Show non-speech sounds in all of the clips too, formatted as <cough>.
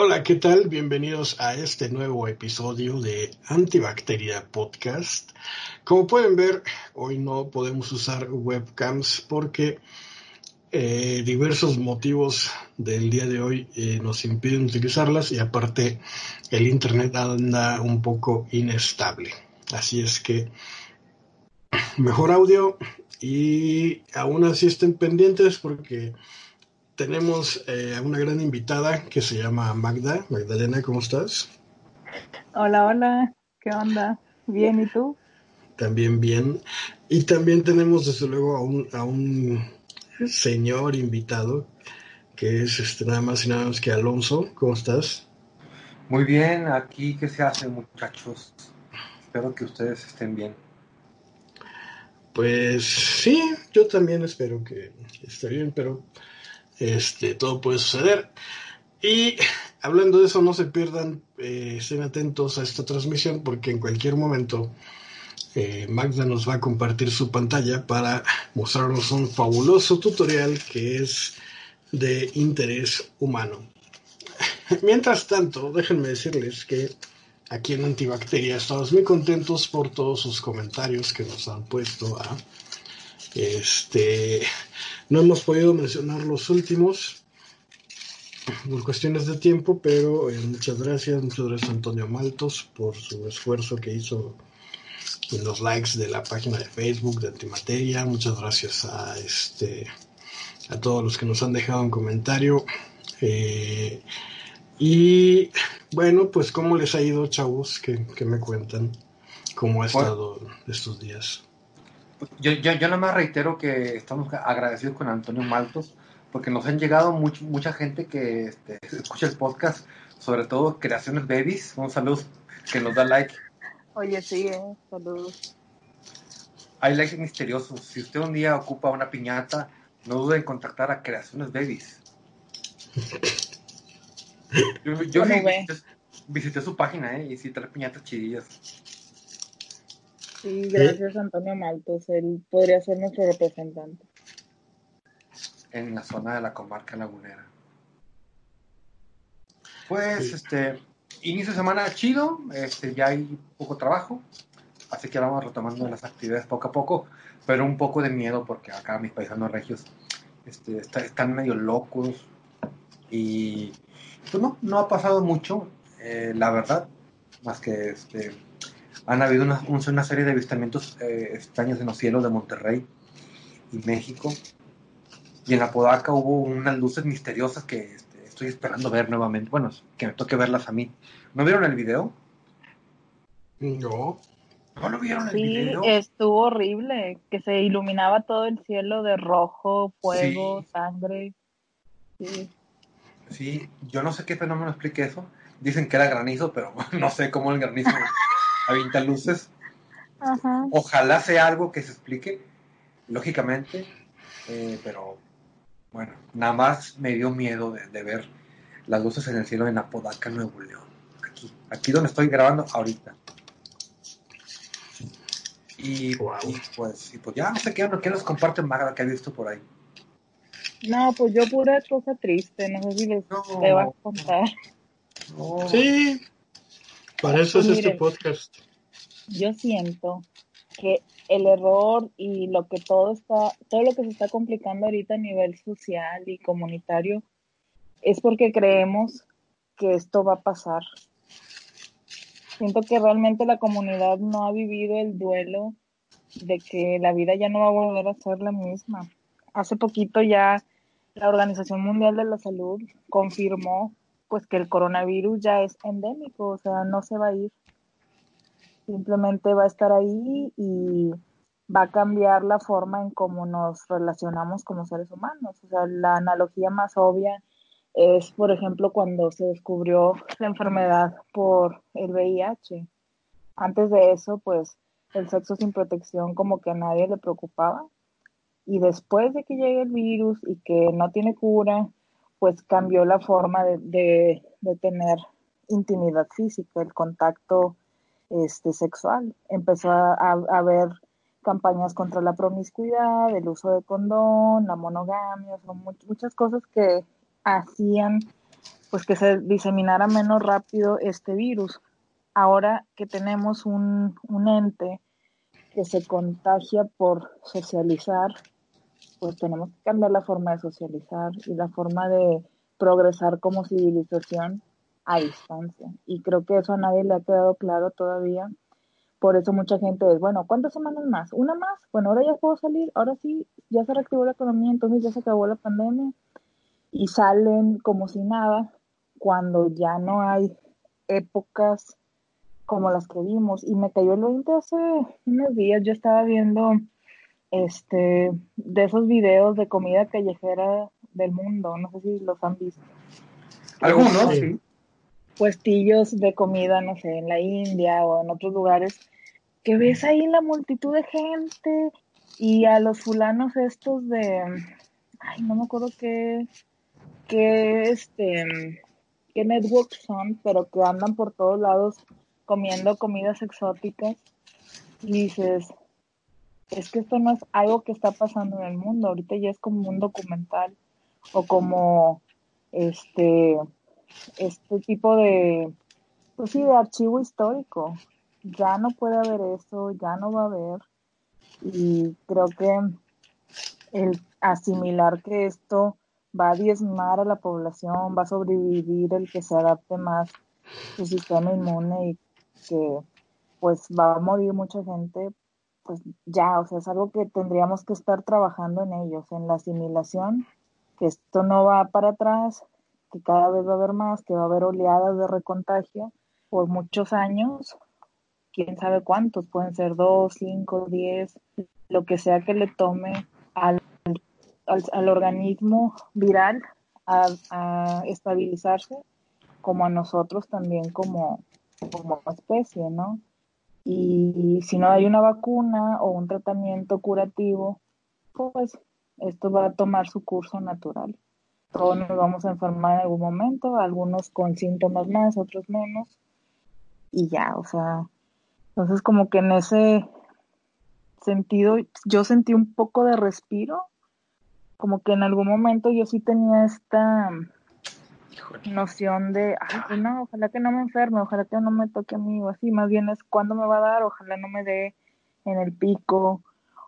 Hola, ¿qué tal? Bienvenidos a este nuevo episodio de Antibacteria Podcast. Como pueden ver, hoy no podemos usar webcams porque eh, diversos motivos del día de hoy eh, nos impiden utilizarlas y aparte el internet anda un poco inestable. Así es que mejor audio y aún así estén pendientes porque tenemos eh, a una gran invitada que se llama Magda. Magdalena, ¿cómo estás? Hola, hola, ¿qué onda? Bien, ¿y tú? También bien. Y también tenemos desde luego a un, a un señor invitado que es este, nada más y nada menos que Alonso. ¿Cómo estás? Muy bien, aquí ¿qué se hace muchachos? Espero que ustedes estén bien. Pues sí, yo también espero que esté bien, pero este, todo puede suceder. Y <laughs> hablando de eso, no se pierdan, eh, estén atentos a esta transmisión porque en cualquier momento eh, Magda nos va a compartir su pantalla para mostrarnos un fabuloso tutorial que es de interés humano. <laughs> Mientras tanto, déjenme decirles que aquí en Antibacteria estamos muy contentos por todos sus comentarios que nos han puesto a este no hemos podido mencionar los últimos por cuestiones de tiempo, pero eh, muchas gracias, muchas gracias a Antonio Maltos por su esfuerzo que hizo en los likes de la página de Facebook de Antimateria, muchas gracias a este a todos los que nos han dejado un comentario. Eh, y bueno, pues cómo les ha ido, chavos, que, me cuentan cómo ha estado estos días. Yo, yo, yo nada más reitero que estamos agradecidos con Antonio Maltos, porque nos han llegado mucha gente que este, escucha el podcast, sobre todo Creaciones Babies. Un saludo que nos da like. Oye, sí, eh, saludos. Hay likes misteriosos. Si usted un día ocupa una piñata, no dude en contactar a Creaciones Babies. <laughs> Yo, yo visité, su página, ¿eh? Y sí trae piñatas chidillas. Sí, gracias Antonio Maltos, él podría ser nuestro representante. En la zona de la comarca lagunera. Pues, este, inicio de semana chido, este, ya hay poco trabajo, así que vamos retomando las actividades poco a poco, pero un poco de miedo porque acá mis paisanos regios este, están medio locos y pues no, no ha pasado mucho, eh, la verdad, más que este, han habido una, una serie de avistamientos eh, extraños en los cielos de Monterrey y México. Y en Apodaca hubo unas luces misteriosas que este, estoy esperando ver nuevamente. Bueno, que me toque verlas a mí. ¿No vieron el video? No. ¿No lo vieron el video? Sí, estuvo horrible. Que se iluminaba todo el cielo de rojo, fuego, sangre. Sí. Sí, yo no sé qué fenómeno explique eso. Dicen que era granizo, pero <laughs> no sé cómo el granizo <laughs> avienta luces. Ojalá sea algo que se explique, lógicamente, eh, pero bueno, nada más me dio miedo de, ver las luces en el cielo en Apodaca, Nuevo León. Aquí, aquí donde estoy grabando ahorita. Y, pues, y pues ya no sé qué, qué nos comparte Magda que ha visto por ahí. No, pues yo pura cosa triste, no sé si les te vas a contar. Sí, para eso es pues este podcast. Yo siento que el error y lo que todo está, todo lo que se está complicando ahorita a nivel social y comunitario es porque creemos que esto va a pasar. Siento que realmente la comunidad no ha vivido el duelo de que la vida ya no va a volver a ser la misma. Hace poquito ya la Organización Mundial de la Salud confirmó pues que el coronavirus ya es endémico, o sea, no se va a ir. Simplemente va a estar ahí y va a cambiar la forma en cómo nos relacionamos como seres humanos. O sea, la analogía más obvia es, por ejemplo, cuando se descubrió la enfermedad por el VIH. Antes de eso, pues el sexo sin protección como que a nadie le preocupaba. Y después de que llegue el virus y que no tiene cura, pues cambió la forma de, tener intimidad física, el contacto este, sexual. Empezó a, haber campañas contra la promiscuidad, el uso de condón, la monogamia, son muchas cosas que hacían pues que se diseminara menos rápido este virus. Ahora que tenemos un, un ente que se contagia por socializar, pues tenemos que cambiar la forma de socializar y la forma de progresar como civilización a distancia. Y creo que eso a nadie le ha quedado claro todavía. Por eso mucha gente es, bueno, ¿cuántas semanas más? ¿Una más? Bueno, ahora ya puedo salir, ahora sí, ya se reactivó la economía, entonces ya se acabó la pandemia. Y salen como si nada, cuando ya no hay épocas como las que vimos. Y me cayó el 20 hace unos días, yo estaba viendo este de esos videos de comida callejera del mundo, no sé si los han visto. Algunos, sí. Puestillos de comida, no sé, en la India o en otros lugares, que ves ahí la multitud de gente y a los fulanos estos de, ay, no me acuerdo qué, qué, este, qué network son, pero que andan por todos lados comiendo comidas exóticas y dices, es que esto no es algo que está pasando en el mundo, ahorita ya es como un documental o como este este tipo de pues sí de archivo histórico. Ya no puede haber eso ya no va a haber. Y creo que el asimilar que esto va a diezmar a la población va a sobrevivir el que se adapte más su sistema inmune y que pues va a morir mucha gente pues ya, o sea, es algo que tendríamos que estar trabajando en ellos, en la asimilación, que esto no va para atrás, que cada vez va a haber más, que va a haber oleadas de recontagio por muchos años, quién sabe cuántos, pueden ser dos, cinco, diez, lo que sea que le tome al, al, organismo viral a, a, estabilizarse, como a nosotros también como, como especie, ¿no? Y si no hay una vacuna o un tratamiento curativo, pues esto va a tomar su curso natural. Todos nos vamos a enfermar en algún momento, algunos con síntomas más, otros menos. Y ya, o sea, entonces como que en ese sentido yo sentí un poco de respiro, como que en algún momento yo sí tenía esta noción de, ay, pues no, ojalá que no me enferme, ojalá que no me toque a mí, o así, más bien es cuándo me va a dar, ojalá no me dé en el pico,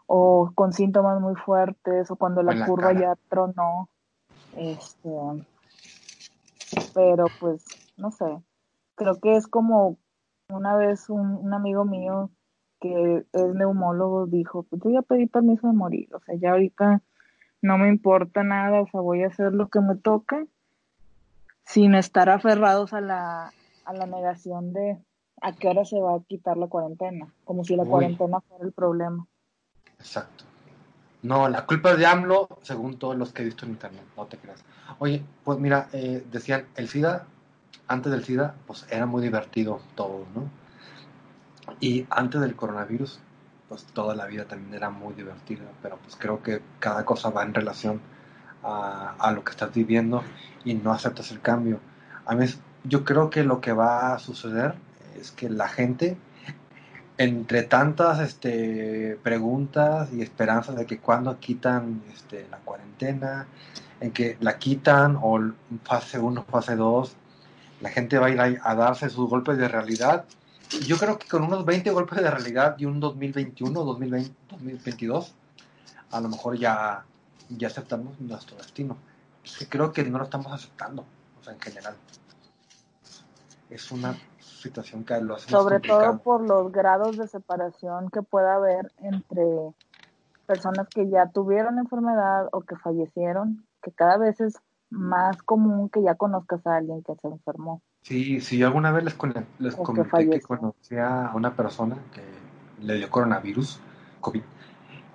o con síntomas muy fuertes, o cuando la, curva ya tronó, este, pero pues, no sé, creo que es como una vez un, un amigo mío que es neumólogo dijo, pues yo ya pedí permiso de morir, o sea, ya ahorita no me importa nada, o sea, voy a hacer lo que me toca sin estar aferrados a la, a la negación de a qué hora se va a quitar la cuarentena, como si la cuarentena fuera el problema. Exacto. No, la culpa es de AMLO, según todos los que he visto en internet, no te creas. Oye, pues mira, eh, decían, el SIDA, antes del SIDA, pues era muy divertido todo, ¿no? Y antes del coronavirus, pues toda la vida también era muy divertida, pero pues creo que cada cosa va en relación a, lo que estás viviendo y no aceptas el cambio. A mí, yo creo que lo que va a suceder es que la gente, entre tantas este, preguntas y esperanzas de que cuando quitan este, la cuarentena, en que la quitan o fase 1, fase 2, la gente va a ir a, a darse sus golpes de realidad. Yo creo que con unos 20 golpes de realidad y un 2021, 2020, 2022, a lo mor ya ya aceptamos nuestro destino. que creo que no lo estamos aceptando, o sea, en general. Es una situación que lo hace Sobre todo por los grados de separación que pueda haber entre personas que ya tuvieron enfermedad o que fallecieron, que cada vez es más común que ya conozcas a alguien que se enfermó. Sí, sí, yo alguna vez les, les comenté que, que conocía a una persona que le dio coronavirus, COVID,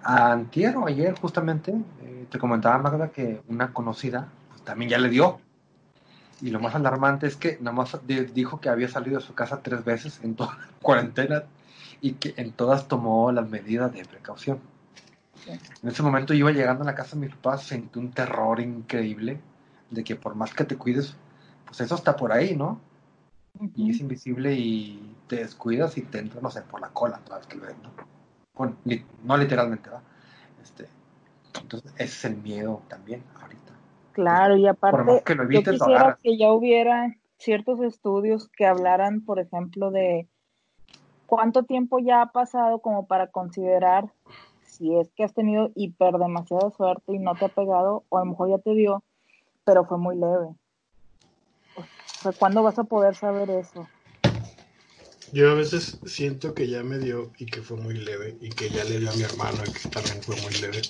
antier o ayer justamente eh, te comentaba Magda que una conocida pues, también ya le dio. Y lo más alarmante es que nada más dijo que había salido de su casa tres veces en toda la <laughs> cuarentena y que en todas tomó las medidas de precaución. En ese momento yo iba llegando a la casa de mis papás, sentí un terror increíble de que por más que te cuides, pues eso está por ahí, ¿no? Y es invisible y te descuidas y te entra, no sé, por la cola, todas que lo ves, ¿no? no literalmente, ¿va? Este, entonces, ese es el miedo también ahorita. Claro, y Por aparte, más que lo evites, quisiera que ya hubiera ciertos estudios que hablaran, por ejemplo, de cuánto tiempo ya ha pasado como para considerar si es que has tenido hiper demasiada suerte y no te ha pegado, o a lo mejor ya te dio, pero fue muy leve. O sea, ¿cuándo vas a poder saber eso? Yo a veces siento que ya me dio y que fue muy leve y que ya le dio a mi hermano y que también fue muy leve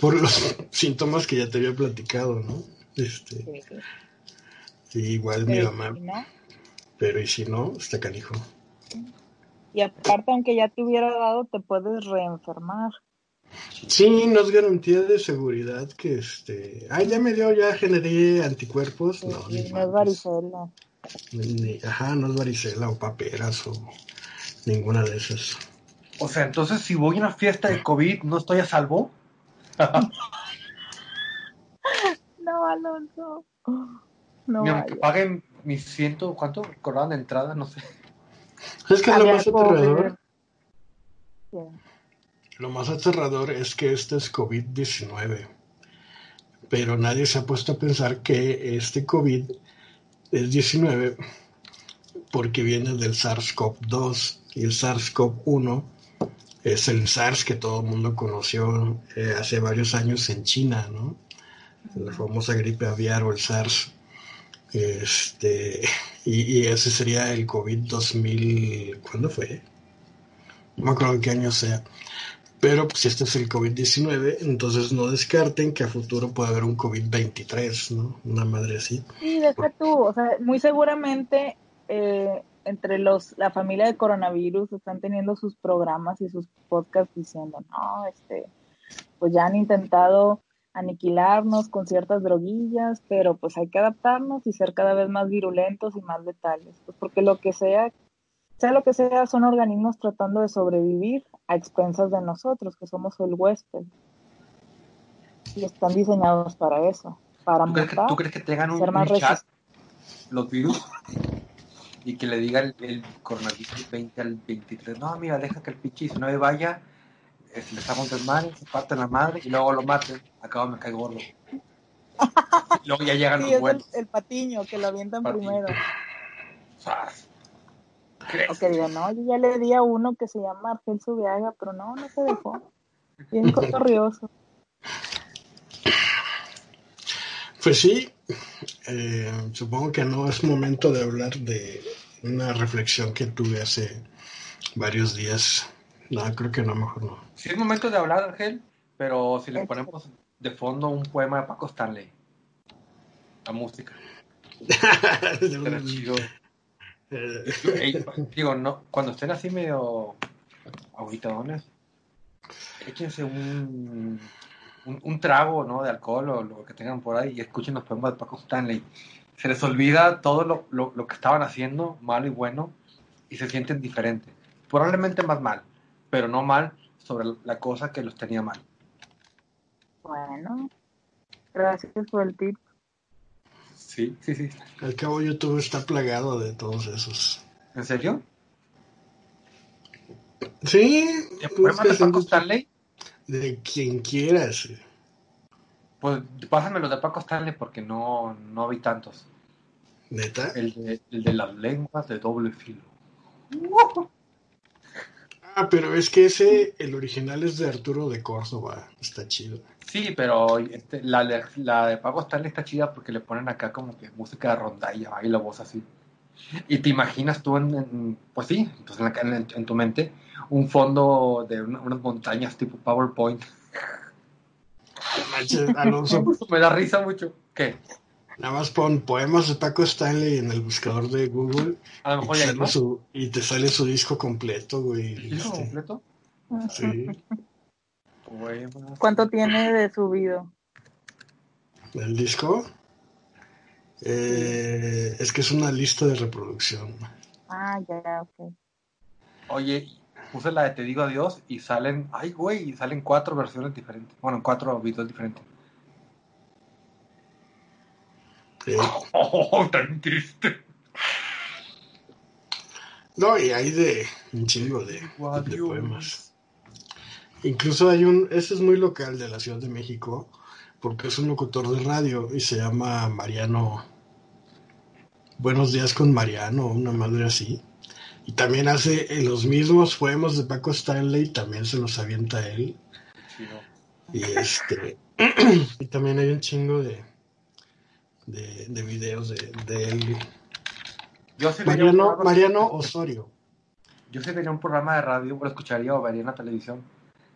por los <laughs> síntomas que ya te había platicado, ¿no? Este, Sí, sí. sí, igual mi mamá, si no, pero y si no, está canijo. y aparte, aunque ya te hubiera dado, te puedes reenfermar. Sí, no es garantía de seguridad que este, ay, ya me dio, ya generé anticuerpos, no, Sí, ni no es varicela. Ni- ajá, no es varicela o paperas o ninguna de esas. O sea, entonces si voy a una fiesta de COVID, ¿no estoy a salvo? <laughs> No, Alonso. No aunque vayas. paguen mis ciento, ¿cuánto cobraban de entrada? No sé. ¿Sabes qué es A lo más aterrador? Lo más aterrador es que este es COVID-19, pero nadie se ha puesto a pensar que este COVID es 19 porque viene del SARS-CoV-2 y el SARS-CoV-1 es el SARS que todo el mundo conoció eh, hace varios años en China, ¿no? La famosa gripe aviar o el SARS. Este, y, y ese sería el COVID 2000, ¿cuándo fue? No me acuerdo en qué año sea. Pero pues, si este es el COVID-19, entonces no descarten que a futuro pueda haber un COVID-23, ¿no? Una madre así. Sí, deja tú, o sea, muy seguramente eh, entre los la familia de coronavirus están teniendo sus programas y sus podcasts diciendo, no, este, pues ya han intentado aniquilarnos con ciertas droguillas, pero pues hay que adaptarnos y ser cada vez más virulentos y más letales, pues porque lo que sea, sea lo que sea, son organismos tratando de sobrevivir a expensas de nosotros, que somos el huésped. Y están diseñados para eso, para ¿Tú crees que, tú crees que tengan un, un chat, los virus, <laughs> y que le diga el, el coronavirus 20 al 23, no, mira, deja que el pinche 19 vaya, eh, se haga un desmadre, se parten la madre y luego lo maten, acabo me cae gordo. <laughs> Y luego ya llegan Sí, los es el, buenos. el patiño que lo avientan Patiño. primero. O que digan, no, yo ya le di a uno que se llama Argel Subiaga, pero no, no se dejó. Bien <laughs> corrioso. Pues sí, eh, supongo que no es momento de hablar de una reflexión que tuve hace varios días. No, creo que no, mejor no. Sí es momento de hablar, Ángel, pero si le ponemos de fondo un poema de Paco Stanley, la música, <laughs> chido. Eh, digo, no, cuando estén así medio aguitadones, échense un, un, un trago ¿no? de alcohol o lo que tengan por ahí y escuchen los poemas de Paco Stanley. Se les olvida todo lo, lo, lo que estaban haciendo, malo y bueno, y se sienten diferentes. Probablemente más mal, pero no mal sobre la cosa que los tenía mal. Bueno, gracias por el tip. Sí, sí, sí. al cabo YouTube está plagado de todos esos. ¿En serio? Sí, ¿De Paco Stanley? de quien quieras. Pues pásamelo de Paco Stanley porque no, no vi tantos. Neta. El de, el de las lenguas de doble filo. Ah, pero es que ese, el original es de Arturo de Córdoba. Está chido. Sí, pero este, la, de- la de Paco Stanley está chida porque le ponen acá como que música de rondalla y la voz así. Y te imaginas tú en, en- pues sí, pues en, la- en- en tu mente un fondo de una- unas montañas tipo PowerPoint. Manches, Alonso, <laughs> Me da risa mucho. ¿Qué? nada más pon poemas de Paco Stanley en el buscador de Google A lo y mejor te ya sale su, y te sale su disco completo, güey. ¿Sí, Este, completo? sí, ¿Cuánto tiene de subido? el disco. Eh, es que es una lista de reproducción. Ah, ya, ok. Oye, puse la de Te digo adiós y salen, ay güey, y salen cuatro versiones diferentes. Bueno, cuatro videos diferentes. Eh, Oh, <laughs> tan triste. no, y hay de un chingo de, poemas. Incluso hay un, ese es muy local de la Ciudad de México, porque es un locutor de radio y se llama Mariano. Buenos días con Mariano, una madre así. Y también hace los mismos poemas de Paco Stanley, también se los avienta él. Y este <clears throat> y también hay un chingo de, de, de videos de, de él. Yo sí Mariano, Mariano Osorio. Yo sí vería un programa de radio, lo escucharía o vería en la televisión,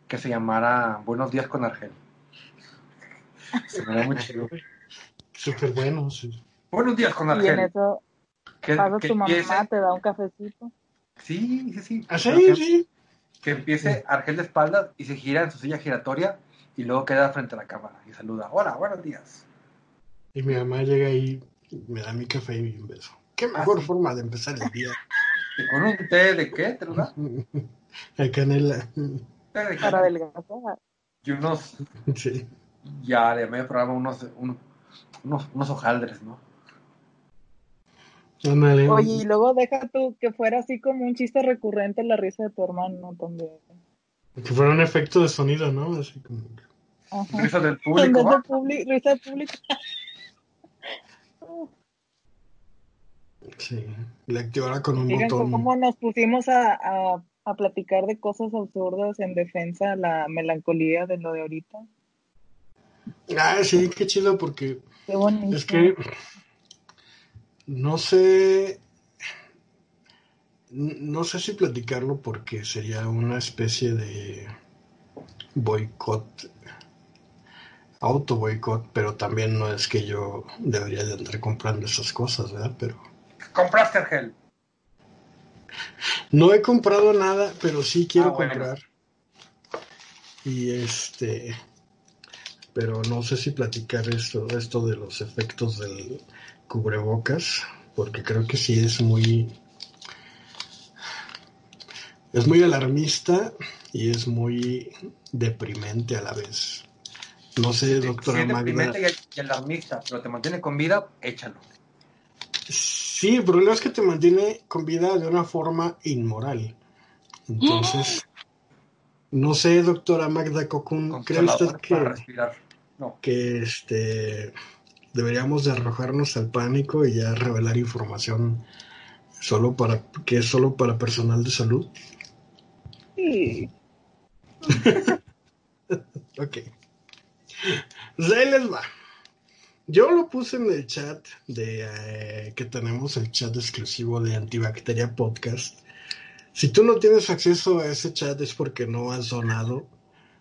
que se llamara Buenos días con Argel. Se me da muy chido. <laughs> Súper bueno, sí. Buenos días con Y en Argel. eso Que, que tu mamá, empiece, te da un cafecito. sí, sí, sí. Ah, sí, que- sí. Que empiece Argel de espaldas y se gira en su silla giratoria y luego queda frente a la cámara y saluda. Hola, buenos días. Y mi mamá llega ahí, me da mi café y un beso. Qué Ah, mejor sí. forma de empezar el día. ¿Y con un té de qué? ¿Te lo da? <laughs> La canela. Para adelgazar. Y unos, <laughs> Sí. ya de medio programa, unos, un- unos, unos hojaldres, ¿no? Ándale. Oye, y luego deja tú que fuera así como un chiste recurrente la risa de tu hermano también. Que fuera un efecto de sonido, ¿no? Así como. Ajá. Risa del <laughs> público. risa de público. Sí. Le activara con un Digan botón. cómo nos pusimos a, a, a platicar de cosas absurdas en defensa de la melancolía de lo de ahorita. Ah, sí, qué chido, porque Qué bonito. es que. No sé. No sé si platicarlo porque sería una especie de boicot, auto boicot, pero también no es que yo debería de andar comprando esas cosas, ¿verdad? Pero Compraste Argel. No he comprado nada, pero sí quiero Ah, bueno. comprar. Y este, pero no sé si platicar esto, esto de los efectos del cubrebocas, porque creo que sí es muy, es muy alarmista y es muy deprimente a la vez. No sé, doctora es Magda. deprimente y, y alarmista, pero te mantiene con vida, échalo. Sí, el problema es que te mantiene con vida de una forma inmoral. Entonces, no sé, doctora Magda Cocún, ¿cree usted. No. que este deberíamos de arrojarnos al pánico y ya revelar información solo para que es solo para personal de salud? Sí. <laughs> Ok. Pues ahí les va. Yo lo puse en el chat de eh, que tenemos el chat exclusivo de Antibacteria Podcast. Si tú no tienes acceso a ese chat es porque no has donado.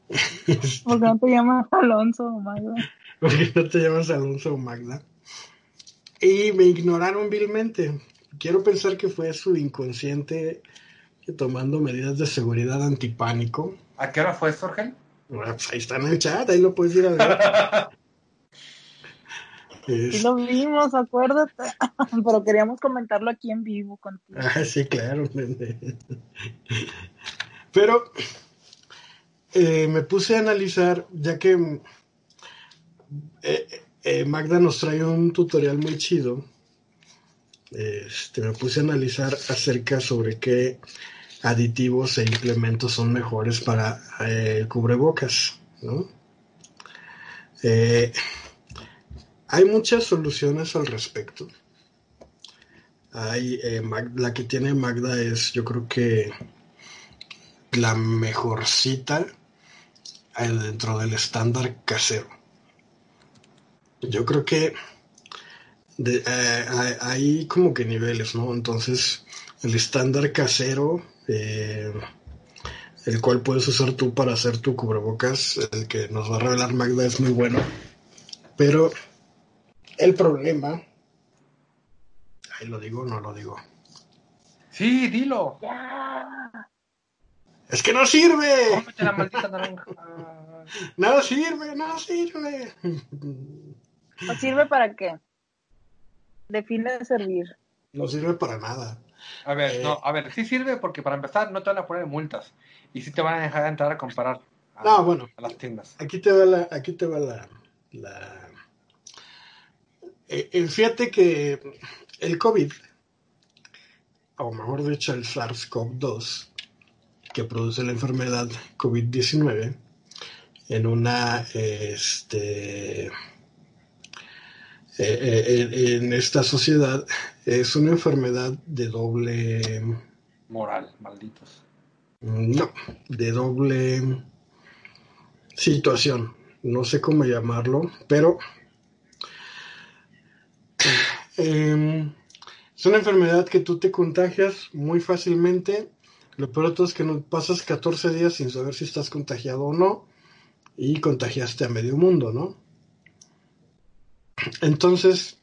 <laughs> ¿Por qué no te llamas Alonso o Magda? porque no te llamas Alonso o Magda. Y me ignoraron vilmente. Quiero pensar que fue su inconsciente tomando medidas de seguridad antipánico. ¿A qué hora fue esto, Argel? Bueno, pues ahí está en el chat, ahí lo puedes ir a ver. <laughs> Es- lo vimos, acuérdate. <laughs> Pero queríamos comentarlo aquí en vivo contigo. Ah, sí, claro. Pero eh, me puse a analizar, ya que eh, eh, Magda nos trae un tutorial muy chido. Este, me puse a analizar acerca sobre qué aditivos e implementos son mejores para el cubrebocas, ¿no? Eh, hay muchas soluciones al respecto. Hay, eh, la que tiene Magda es, yo creo que la mejorcita eh, dentro del estándar casero. Yo creo que eh, hay, como que niveles, ¿no? Entonces, el estándar casero, el cual puedes usar tú para hacer tu cubrebocas, el que nos va a revelar Magda es muy bueno. Pero el problema, ahí lo digo, no lo digo. Sí, dilo. Ya. Es que no sirve. Cómete la maldita naranja. <laughs> Nada sirve, nada sirve. ¿O sirve para qué? Define servir. No sirve para nada. A ver, Eh. no, a ver, sí sirve porque para empezar no te van a poner multas y sí te van a dejar entrar a comparar a, No, bueno. a las tiendas. Aquí te va la, aquí te va la, la- Eh, eh, fíjate que el COVID, o mejor dicho el SARS-CoV-2, que produce la enfermedad COVID-19, en una, este, eh, eh, en esta sociedad es una enfermedad de doble moral, malditos. No, de doble situación. No sé cómo llamarlo, pero em, es una enfermedad que tú te contagias muy fácilmente. Lo peor de todo es que no pasas 14 días sin saber si estás contagiado o no y contagiaste a medio mundo, ¿no? Entonces,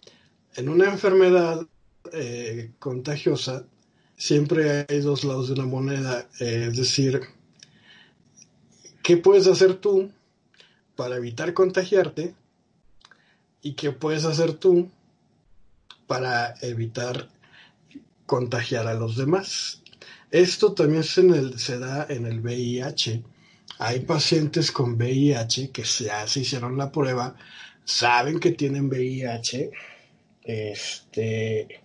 en una enfermedad eh, contagiosa, siempre hay dos lados de una moneda. Eh, es decir, ¿qué puedes hacer tú para evitar contagiarte? ¿Y qué puedes hacer tú para evitar contagiar a los demás? Esto también se, da en el VIH. Hay pacientes con VIH que se, se hicieron la prueba saben que tienen VIH, este,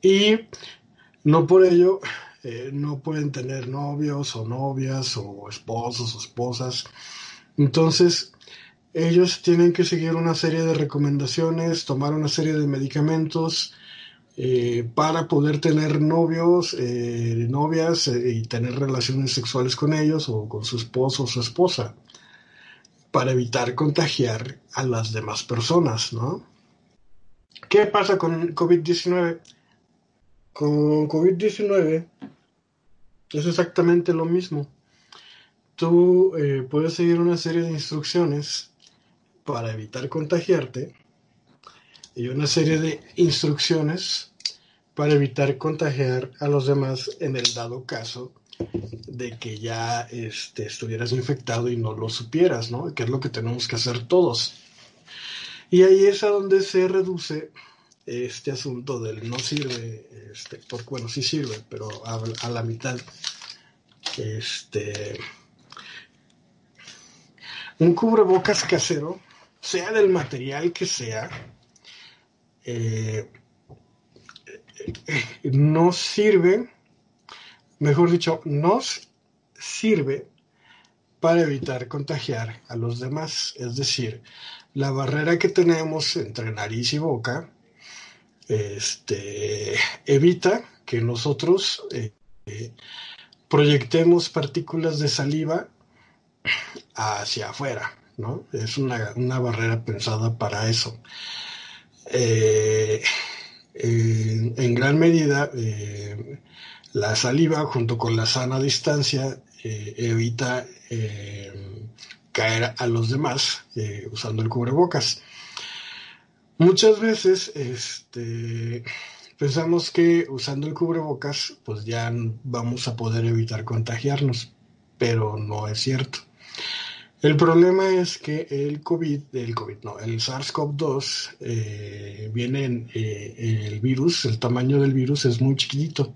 y no por ello eh, no pueden tener novios o novias o esposos o esposas. Entonces, ellos tienen que seguir una serie de recomendaciones, tomar una serie de medicamentos eh, para poder tener novios, eh, novias y tener relaciones sexuales con ellos o con su esposo o su esposa para evitar contagiar a las demás personas, ¿no? ¿Qué pasa con COVID-19? Con COVID-19 es exactamente lo mismo. Tú eh, puedes seguir una serie de instrucciones para evitar contagiarte y una serie de instrucciones para evitar contagiar a los demás en el dado caso de que ya este, estuvieras infectado y no lo supieras, ¿no? Que es lo que tenemos que hacer todos. Y ahí es a donde se reduce este asunto del no sirve, este, porque bueno, sí sirve, pero a, la mitad. Este, un cubrebocas casero, sea del material que sea, eh, <laughs> no sirve mejor dicho, nos sirve para evitar contagiar a los demás. Es decir, la barrera que tenemos entre nariz y boca este, evita que nosotros eh, proyectemos partículas de saliva hacia afuera. Es una, barrera pensada para eso. Eh, en gran medida, eh, la saliva junto con la sana distancia eh, evita caer a los demás usando el cubrebocas. Muchas veces este, pensamos que usando el cubrebocas pues ya vamos a poder evitar contagiarnos, pero no es cierto. El problema es que el COVID, el COVID no, el SARS-CoV-2 viene en el virus, el tamaño del virus es muy chiquitito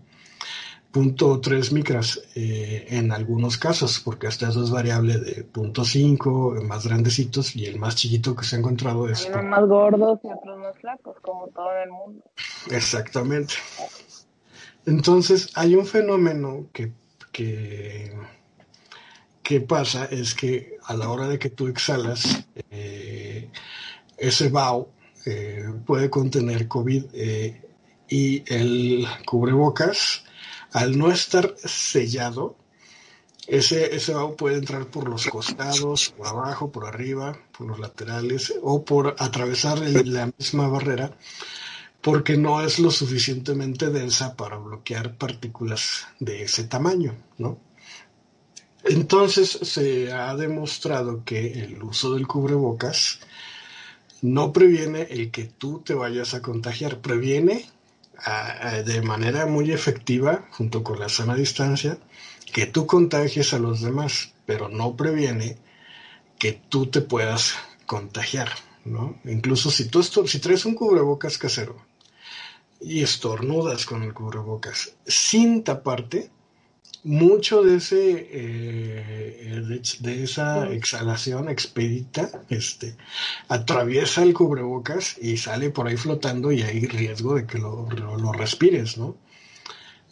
punto .3 micras eh, en algunos casos, porque hasta eso es variable de punto .5, más grandecitos, y el más chiquito que se ha encontrado es... Hay unos más gordos y otros más flacos, como todo en el mundo. Exactamente. Entonces, hay un fenómeno que, que, pasa, es que a la hora de que tú exhalas, eh, ese vaho eh, puede contener COVID y el cubrebocas al no estar sellado, ese, ese puede entrar por los costados, por abajo, por arriba, por los laterales o por atravesar la misma barrera porque no es lo suficientemente densa para bloquear partículas de ese tamaño, ¿no? Entonces se ha demostrado que el uso del cubrebocas no previene el que tú te vayas a contagiar, previene de manera muy efectiva, junto con la sana distancia, que tú contagies a los demás, pero no previene que tú te puedas contagiar, ¿no? Incluso si tú si traes un cubrebocas casero y estornudas con el cubrebocas sin taparte, mucho de ese eh, de, esa exhalación expedita este atraviesa el cubrebocas y sale por ahí flotando y hay riesgo de que lo, lo, respires no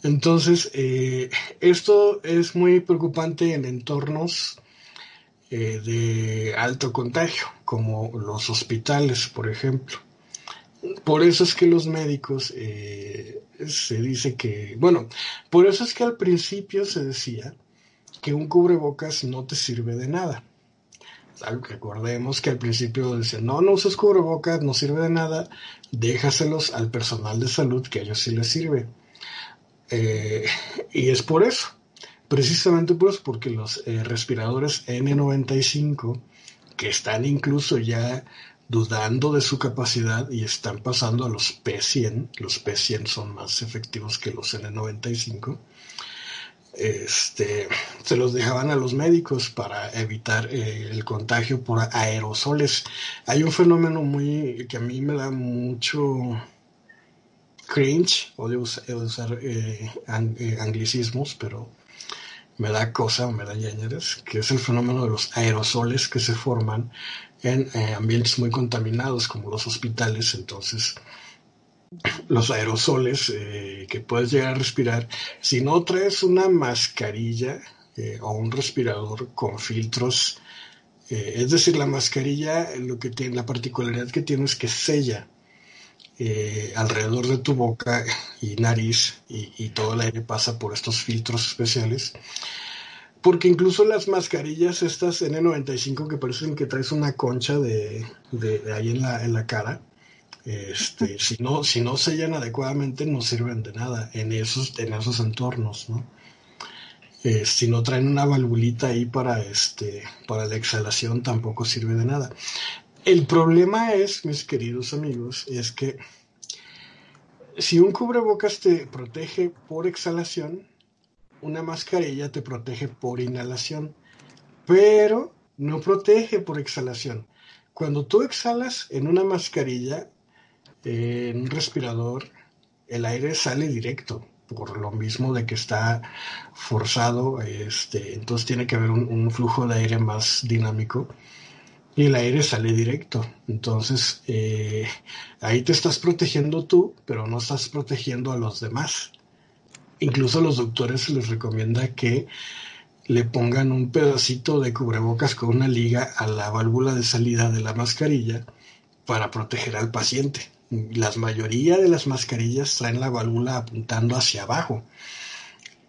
Entonces, eh, esto es muy preocupante en entornos eh, de alto contagio, como los hospitales, por ejemplo. Por eso es que los médicos eh, se dice que, bueno, por eso es que al principio se decía que un cubrebocas no te sirve de nada. Recordemos que al principio decían, no, no uses cubrebocas, no sirve de nada, déjaselos al personal de salud que a ellos sí les sirve. Eh, y es por eso, precisamente por eso, porque los eh, respiradores N95, que están incluso ya dudando de su capacidad y están pasando a los P100, los P100 son más efectivos que los N95, este, se los dejaban a los médicos para evitar eh, el contagio por aerosoles. Hay un fenómeno muy que a mí me da mucho cringe, odio usar eh, eh, anglicismos, pero me da cosa, me da ñañeres, que es el fenómeno de los aerosoles que se forman en ambientes muy contaminados como los hospitales. Entonces, los aerosoles eh, que puedes llegar a respirar, si no traes una mascarilla eh, o un respirador con filtros, eh, es decir, la mascarilla lo que tiene, la particularidad que tiene es que sella alrededor de tu boca y nariz y, todo el aire pasa por estos filtros especiales. Porque incluso las mascarillas, estas N95 que parecen que traes una concha de, ahí en la, en la cara, este, <laughs> si no, si no sellan adecuadamente no sirven de nada en esos, en esos entornos, ¿no? Eh, si no traen una valvulita ahí para este, para la exhalación tampoco sirve de nada. El problema es, mis queridos amigos, es que si un cubrebocas te protege por exhalación, una mascarilla te protege por inhalación, pero no protege por exhalación. Cuando tú exhalas en una mascarilla, en un respirador el aire sale directo, por lo mismo de que está forzado, este, entonces tiene que haber un, flujo de aire más dinámico y el aire sale directo. Entonces eh, ahí te estás protegiendo tú, pero no estás protegiendo a los demás. Incluso los doctores les recomienda que le pongan un pedacito de cubrebocas con una liga a la válvula de salida de la mascarilla para proteger al paciente la mayoría de las mascarillas traen la válvula apuntando hacia abajo,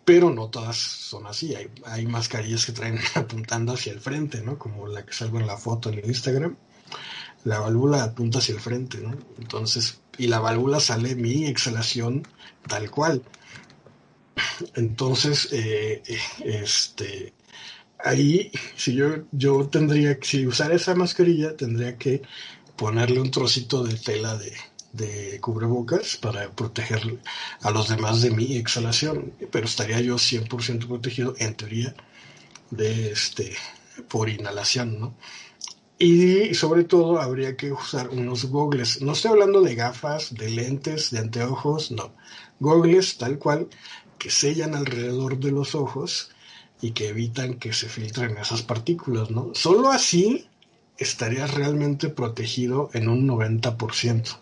pero no todas son así. Hay, mascarillas que traen <laughs> apuntando hacia el frente, ¿no? Como la que salgo en la foto en el Instagram. La válvula apunta hacia el frente, ¿no? Entonces, y la válvula sale mi exhalación tal cual. Entonces, eh, este, ahí, si yo, yo tendría, si usar esa mascarilla, tendría que ponerle un trocito de tela de, de cubrebocas para proteger a los demás de mi exhalación, pero estaría yo 100% protegido en teoría de este por inhalación, ¿no? Y sobre todo habría que usar unos gogles. No estoy hablando de gafas, de lentes, de anteojos, no. Gogles tal cual que sellan alrededor de los ojos y que evitan que se filtren esas partículas, ¿no? Solo así estarías realmente protegido en un 90%.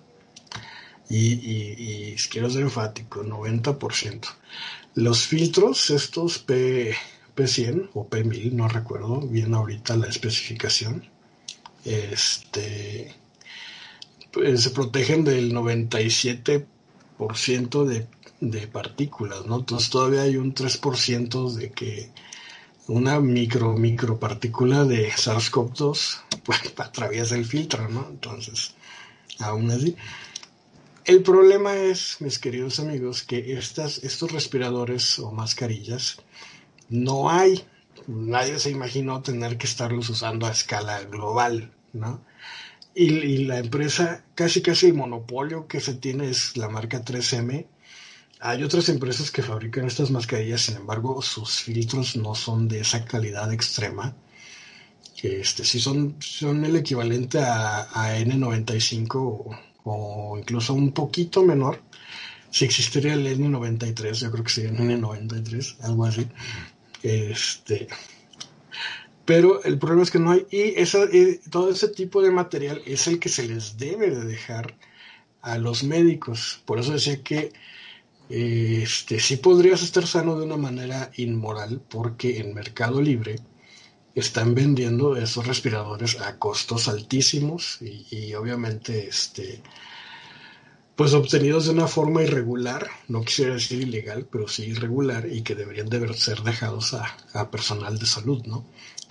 Y, quiero ser enfático, 90%. Los filtros, estos P, P100 o P1000, no recuerdo bien ahorita la especificación, este, pues, se protegen del 97% de, de partículas, ¿no? Entonces todavía hay un 3% de que una micro, micro partícula de SARS-CoV-2 <laughs> pues, atraviesa el filtro, ¿no? Entonces, aún así. El problema es, mis queridos amigos, que estas, estos respiradores o mascarillas no hay. Nadie se imaginó tener que estarlos usando a escala global, ¿no? Y, y, la empresa, casi casi el monopolio que se tiene es la marca 3M, hay otras empresas que fabrican estas mascarillas, sin embargo, sus filtros no son de esa calidad extrema. Este, sí son, son el equivalente a, N95 o, incluso un poquito menor. Si existiría el N93, yo creo que sería el N93, algo así. Este, pero el problema es que no hay, y esa, todo ese tipo de material es el que se les debe de dejar a los médicos. Por eso decía que este, sí podrías estar sano de una manera inmoral porque en Mercado Libre están vendiendo esos respiradores a costos altísimos y, y obviamente este, pues obtenidos de una forma irregular, no quisiera decir ilegal, pero sí irregular y que deberían de ser dejados a, personal de salud, ¿no?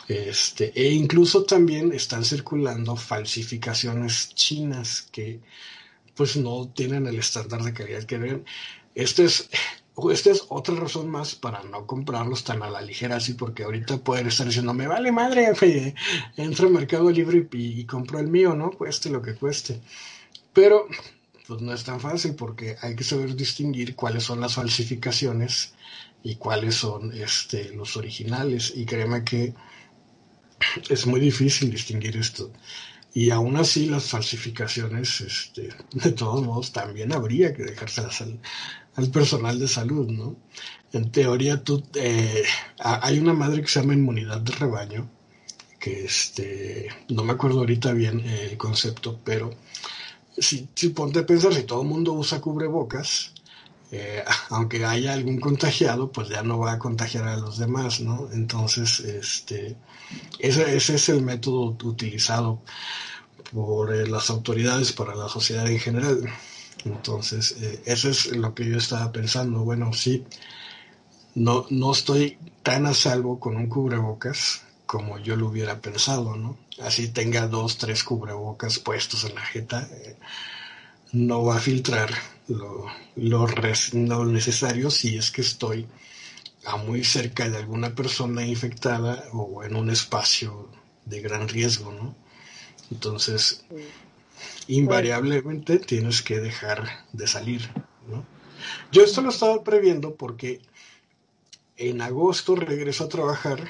Este, e incluso también están circulando falsificaciones chinas que pues no tienen el estándar de calidad que deben. Este es, esta es otra razón más para no comprarlos tan a la ligera así, porque ahorita pueden estar diciendo, me vale madre, <laughs> entro al Mercado Libre y, y compro el mío, ¿no? Cueste lo que cueste. Pero pues no es tan fácil porque hay que saber distinguir cuáles son las falsificaciones y cuáles son este, los originales. Y créeme que es muy difícil distinguir esto. Y aún así las falsificaciones, este, de todos modos, también habría que dejárselas al, al personal de salud, ¿no? En teoría, tú, eh, hay una madre que se llama inmunidad de rebaño, que este, no me acuerdo ahorita bien el concepto, pero si, si ponte a pensar, si todo el mundo usa cubrebocas, eh, <laughs> aunque haya algún contagiado, pues ya no va a contagiar a los demás, ¿no? Entonces, este, ese, es el método utilizado por eh, las autoridades para la sociedad en general. Entonces, eh, eso es lo que yo estaba pensando. Bueno, sí, no, no estoy tan a salvo con un cubrebocas como yo lo hubiera pensado, ¿no? así tenga dos, tres cubrebocas puestos en la jeta, eh, no va a filtrar lo, lo, necesario si es que estoy a muy cerca de alguna persona infectada o en un espacio de gran riesgo, ¿no? Entonces, invariablemente tienes que dejar de salir. Yo esto lo estaba previendo porque en agosto regreso a trabajar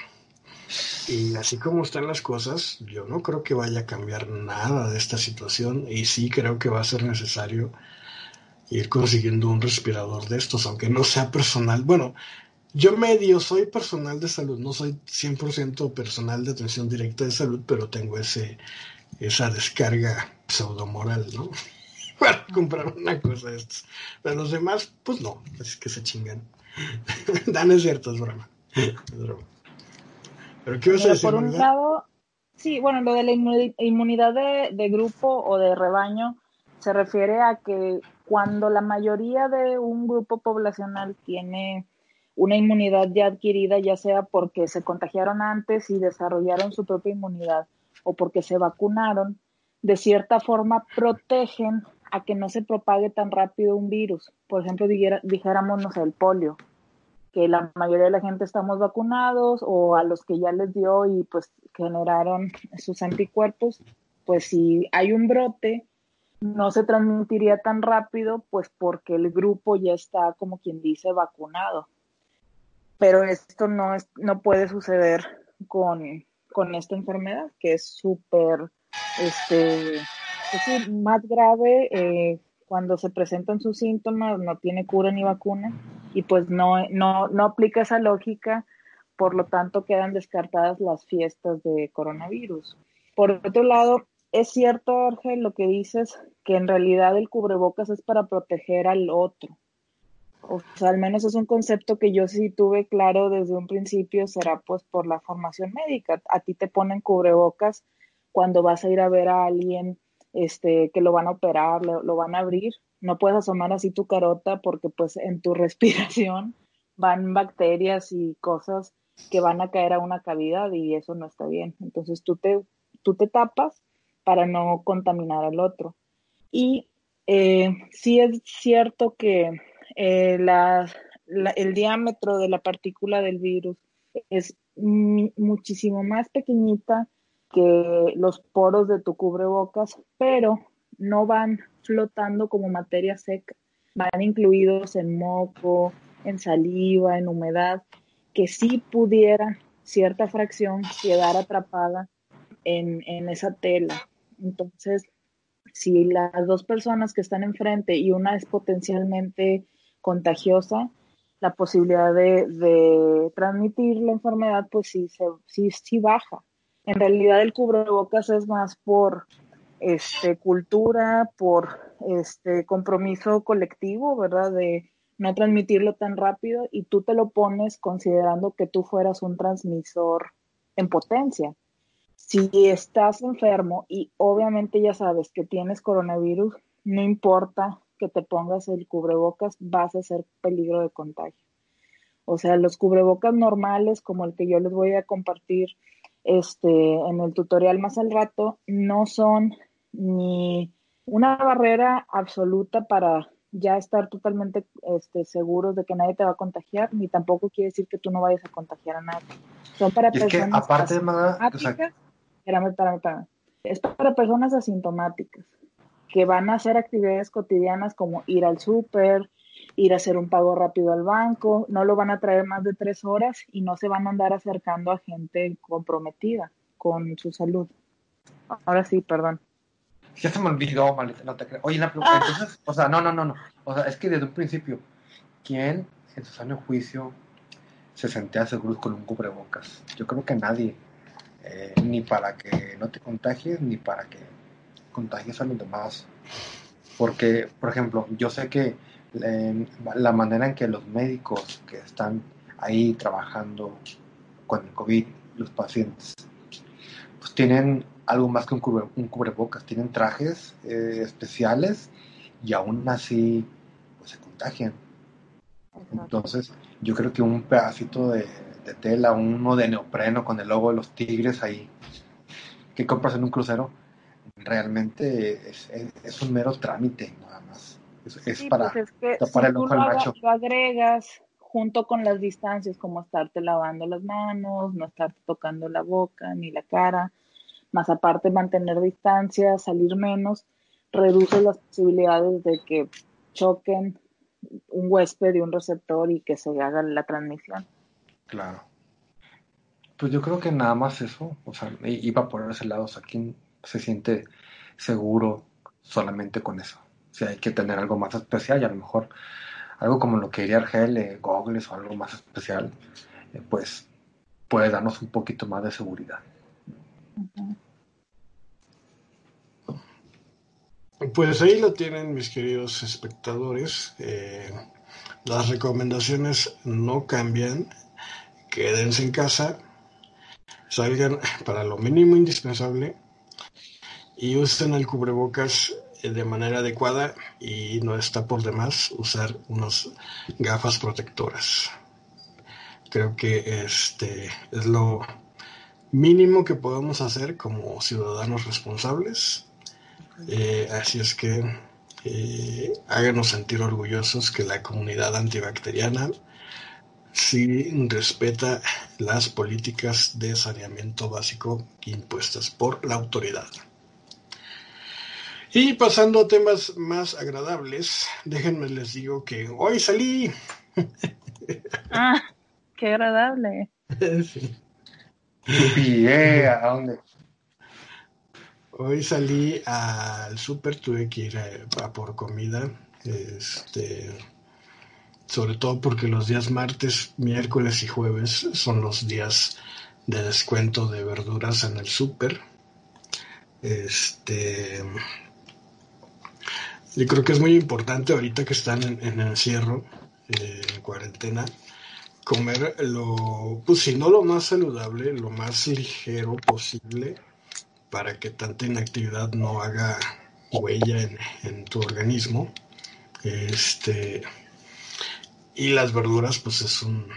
y así como están las cosas, yo no creo que vaya a cambiar nada de esta situación y sí creo que va a ser necesario ir consiguiendo un respirador de estos, aunque no sea personal. Bueno, yo medio soy personal de salud, no soy 100% personal de atención directa de salud, pero tengo ese esa descarga pseudomoral, ¿no? <laughs> Para comprar una cosa de estas. Pero los demás, pues no, es que se chingan. <laughs> Dan es cierto, es broma. Es broma. ¿Pero Por un lado, sí, bueno, lo de la inmunidad de, grupo o de rebaño se refiere a que cuando la mayoría de un grupo poblacional tiene una inmunidad ya adquirida, ya sea porque se contagiaron antes y desarrollaron su propia inmunidad o porque se vacunaron, de cierta forma protegen a que no se propague tan rápido un virus. Por ejemplo, dijéramos, el polio que la mayoría de la gente estamos vacunados o a los que ya les dio y pues generaron sus anticuerpos, pues si hay un brote, no se transmitiría tan rápido, pues porque el grupo ya está, como quien dice, vacunado. Pero esto no, es, no puede suceder con, con esta enfermedad, que es súper, este, es más grave, eh, cuando se presentan sus síntomas, no tiene cura ni vacuna y pues no, no, no aplica esa lógica, por lo tanto quedan descartadas las fiestas de coronavirus. Por otro lado, es cierto, Jorge, lo que dices, que en realidad el cubrebocas es para proteger al otro. O sea, al menos es un concepto que yo sí tuve claro desde un principio, será pues por la formación médica. A ti te ponen cubrebocas cuando vas a ir a ver a alguien este, que lo van a operar, lo, van a abrir. No puedes asomar así tu carota porque pues en tu <laughs> respiración van bacterias y cosas que van a caer a una cavidad y eso no está bien. Entonces tú te, tú te tapas para no contaminar al otro. Y eh, sí es cierto que eh, el diámetro de la partícula del virus es muchísimo más pequeñita que los poros de tu cubrebocas, pero no van flotando como materia seca, van incluidos en moco, en saliva, en humedad, que sí pudiera cierta fracción quedar atrapada en, en esa tela. Entonces, si las dos personas que están enfrente y una es potencialmente contagiosa, la posibilidad de, de transmitir la enfermedad, pues sí, se, sí, sí baja. En realidad el cubrebocas es más por este cultura, por este compromiso colectivo, ¿verdad? De no transmitirlo tan rápido y tú te lo pones considerando que tú fueras un transmisor en potencia. Si estás enfermo y obviamente ya sabes que tienes coronavirus, no importa que te pongas el cubrebocas, vas a ser peligro de contagio. O sea, los cubrebocas normales, como el que yo les voy a compartir este, en el tutorial más al rato, no son ni una barrera absoluta para ya estar totalmente este, seguros de que nadie te va a contagiar, ni tampoco quiere decir que tú no vayas a contagiar a nadie. Son para personas aparte, Es para personas asintomáticas que van a hacer actividades cotidianas como ir al súper, ir a hacer un pago rápido al banco, no lo van a traer más de tres horas y no se van a andar acercando a gente comprometida con su salud. Ahora sí, perdón. Ya se me olvidó, maleta, no te creo. Oye, la pregunta, ah. entonces, o sea, no, no, no, no. O sea, es que desde un principio, ¿quién en su sano juicio se sentía seguro con un cubrebocas? Yo creo que nadie. Eh, ni para que no te contagies, ni para que contagies a los demás. Porque, por ejemplo, yo sé que la manera en que los médicos que están ahí trabajando con el COVID, los pacientes, pues tienen algo más que un, cubrebocas, tienen trajes eh, especiales y aún así pues, se contagian. Entonces, yo creo que un pedacito de, tela, uno de neopreno con el logo de los tigres ahí, que compras en un crucero, realmente es un mero trámite, nada más. Es, para pues que el ojo macho. Lo agregas junto con las distancias, como estarte lavando las manos, no estarte tocando la boca ni la cara, más aparte mantener distancia, salir menos, reduce las posibilidades de que choquen un huésped y un receptor y que se haga la transmisión. Claro. Pues yo creo que nada más eso, o sea, iba por ese lado, o sea, ¿quién se siente seguro solamente con eso? Si hay que tener algo más especial y a lo mejor algo como lo que diría Argel, eh, o algo más especial, eh, pues puede darnos un poquito más de seguridad. Pues ahí lo tienen mis queridos espectadores. Eh, las recomendaciones no cambian. Quédense en casa. Salgan para lo mínimo indispensable. Y usen el cubrebocas de manera adecuada y no está por demás usar unas gafas protectoras. Creo que este es lo mínimo que podemos hacer como ciudadanos responsables. Eh, así es que eh, háganos sentir orgullosos que la comunidad antibacteriana sí respeta las políticas de saneamiento básico impuestas por la autoridad. Y pasando a temas más agradables, déjenme les digo que hoy salí. <laughs> Ah, qué agradable. <laughs> sí. Eh, ¿A dónde? Hoy salí al súper, tuve que ir a, por comida. Este, sobre todo porque los días martes, miércoles y jueves son los días de descuento de verduras en el súper. Este, yo creo que es muy importante ahorita que están en, en encierro, eh, en cuarentena, comer lo, pues si no lo más saludable, lo más ligero posible para que tanta inactividad no haga huella en, tu organismo. Este, y las verduras, pues es un,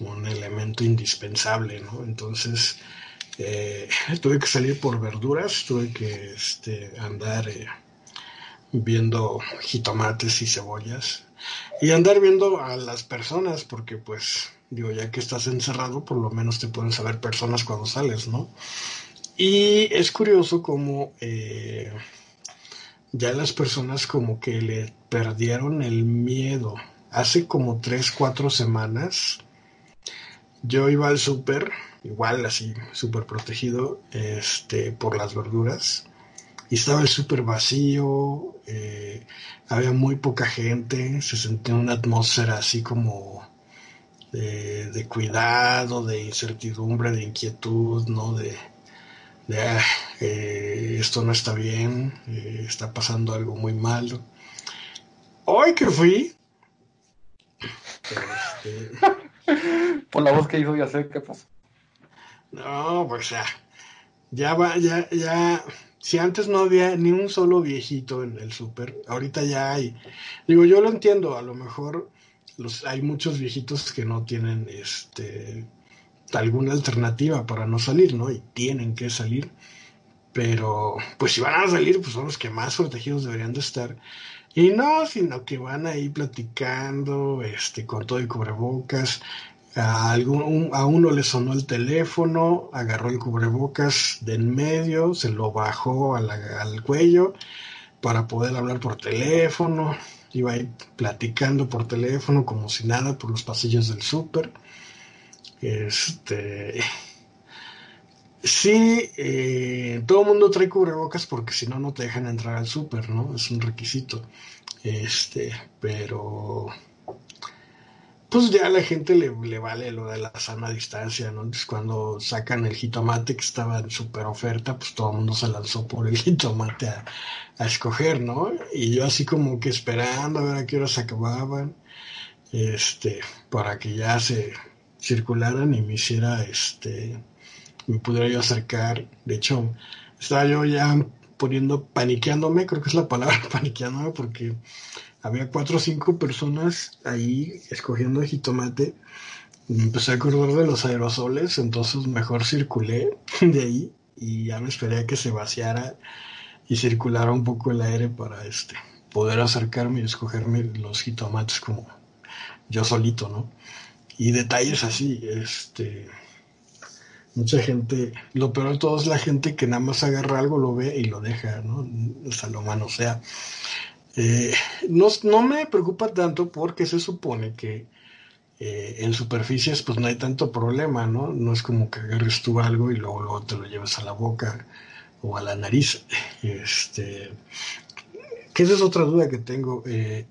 un elemento indispensable, ¿no? Entonces, eh, tuve que salir por verduras, tuve que este, andar eh, viendo jitomates y cebollas y andar viendo a las personas porque pues digo ya que estás encerrado por lo menos te pueden saber personas cuando sales no y es curioso como eh, ya las personas como que le perdieron el miedo. Hace como tres cuatro semanas yo iba al súper igual así súper protegido este por las verduras y estaba el súper vacío, eh, había muy poca gente, se sentía una atmósfera así como de, cuidado, de incertidumbre, de inquietud, ¿no? De, ah, eh, esto no está bien, eh, está pasando algo muy malo. Hoy que fui, Este... <laughs> Por la voz que hizo, ya sé qué pasó. No, pues ya. Ya va, ya, ya. Si antes no había ni un solo viejito en el súper, ahorita ya hay. Digo, yo lo entiendo, a lo mejor los, hay muchos viejitos que no tienen este alguna alternativa para no salir, ¿no? Y tienen que salir. Pero, pues si van a salir, pues son los que más protegidos deberían de estar. Y no, sino que van ahí platicando, este, con todo el cubrebocas. A, a uno le sonó el teléfono, agarró el cubrebocas de en medio, se lo bajó al cuello para poder hablar por teléfono. Iba ahí platicando por teléfono como si nada por los pasillos del súper. Este. Sí, eh, todo el mundo trae cubrebocas porque si no, no te dejan entrar al súper, ¿no? Es un requisito. Este, pero. Pues ya la gente le, vale lo de la sana distancia, ¿no? Entonces cuando sacan el jitomate que estaba en super oferta, pues todo el mundo se lanzó por el <laughs> jitomate a, a escoger, ¿no? Y yo así como que esperando a ver a qué hora se acababan, este, para que ya se, circularan y me hiciera, este, me pudiera yo acercar. De hecho, estaba yo ya poniendo, paniqueándome, creo que es la palabra, <laughs> paniqueándome, porque había cuatro o cinco personas ahí escogiendo el jitomate. Me empecé a acordar de los aerosoles, entonces mejor circulé <laughs> de ahí y ya me esperé a que se vaciara y circulara un poco el aire para este poder acercarme y escogerme los jitomates como yo solito, ¿no? y detalles así, este mucha gente, lo peor de todo es la gente que nada más agarra algo, lo ve y lo deja, ¿no? O sea. Eh, no, no me preocupa tanto porque se supone que eh, en superficies pues no hay tanto problema, ¿no? No es como que agarres tú algo y luego, luego te lo lleves a la boca o a la nariz. Este, que esa es otra duda que tengo. Eh,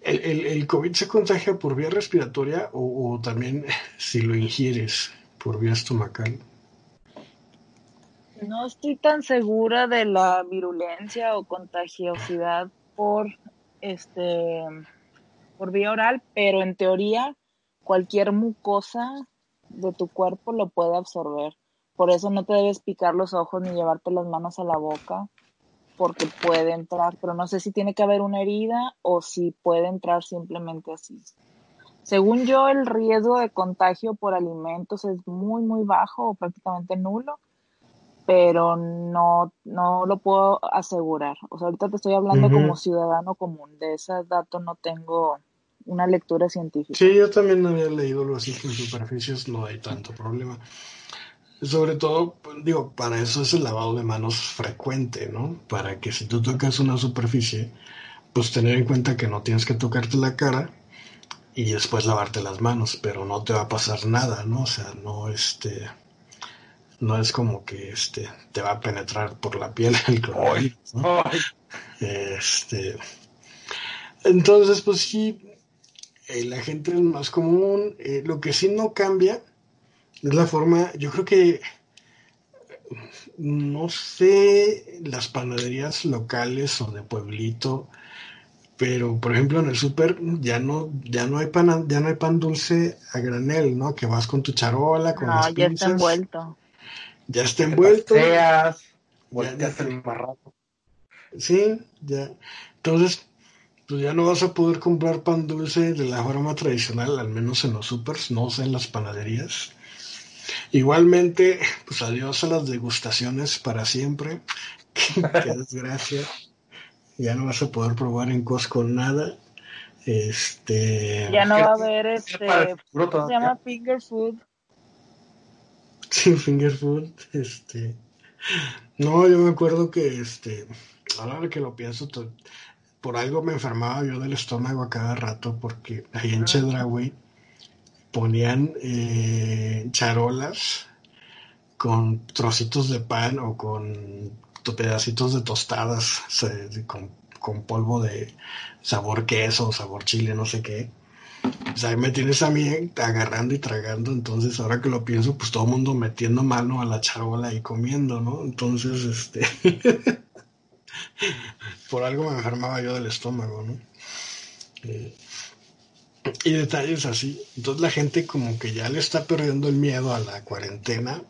¿El, el, COVID se contagia por vía respiratoria o, también si lo ingieres por vía estomacal? No estoy tan segura de la virulencia o contagiosidad por este por vía oral, pero en teoría cualquier mucosa de tu cuerpo lo puede absorber. Por eso no te debes picar los ojos ni llevarte las manos a la boca porque puede entrar, pero no sé si tiene que haber una herida o si puede entrar simplemente así. Según yo, el riesgo de contagio por alimentos es muy, muy bajo o prácticamente nulo, pero no, no lo puedo asegurar. O sea, ahorita te estoy hablando como ciudadano común, de ese dato no tengo una lectura científica. Sí, yo también había leído algo así que en superficies no hay tanto problema. Sobre todo, digo, para eso es el lavado de manos frecuente, ¿no? Para que si tú tocas una superficie, pues tener en cuenta que no tienes que tocarte la cara y después lavarte las manos, pero no te va a pasar nada, ¿no? O sea, no este no es como que este te va a penetrar por la piel <laughs> el cloruro, ¿no? Este entonces, pues sí, eh, la gente es más común. Eh, lo que sí no cambia es la forma, yo creo que, no sé, las panaderías locales o de pueblito, pero por ejemplo en el súper ya no, ya no hay pan, ya no hay pan dulce a granel, ¿no? Que vas con tu charola, con no, ya está envuelto. Ya está envuelto. ya, ya Sí, ya. Entonces, pues ya no vas a poder comprar pan dulce de la forma tradicional, al menos en los supers, no sé, en las panaderías. Igualmente, pues adiós a las degustaciones para siempre. <laughs> Qué desgracia. Ya no vas a poder probar en Costco nada. Este. Ya no va a haber este. se llama finger food. Sí, finger food. Este. No, yo me acuerdo que este. Ahora que lo pienso, por algo me enfermaba yo del estómago a cada rato porque ahí en Chedraui ponían eh, charolas con trocitos de pan o con pedacitos de tostadas con, polvo de sabor queso, sabor chile, no sé qué. Sea, ahí me tienes a mí agarrando y tragando, entonces ahora que lo pienso, pues todo el mundo metiendo mano a la charola y comiendo, ¿no? Entonces, este... <laughs> por algo me enfermaba yo del estómago, ¿no? Eh, Y detalles así. Entonces la gente como que ya le está perdiendo el miedo a la cuarentena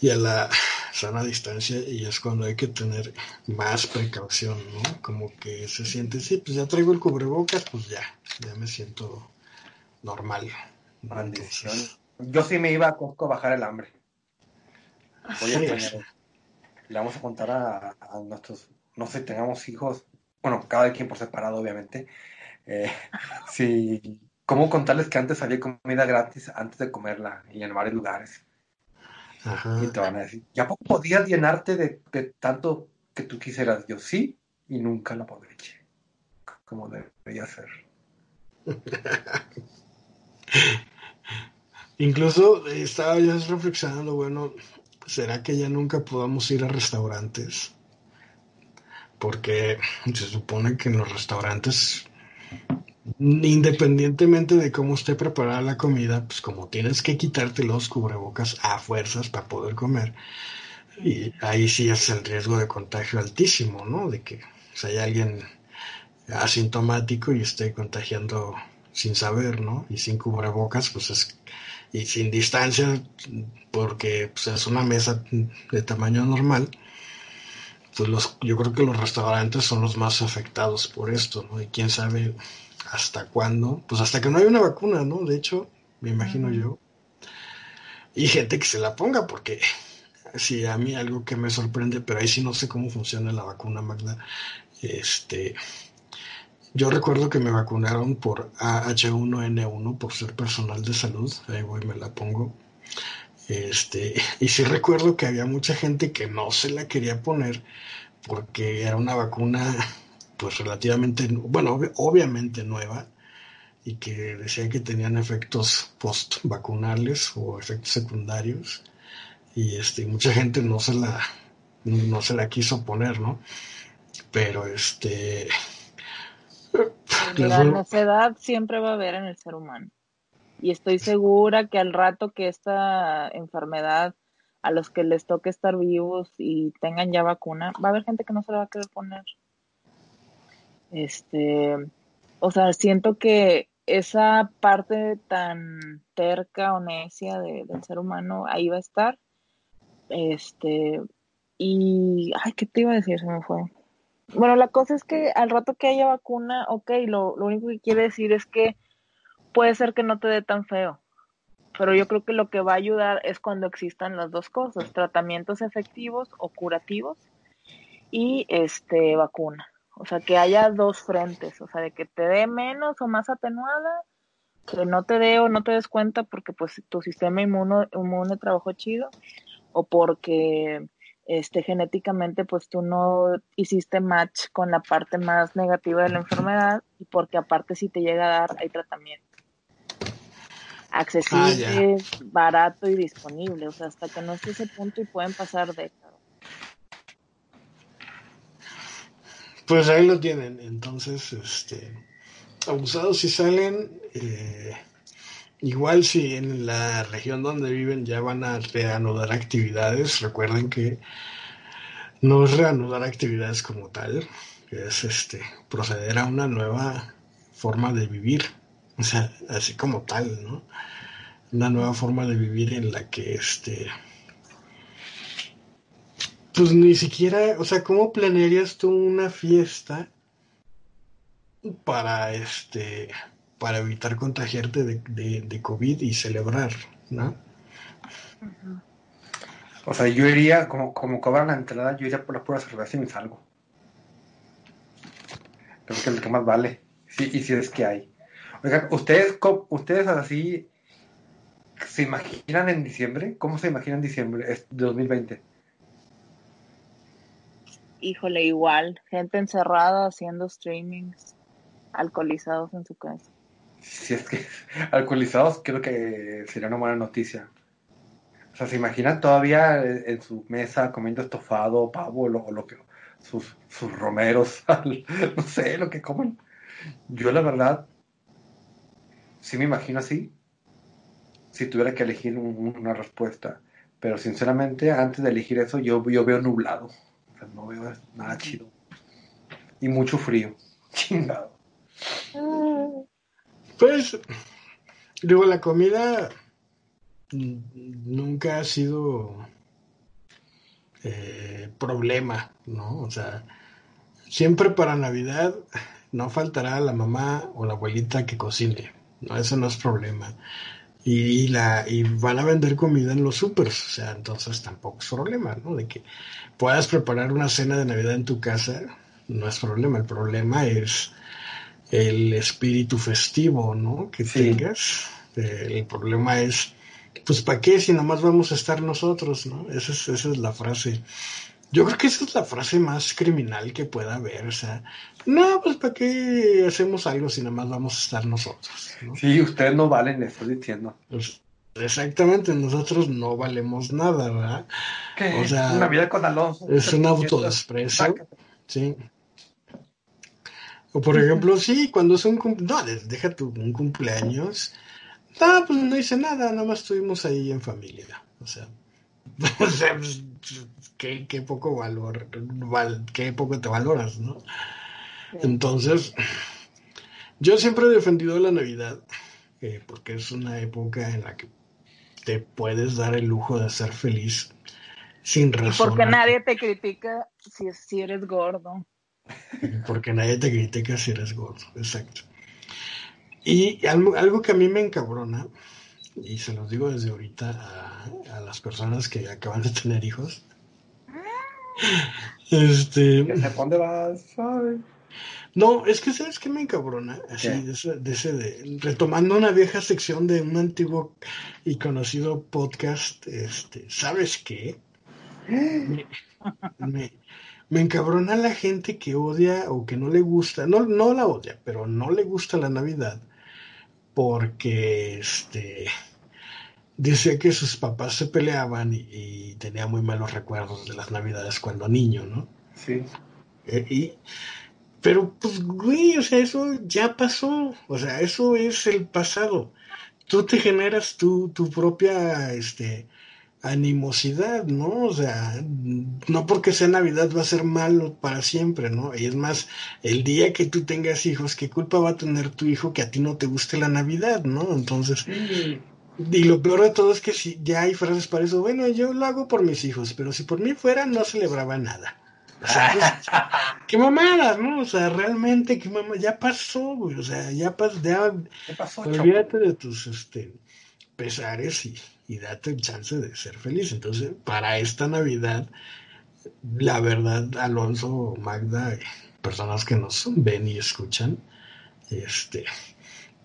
y a la sana distancia y es cuando hay que tener más precaución, ¿no? Como que se siente, sí, pues ya traigo el cubrebocas, pues ya, ya me siento normal. Maldición. Yo sí me iba a Costco a bajar el hambre. Voy a le vamos a contar a, nuestros, no sé, tengamos hijos, bueno, cada quien por separado, obviamente. Eh, <laughs> sí, ¿Cómo contarles que antes había comida gratis antes de comerla y en varios lugares? Y te van a decir, ¿ya podías llenarte de, tanto que tú quisieras? Yo sí, y nunca lo aproveché, como debería ser. <laughs> Incluso estaba yo reflexionando, bueno, ¿será que ya nunca podamos ir a restaurantes? Porque se supone que en los restaurantes independientemente de cómo esté preparada la comida, pues como tienes que quitarte los cubrebocas a fuerzas para poder comer, y ahí sí es el riesgo de contagio altísimo, ¿no? De que si hay alguien asintomático y esté contagiando sin saber, ¿no? Y sin cubrebocas, pues es y sin distancia, porque pues, es una mesa de tamaño normal. Pues los, yo creo que los restaurantes son los más afectados por esto, ¿no? Y quién sabe ¿Hasta cuándo? Pues hasta que no hay una vacuna, ¿no? De hecho, me imagino yo. Y gente que se la ponga, porque sí, a mí algo que me sorprende, pero ahí sí no sé cómo funciona la vacuna, Magda. Este, yo recuerdo que me vacunaron por H1N1 por ser personal de salud. Ahí voy, me la pongo. Este, y sí recuerdo que había mucha gente que no se la quería poner porque era una vacuna pues relativamente, bueno, obviamente nueva y que decían que tenían efectos post vacunales o efectos secundarios y este mucha gente no se la no se la quiso poner, ¿no? Pero este la necedad siempre va a haber en el ser humano. Y estoy segura que al rato que esta enfermedad a los que les toque estar vivos y tengan ya vacuna, va a haber gente que no se la va a querer poner. Este, o sea, siento que esa parte tan terca o necia del ser humano ahí va a estar. Este, y, ay, ¿qué te iba a decir? Se me fue. Bueno, la cosa es que al rato que haya vacuna, ok, lo, lo único que quiere decir es que puede ser que no te dé tan feo. Pero yo creo que lo que va a ayudar es cuando existan las dos cosas, tratamientos efectivos o curativos y este vacuna. O sea, que haya dos frentes, o sea, de que te dé menos o más atenuada, que no te dé o no te des cuenta porque pues tu sistema inmuno, inmune trabajó chido, o porque este genéticamente pues tú no hiciste match con la parte más negativa de la enfermedad y porque aparte si te llega a dar hay tratamiento accesible, ah, barato y disponible, o sea, hasta que no esté ese punto y pueden pasar décadas. Pues ahí lo tienen. Entonces, este, abusados si salen, eh, igual si en la región donde viven ya van a reanudar actividades, recuerden que no es reanudar actividades como tal, es este proceder a una nueva forma de vivir, o sea, así como tal, ¿no? Una nueva forma de vivir en la que este pues ni siquiera, o sea, ¿cómo planearías tú una fiesta para este para evitar contagiarte de, de, COVID y celebrar, ¿no? O sea, yo iría, como, como cobran la entrada, yo iría por la pura cerveza y me salgo. Creo que es lo que más vale. Sí, y si es que hay. Oigan, ¿ustedes, ustedes así se imaginan en diciembre? ¿Cómo se imaginan diciembre de 2020? Híjole, igual, gente encerrada haciendo streamings, alcoholizados en su casa. Si es que <laughs> alcoholizados creo que sería una buena noticia. O sea, ¿se imaginan todavía en su mesa comiendo estofado, pavo o lo que sus, sus romeros, <laughs> no sé, lo que comen? Yo la verdad, sí me imagino así, si tuviera que elegir una respuesta. Pero sinceramente, antes de elegir eso, yo, yo veo nublado no veo nada chido. Y mucho frío. <laughs> Chingado. Pues, digo, la comida nunca ha sido eh, problema, ¿no? O sea, siempre para Navidad no faltará la mamá o la abuelita que cocine, ¿no? Eso no es problema. Y, la, y van a vender comida en los supers, o sea, entonces tampoco es problema, ¿no? De que puedas preparar una cena de Navidad en tu casa, no es problema, el problema es el espíritu festivo, ¿no? Que tengas. el problema es, pues, ¿para qué si nomás vamos a estar nosotros, ¿no? Esa es, esa es la frase. Yo creo que esa es la frase más criminal que pueda haber, o sea, no, pues ¿para qué hacemos algo si nomás vamos a estar nosotros? ¿no? Sí, ustedes no valen, estoy diciendo. Pues, exactamente, nosotros no valemos nada, ¿verdad? ¿Qué? O sea, una vida con Alonso. Es un autodesprecio, sí. O por ejemplo, sí, cuando es un cumpleaños, no, deja tu un cumpleaños, no, pues no hice nada, nada más estuvimos ahí en familia. O sea, <laughs> o sea pues, qué, qué, poco valor, val, qué poco te valoras, ¿no? Entonces, yo siempre he defendido la Navidad, eh, porque es una época en la que te puedes dar el lujo de ser feliz sin razón. Porque nadie te critica si, si eres gordo. Porque nadie te critica si eres gordo, exacto. Y algo, que a mí me encabrona, y se los digo desde ahorita a, las personas que acaban de tener hijos, este... ¿Dónde vas? No, es que ¿sabes qué me encabrona? Así, de ese, de ese de, retomando una vieja sección de un antiguo y conocido podcast, este, ¿sabes qué? <gasps> me, me encabrona la gente que odia o que no le gusta, no, no la odia, pero no le gusta la Navidad porque este decía que sus papás se peleaban y, tenía muy malos recuerdos de las Navidades cuando niño, ¿no? Sí. Eh, y, pero pues, güey, o sea, eso ya pasó, o sea, eso es el pasado. Tú te generas tu, tu propia, este, animosidad, ¿no? O sea, no porque sea Navidad va a ser malo para siempre, ¿no? Y es más, el día que tú tengas hijos, ¿qué culpa va a tener tu hijo que a ti no te guste la Navidad, ¿no? Entonces, y lo peor de todo es que si ya hay frases para eso, bueno, yo lo hago por mis hijos, pero si por mí fuera, no celebraba nada. O sea, <laughs> pues, qué mamadas, ¿no? O sea, realmente, qué mamá, ya pasó, güey, o sea, ya, pas, ya, pasó, olvídate de tus, este, pesares y y date el chance de ser feliz. Entonces, para esta Navidad, la verdad, Alonso, Magda, personas que nos ven y escuchan, este,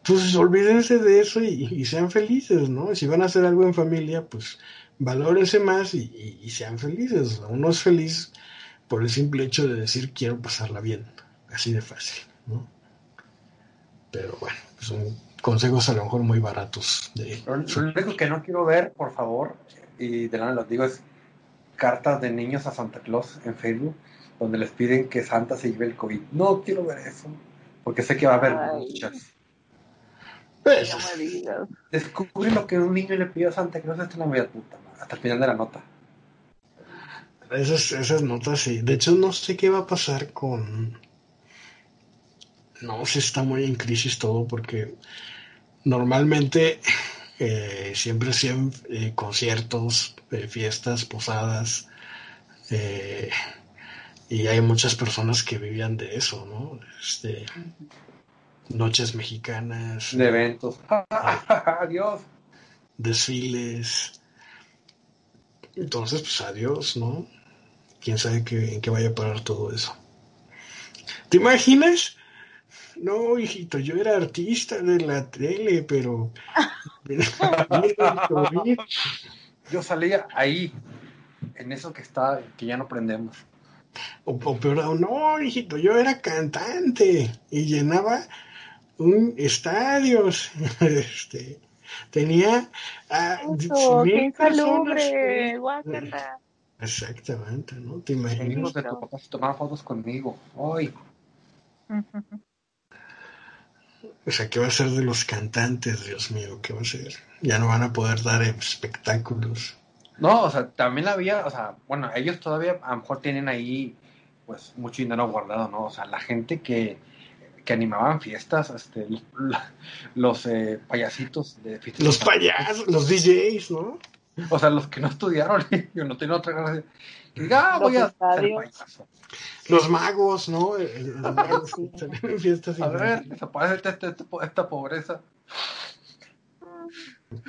pues olvídense de eso y, sean felices, ¿no? Si van a hacer algo en familia, pues valórense más y, sean felices. Uno es feliz por el simple hecho de decir quiero pasarla bien, así de fácil, ¿no? Pero bueno, pues un consejos a lo mejor muy baratos. De... Lo, único que no quiero ver, por favor, y de nada lo digo, es cartas de niños a Santa Claus en Facebook, donde les piden que Santa se lleve el COVID. No quiero ver eso, porque sé que va a haber muchas. Pues, no me digas. Descubre lo que un niño le pidió a Santa Claus hasta la media puta, hasta el final de la nota. Esas, esas notas sí. De hecho, no sé qué va a pasar con. No, se está muy en crisis todo porque Normalmente eh, siempre hacían eh, conciertos, eh, fiestas, posadas, y hay muchas personas que vivían de eso, ¿no? Este, noches mexicanas. De eventos. <laughs> Adiós. Desfiles. Entonces, pues adiós, ¿no? Quién sabe qué, en qué vaya a parar todo eso. ¿Te imaginas? No, hijito, yo era artista de la tele, pero... <laughs> yo salía ahí, en eso que está, que ya no prendemos. O, peor no, hijito, yo era cantante y llenaba un estadios. <laughs> este, tenía a mil personas. Exactamente, ¿no? Te imaginas. de tu papá se tomaban fotos conmigo. Hoy. O sea, ¿qué va a ser de los cantantes, Dios mío? ¿Qué va a ser? Ya no van a poder dar espectáculos. No, o sea, también había, o sea, bueno, ellos todavía a lo mejor tienen ahí, pues, mucho dinero guardado, ¿no? O sea, la gente que, que animaban fiestas, este, los eh, payasitos de fiestas. Los payasos, los DJs, ¿no? O sea, los que no estudiaron, <laughs> yo no tenía otra. Diga, ah, voy a ser payaso. Los magos, ¿no? <laughs> fiestas a ver, desaparece esta, esta pobreza.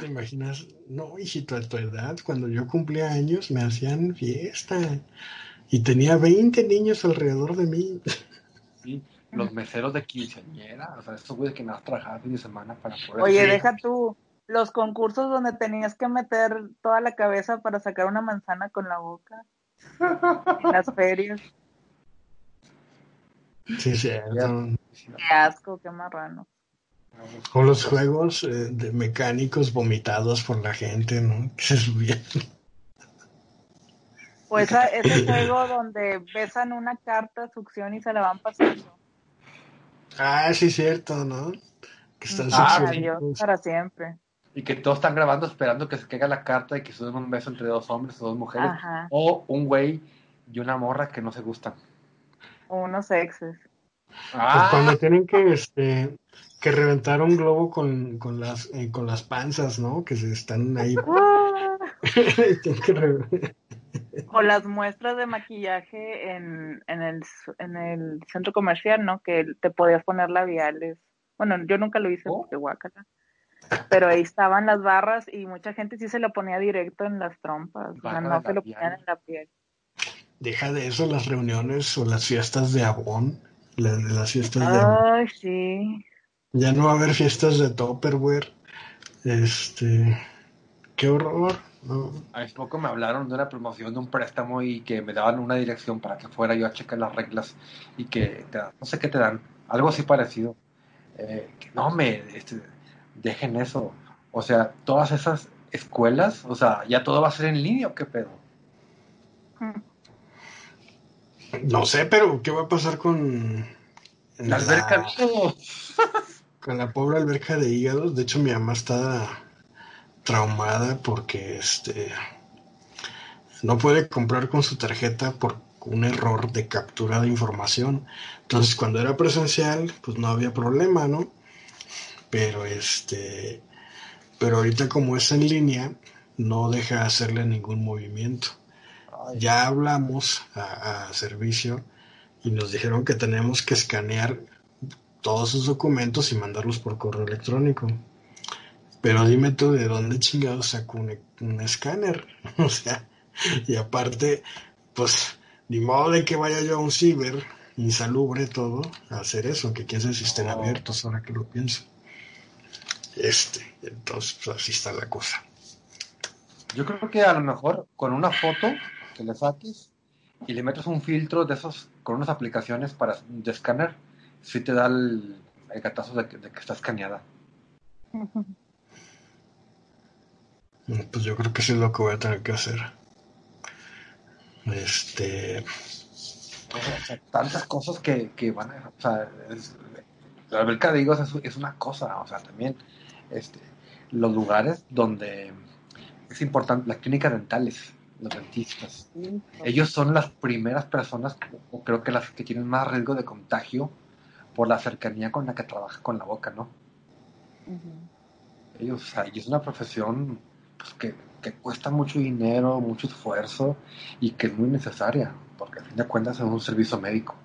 ¿Te imaginas? No, hijito, a tu edad, cuando yo cumplía años, me hacían fiesta. Y tenía 20 niños alrededor de mí. Sí, los meseros de quinceañera, o sea, esos güeyes que me has trabajado fin de semana para poder... Oye, deja tú, los concursos donde tenías que meter toda la cabeza para sacar una manzana con la boca. <laughs> en las ferias. Sí, sí. Qué asco, qué marrano. O los juegos eh, de mecánicos vomitados por la gente, ¿no? <laughs> Que se subían. <laughs> O ese juego donde besan una carta, succión y se la van pasando. Ah, sí, cierto, ¿no? Que están ah, para siempre. Y que todos están grabando esperando que se caiga la carta y que suben un beso entre dos hombres o dos mujeres. O un güey y una morra que no se gustan. O unos exes. Ah. Pues cuando tienen que, este, que reventar un globo con, con las, eh, con las panzas, ¿no? Que se están ahí. <laughs> o las muestras de maquillaje en, en, el, en el centro comercial, ¿no? Que te podías poner labiales. Bueno, yo nunca lo hice oh. guacala. Pero ahí estaban las barras y mucha gente sí se lo ponía directo en las trompas. O sea, no se lo ponían en la piel. Deja de eso las reuniones o las fiestas de Avon. La, las fiestas de Ay, sí. Ya no va a haber fiestas de Topperware. Este. Qué horror. Hace poco me hablaron de una promoción de un préstamo y que me daban una dirección para que fuera yo a checar las reglas y que te no sé qué te dan, algo así parecido. Eh, que no me este, dejen eso. O sea, todas esas escuelas, o sea, ya todo va a ser en línea o qué pedo. No sé, pero ¿qué va a pasar con la alberca de hígados? <laughs> con la pobre alberca de hígados. De hecho, mi mamá está traumada porque este no puede comprar con su tarjeta por un error de captura de información. Entonces, cuando era presencial, pues no había problema, ¿no? Pero este, pero ahorita como es en línea, no deja hacerle ningún movimiento. Ya hablamos a, a servicio y nos dijeron que tenemos que escanear todos sus documentos y mandarlos por correo electrónico. Pero dime tú de dónde chingados saco un, escáner. <laughs> o sea, y aparte, pues, ni modo de que vaya yo a un ciber, insalubre todo, a hacer eso, que quién sabe si estén abiertos ahora que lo pienso. Este, entonces, pues así está la cosa. Yo creo que a lo mejor con una foto que le saques y le metes un filtro de esos con unas aplicaciones para de escáner, sí te da el, el gatazo de que, de que está escaneada. Pues yo creo que sí es lo que voy a tener que hacer. Este. tantas cosas que, que, van a. O sea, la alberca de higos es, una cosa, o sea, también este, los lugares donde es importante, las clínicas dentales, los dentistas, ellos son las primeras personas, o creo que las que tienen más riesgo de contagio por la cercanía con la que trabaja con la boca, ¿no? Ellos, o sea, y es una profesión pues, que, cuesta mucho dinero, mucho esfuerzo y que es muy necesaria, porque a fin de cuentas es un servicio médico.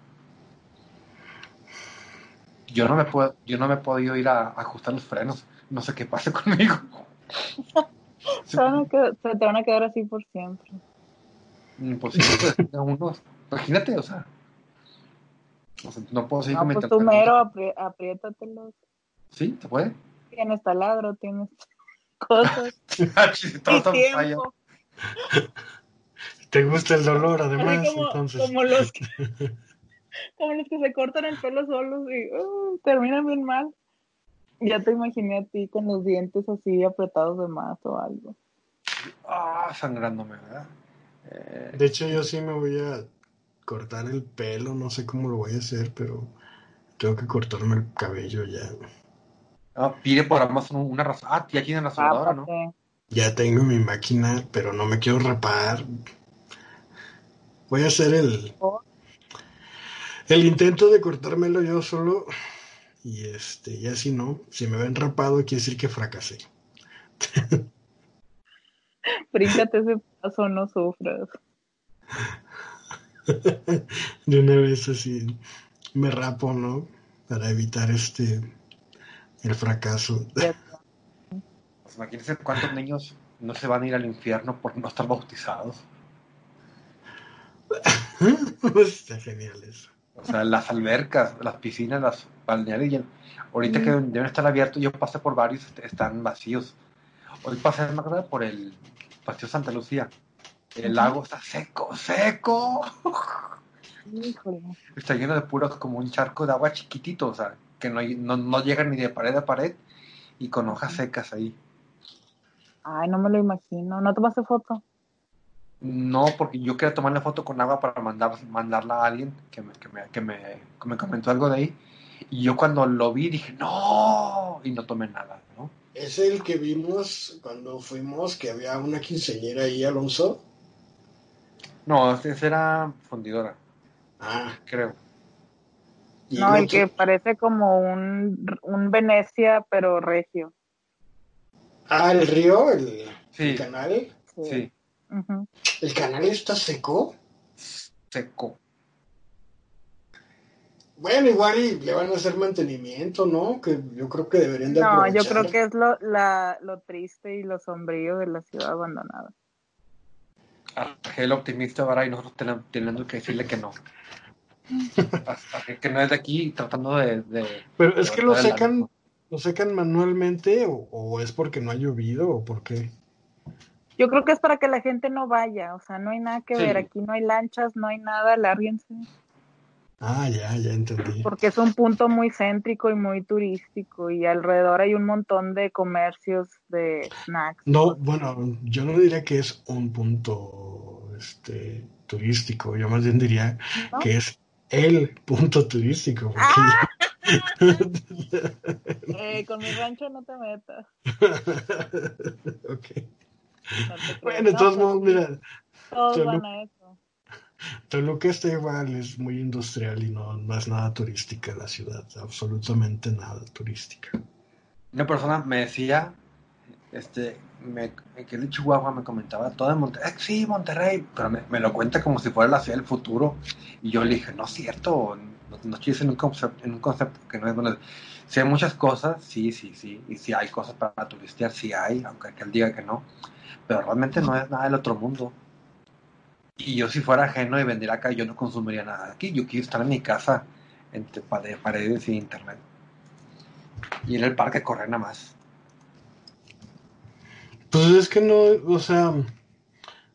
Yo no me puedo, yo no me he podido ir a, ajustar los frenos, no sé qué pase <laughs> conmigo. se, te van a quedar así por siempre. Imposible, pues, imagínate, o sea, no puedo seguir no, pues tú mero apriétatelos. ¿Sí? ¿Se puede? Tienes taladro, tienes cosas. <laughs> ¿Te gusta el dolor además? Como, entonces. Como los, que, <laughs> como los que se cortan el pelo solos y uh, terminan bien mal. Ya te imaginé a ti con los dientes así apretados de más o algo. Ah, sangrándome, ¿verdad? Eh, de hecho, yo sí me voy a cortar el pelo, no sé cómo lo voy a hacer, pero tengo que cortarme el cabello ya. Ah, pide por Amazon una razón. Ah, ya tienen rasuradora, ¿no? Ya tengo mi máquina, pero no me quiero reparar. Voy a hacer el. El intento de cortármelo yo solo y este, y así no, si me ven rapado quiere decir que fracasé. <laughs> Bríncate ese paso, no sufras. <laughs> De una vez así me rapo, ¿no? Para evitar este el fracaso. Pues imagínense cuántos niños no se van a ir al infierno por no estar bautizados. <laughs> Está genial eso. O sea, las albercas, las piscinas, las balnearios, ahorita que deben estar abiertos, yo pasé por varios, están vacíos. Hoy pasé más grande por el Paseo Santa Lucía. El lago está seco, seco. Está lleno de puros como un charco de agua chiquitito, o sea, que no, no, no llega ni de pared a pared y con hojas secas ahí. Ay, no me lo imagino. ¿No tomaste foto? No, porque yo quería tomar la foto con agua para mandar, mandarla a alguien que me, que, me, que, me, que me comentó algo de ahí. Y yo cuando lo vi dije, no, y no tomé nada, ¿no? ¿Es el que vimos cuando fuimos que había una quinceñera ahí, Alonso? No, ese era fundidora. Ah, creo. No, el que parece como un, un Venecia, pero regio. Ah, el río, el, Sí. el canal. Sí. ¿El canal está seco? seco. Bueno, igual y le van a hacer mantenimiento, ¿no? Que yo creo que deberían de No, yo creo que es lo, la, lo triste y lo sombrío de la ciudad abandonada. El optimista ahora y nosotros ten- teniendo que decirle que no. Hasta que, que no es de aquí tratando de... de- Pero es de que lo secan, lo secan manualmente o, o es porque no ha llovido o por qué. Yo creo que es para que la gente no vaya, o sea, no hay nada que Sí. ver, aquí no hay lanchas, no hay nada, lárguense, Ah, ya, ya entendí. porque es un punto muy céntrico y muy turístico y alrededor hay un montón de comercios de snacks. No, bueno, yo no diría que es un punto este turístico, yo más bien diría ¿No? que es el punto turístico. ¡Ah! <laughs> Eh, con mi rancho no te metas. <laughs> Ok. no te creas. Bueno, de todos pues, modos, mira, Todos Toluca- van a eso. Toluca está igual, es muy industrial y no, no es nada turística la ciudad, absolutamente nada turística. Una persona me decía, este, me, que de Chihuahua me comentaba todo en Monterrey, sí, Monterrey, pero me, lo cuenta como si fuera la ciudad del futuro. Y yo le dije, no es cierto, no, no estoy en un concepto, que no es bueno. Si hay muchas cosas, sí, sí, sí, y si hay cosas para turistear, sí hay, aunque él diga que no, pero realmente no es nada del otro mundo. Y yo si fuera ajeno y vendiera acá, yo no consumiría nada aquí, yo quiero estar en mi casa, entre pare- paredes y internet. Y en el parque correr nada más. Pues es que no, o sea,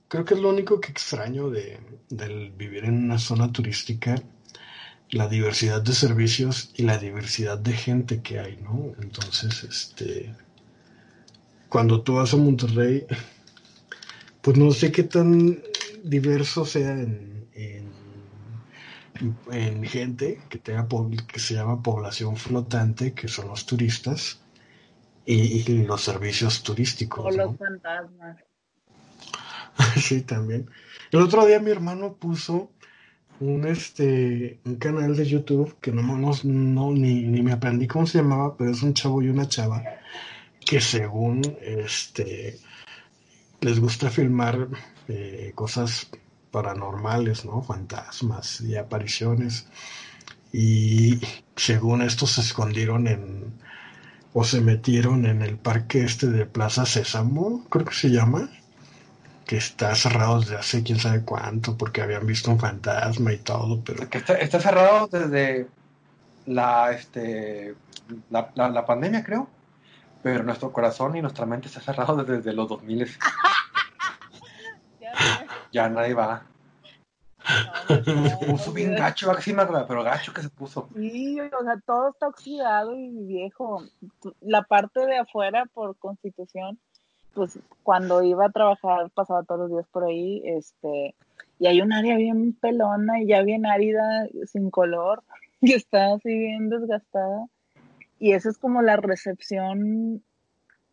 creo que es lo único que extraño de, del vivir en una zona turística, la diversidad de servicios y la diversidad de gente que hay, ¿no? Entonces, este, cuando tú vas a Monterrey, pues no sé qué tan diverso sea en, en, en gente que tenga que se llama población flotante, que son los turistas, y, y los servicios turísticos, O ¿no? los fantasmas. <laughs> Sí, también. El otro día mi hermano puso un este un canal de YouTube que no, no, no ni, ni me aprendí cómo se llamaba, pero es un chavo y una chava que según este les gusta filmar eh, cosas paranormales, ¿no? Fantasmas y apariciones. Y según estos se escondieron en o se metieron en el parque este de Plaza Sésamo, creo que se llama que está cerrado desde hace quién sabe cuánto, porque habían visto un fantasma y todo, pero Que está, está cerrado desde la, este, la, la, la pandemia, creo. Pero nuestro corazón y nuestra mente está cerrado desde, desde los 2000. <laughs> Ya sé. Ya nadie va. No, <laughs> Se puso bien gacho, pero gacho que se puso. Sí, o sea, todo está oxidado y viejo. La parte de afuera, por constitución, pues cuando iba a trabajar pasaba todos los días por ahí, este, y hay un área bien pelona y ya bien árida, sin color, <laughs> y está así bien desgastada. Y esa es como la recepción,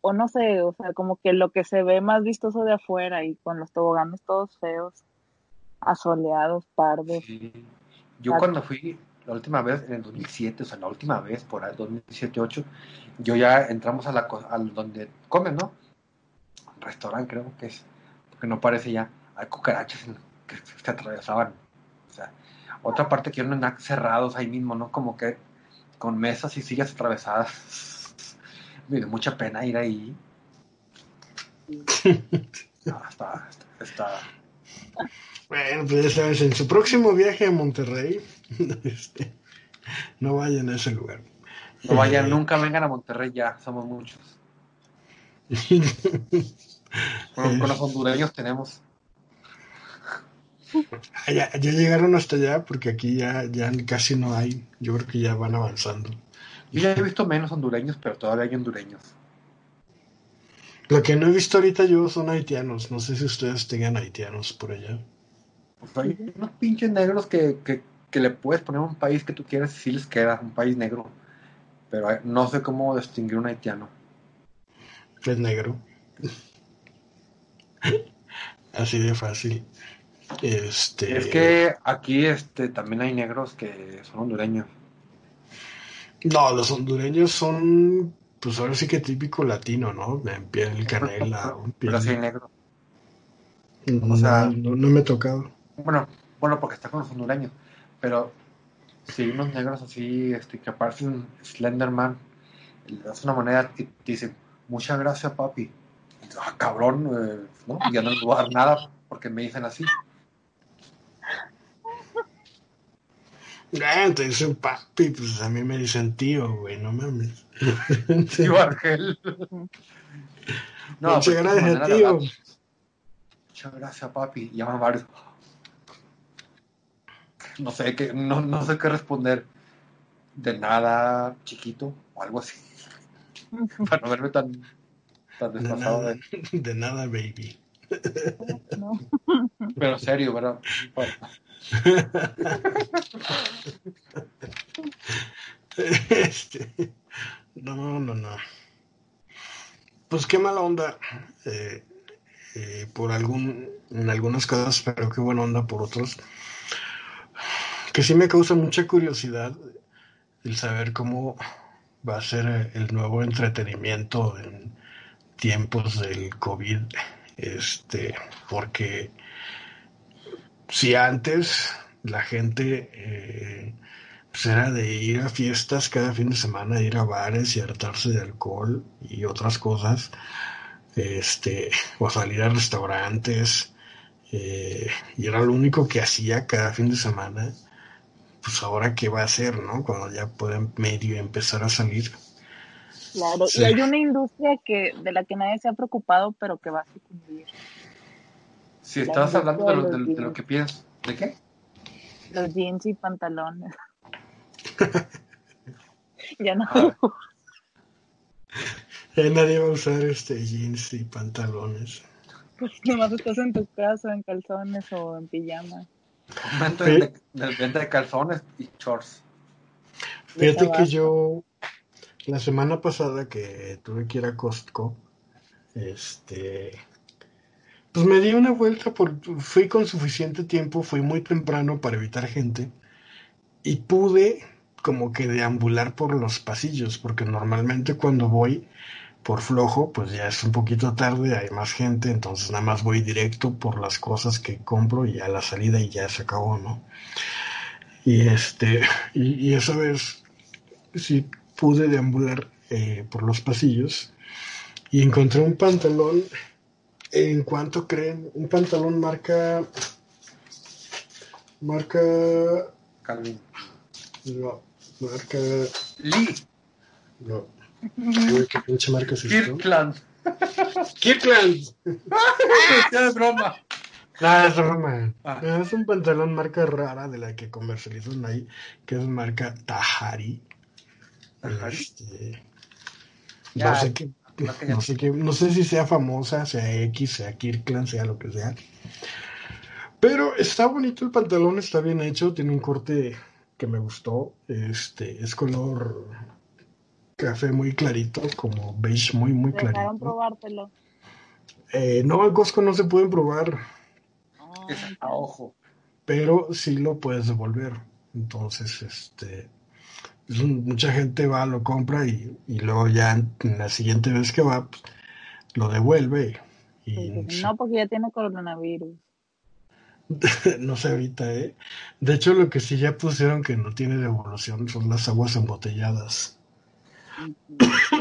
o no sé, o sea, como que lo que se ve más vistoso de afuera y con los toboganes todos feos, asoleados, pardos. Sí. Yo cuando fui la última vez, en el 2007, o sea, la última vez, por ahí, 2007-2008, yo ya entramos a la al donde comen, ¿no? Restaurante creo que es, porque no parece ya, hay cucarachas que se atravesaban. O sea, otra parte que eran cerrados ahí mismo, ¿no? Como que con mesas y sillas atravesadas. <laughs> Me dio mucha pena ir ahí. <laughs> No, está, está, Bueno, pues ya sabes, en su próximo viaje a Monterrey, <laughs> este, no vayan a ese lugar. No vayan, nunca vengan a Monterrey ya, somos muchos. <laughs> con, los hondureños tenemos. Ah, ya, ya, llegaron hasta allá porque aquí ya, ya casi no hay. Yo creo que ya van avanzando. Yo ya he visto menos hondureños, pero todavía hay hondureños. Lo que no he visto ahorita yo son haitianos. No sé si ustedes tengan haitianos por allá. Pues hay unos pinches negros que, que, que le puedes poner un país que tú quieras y sí les queda, un país negro. Pero no sé cómo distinguir un haitiano. Es negro. <laughs> Así de fácil. Este... Es que aquí este, también hay negros que son hondureños. No, los hondureños son pues ahora sí que típico latino, ¿no? En piel canela. Piel... <laughs> Pero sí negro. o sea, no, me he tocado. Bueno, bueno, porque está con los hondureños. Pero si unos negros así, este, que aparecen Slenderman, le das una moneda y te dicen, muchas gracias, papi. ah, cabrón, eh, ¿no? Y ya no les voy a dar nada porque me dicen así. Ah, te dicen papi, pues a mí me dicen tío, güey, no mames. <laughs> Tío Argel. <laughs> No, Muchas pues, gracias, tío. Muchas gracias, papi. Llaman varios. No sé qué, no, no sé qué responder. De nada, chiquito, o algo así. Para no verme tan, tan desfasado. De nada, de... de nada baby. No. Pero serio, ¿verdad? Este, no, no, no. Pues qué mala onda eh, eh, por algún, en algunas cosas, pero qué buena onda por otros. Que sí me causa mucha curiosidad el saber cómo va a ser el nuevo entretenimiento en tiempos del COVID. Este, porque si antes la gente eh, pues era de ir a fiestas cada fin de semana, ir a bares y hartarse de alcohol y otras cosas, este, o salir a restaurantes, eh, y era lo único que hacía cada fin de semana, pues ahora qué va a hacer, ¿no? Cuando ya pueden medio empezar a salir. Claro, y hay una industria que de la que nadie se ha preocupado, pero que va a sucumbir. Si estabas hablando de lo, de, lo, que piensas, ¿de qué? Los jeans y pantalones. <laughs> ya no. <laughs> Ya nadie va a usar este jeans y pantalones. Pues nomás estás en tu casa en calzones o en pijama. Momento de, venta de calzones y shorts. Fíjate que yo la semana pasada que tuve que ir a Costco, este pues me di una vuelta, por, fui con suficiente tiempo, fui muy temprano para evitar gente y pude como que deambular por los pasillos, porque normalmente cuando voy por flojo, pues ya es un poquito tarde, hay más gente, entonces nada más voy directo por las cosas que compro y a la salida y ya se acabó, ¿no? Y este, y, esa vez sí pude deambular eh, por los pasillos y encontré un pantalón ¿En cuánto creen? Un pantalón marca. Marca. Calvin. No, marca. Lee. No. ¿Qué pinche marca esto? Kirkland. <laughs> Kirkland. <laughs> es broma. No, es broma. Ah. Es un pantalón marca rara de la que comercializan ahí, que es marca Tahari. Tahari. Este, no sé qué no sé, qué, no sé si sea famosa, sea X, sea Kirkland, sea lo que sea. Pero está bonito el pantalón, está bien hecho, tiene un corte que me gustó. Este, es color café muy clarito, como beige muy, muy clarito. probártelo? Eh, no, el Costco no se pueden probar. a ojo. Pero sí lo puedes devolver. Entonces, este, pues, mucha gente va, lo compra y, y luego ya en la siguiente vez que va, pues, lo devuelve. Y, no, porque ya tiene coronavirus. <laughs> no se evita, ¿eh? De hecho, lo que sí ya pusieron que no tiene devolución son las aguas embotelladas.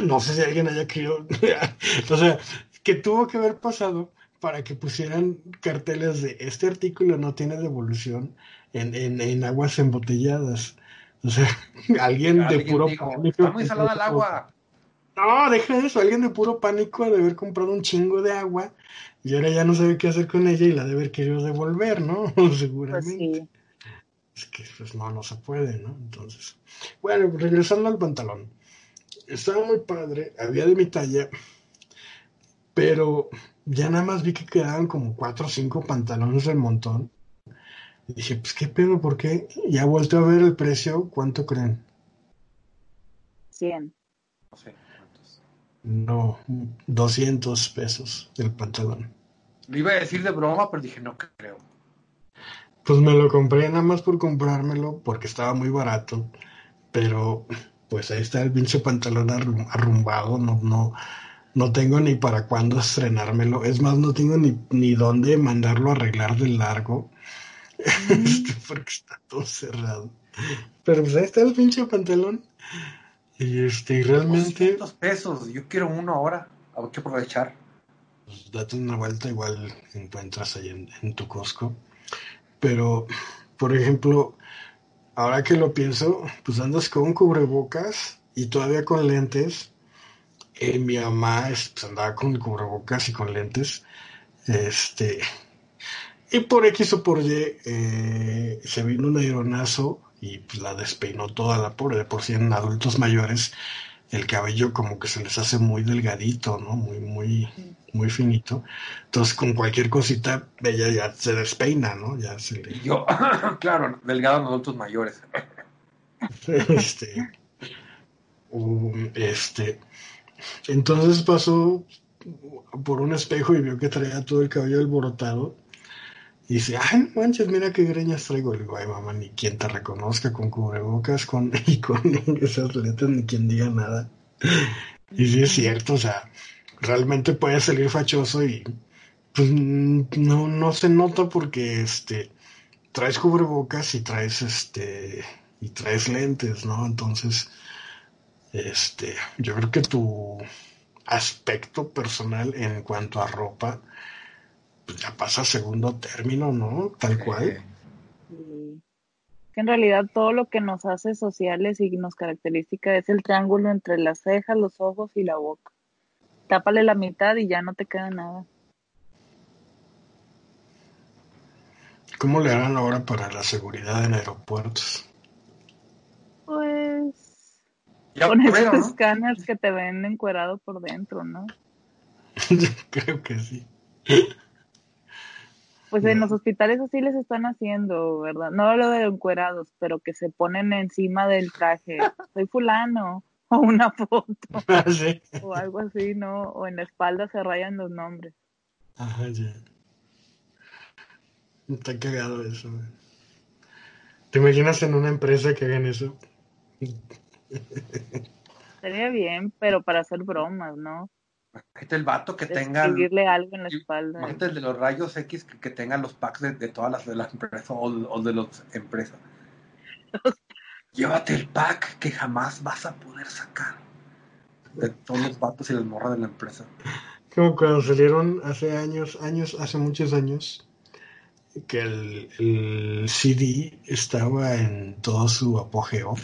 No sé si alguien haya querido, <laughs> o sea, que tuvo que haber pasado para que pusieran carteles de este artículo no tiene devolución en, en, en aguas embotelladas. O sea, <laughs> alguien de puro dijo, pánico. Está muy salada el agua. No, deja eso, alguien de puro pánico de haber comprado un chingo de agua y ahora ya no sabe qué hacer con ella y la de haber querido devolver, ¿no? <laughs> Pues Seguramente. sí. Es que pues no, no se puede, ¿no? Entonces, bueno, regresando al pantalón. Estaba muy padre, había de mi talla, pero ya nada más vi que quedaban como cuatro o cinco pantalones del montón. Y dije, pues qué pedo, ¿por qué? Ya vuelto a ver el precio, ¿cuánto creen? 100. No sé cuántos. No, 200 pesos el pantalón. Lo iba a decir de broma, pero dije, no creo. Pues me lo compré nada más por comprármelo porque estaba muy barato, pero pues ahí está el pinche pantalón arrum- arrumbado, no, no, no tengo ni para cuándo estrenármelo, es más, no tengo ni, ni dónde mandarlo a arreglar de largo, <laughs> este, porque está todo cerrado. Pero pues ahí está el pinche pantalón. Y este, y realmente, 200 pesos. Yo quiero uno ahora. Hay que aprovechar. pues, date una vuelta, igual encuentras ahí en, en tu Costco. Pero, por ejemplo, ahora que lo pienso, pues andas con cubrebocas y todavía con lentes. Eh, mi mamá es- pues, andaba con cubrebocas y con lentes. Este, y por X o por Y eh, se vino un aeronazo y pues, la despeinó toda la pobre. De por sí en adultos mayores el cabello como que se les hace muy delgadito, ¿no? Muy, muy, muy finito. Entonces con cualquier cosita ella ya se despeina, ¿no? Ya se le... Y yo, <laughs> claro, delgado en adultos mayores. <laughs> este, um, este, entonces pasó por un espejo y vio que traía todo el cabello alborotado. Y dice, ay, no manches, mira qué greñas traigo. Le digo, ay, mamá, ni quien te reconozca con cubrebocas con, <laughs> y con esas letras, ni quien diga nada. Y sí es cierto, o sea, realmente puede salir fachoso y pues no, no se nota porque este traes cubrebocas y traes este y traes lentes, ¿no? Entonces, este, yo creo que tu aspecto personal en cuanto a ropa pues ya pasa a segundo término, ¿no? Tal cual. Sí. Que en realidad todo lo que nos hace sociales y nos caracteriza es el triángulo entre las cejas, los ojos y la boca. Tápale la mitad y ya no te queda nada. ¿Cómo le harán ahora para la seguridad en aeropuertos? Pues ya con esos fueron, ¿no? escáneres que te ven encuerado por dentro, ¿no? <laughs> creo que sí. Pues en los hospitales así les están haciendo, ¿verdad? No lo de encuerados, pero que se ponen encima del traje. <laughs> Soy fulano. O una foto. <laughs> Ah, sí. O algo así, ¿no? O en la espalda se rayan los nombres. Ajá, ya. Está cagado eso. güey. ¿Te imaginas en una empresa que hagan eso? Sería bien, pero para hacer bromas, ¿no? Imagínate el vato que tenga. Escribirle algo en la espalda. Imagínate el de los rayos X que, que tenga los packs de, de todas las de la empresa o, o de las empresas. <laughs> Llévate el pack que jamás vas a poder sacar. De todos los vatos y las morras de la empresa. Como cuando salieron hace años, años, hace muchos años, que el, el CD estaba en todo su apogeo.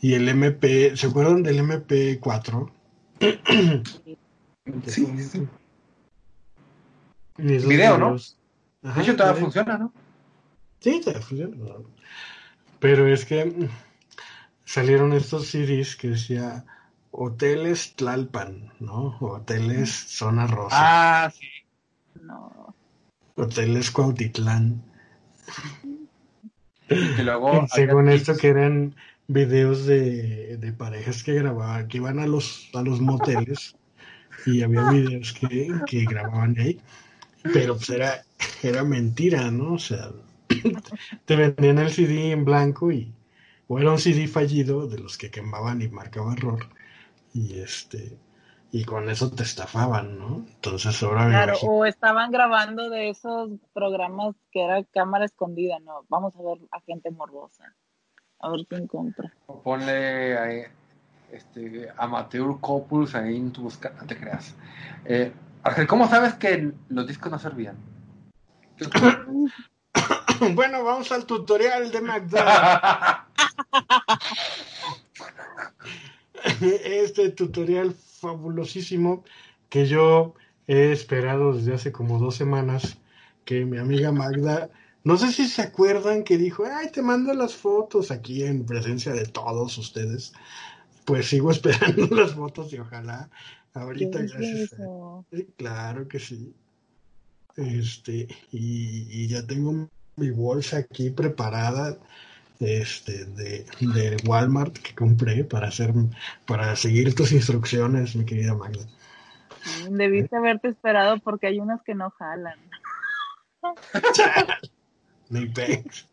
Y el MP, ¿se acuerdan del MP4? <clears throat> Sí, sí, Video, ¿no? Ajá, De hecho, todavía funciona, ¿no? Sí, todavía funciona. Pero es que salieron estos CDs que decía Hoteles Tlalpan, ¿no? Hoteles Zona Rosa, Ah, sí. No. Hoteles Cuautitlán. Y luego. <laughs> Según esto que eran videos de, de parejas que grababan, que iban a los, a los moteles y había videos que, que grababan ahí, pero pues era, era mentira, ¿no? O sea, <clears throat> te vendían el CD en blanco y o era un CD fallido de los que quemaban y marcaba error y este y con eso te estafaban, ¿no? Entonces ahora Claro, o estaban grabando de esos programas que era cámara escondida, no, vamos a ver a gente morbosa, a ver quién compra. O Ponle ahí, este, amateur couples ahí en tu busca, no te creas. Eh, Ángel, ¿cómo sabes que los discos no servían? <coughs> bueno, vamos al tutorial de McDonald's. <laughs> este tutorial fabulosísimo que yo he esperado desde hace como dos semanas que mi amiga Magda, no sé si se acuerdan que dijo, ay, te mando las fotos aquí en presencia de todos ustedes. Pues sigo <laughs> esperando las fotos y ojalá ahorita ¿Qué es gracias. a- claro que sí. Este, y, y ya tengo mi bolsa aquí preparada este, de, de Walmart que compré para hacer, para seguir tus instrucciones, mi querida Magda. Debiste haberte esperado porque hay unas que no jalan. <laughs> Ni pex.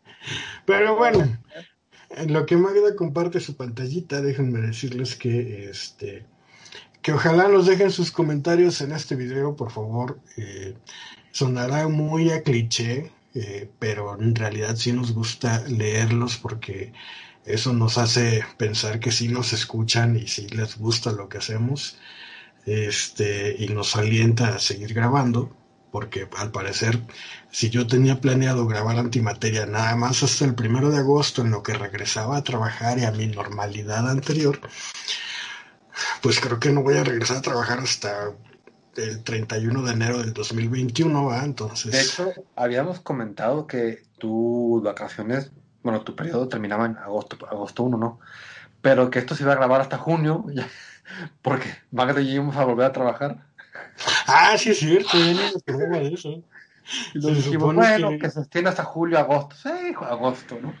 Pero bueno, en lo que Magda comparte su pantallita, déjenme decirles que este que ojalá nos dejen sus comentarios en este video, por favor. Eh, sonará muy a cliché, eh, pero en realidad sí nos gusta leerlos porque eso nos hace pensar que sí nos escuchan y sí les gusta lo que hacemos. Este, y nos alienta a seguir grabando, porque al parecer, si yo tenía planeado grabar antimateria nada más hasta el primero de agosto, en lo que regresaba a trabajar y a mi normalidad anterior, pues creo que no voy a regresar a trabajar hasta el 31 de enero del 2021, ¿va? Entonces, De hecho, habíamos comentado que tus vacaciones, bueno, tu periodo terminaba en agosto, agosto 1, ¿no? Pero que esto se iba a grabar hasta junio, <laughs> porque Magda y yo íbamos a volver a trabajar. Ah, sí es cierto, ya no de eso. Nos dijimos, bueno, que- que... se extienda hasta julio, agosto. Sí, agosto, ¿no?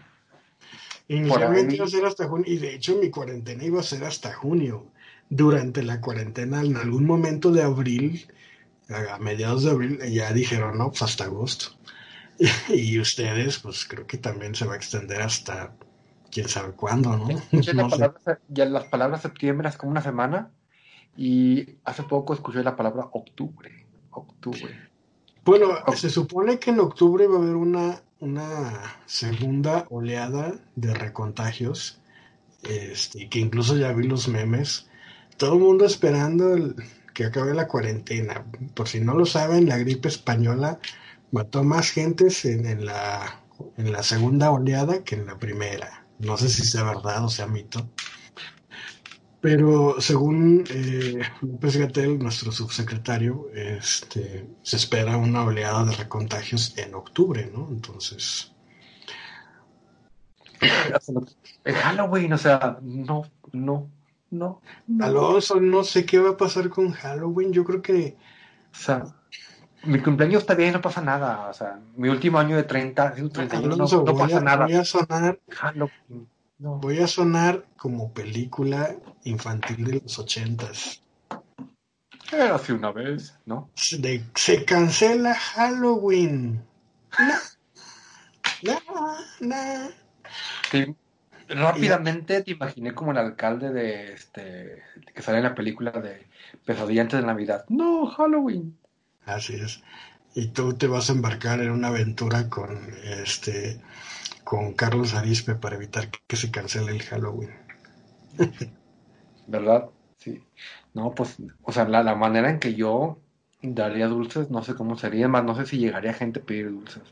Inicialmente iba a ser hasta junio, y de hecho mi cuarentena iba a ser hasta junio. Durante la cuarentena, en algún momento de abril, a mediados de abril, ya dijeron, no, pues hasta agosto. <laughs> Y ustedes, pues creo que también se va a extender hasta quién sabe cuándo, ¿no? <laughs> La No palabra- ya las palabras septiembre hace como una semana y hace poco escuché la palabra octubre. Octubre. Bueno, se supone que en octubre va a haber una, una segunda oleada de recontagios, este, que incluso ya vi los memes. Todo el mundo esperando el- que acabe la cuarentena. Por si no lo saben, la gripe española mató más gentes en, en la, en la segunda oleada que en la primera. No sé si sea verdad o sea mito. Pero según eh, López Gatel, nuestro subsecretario, este, se espera una oleada de recontagios en octubre, ¿no? Entonces, El Halloween, o sea, no, no, no. no. Alonso, no sé qué va a pasar con Halloween. Yo creo que O sea, mi cumpleaños está bien, no pasa nada. O sea, mi último año de 30, digo, 31, no, Alonso, no voy, pasa a, nada. voy a sonar, Halloween, no. voy a sonar como película infantil de los ochentas. Era así una vez, ¿no? De- se cancela Halloween. No, no, no. Te- rápidamente te imaginé como el alcalde de este que sale en la película de Pesadilla antes de Navidad. No, Halloween. Así es. Y tú te vas a embarcar en una aventura con este con Carlos Arispe para evitar que se cancele el Halloween. ¿Verdad? Sí. No, pues, o sea, la, la manera en que yo daría dulces, no sé cómo sería, más no sé si llegaría gente a pedir dulces.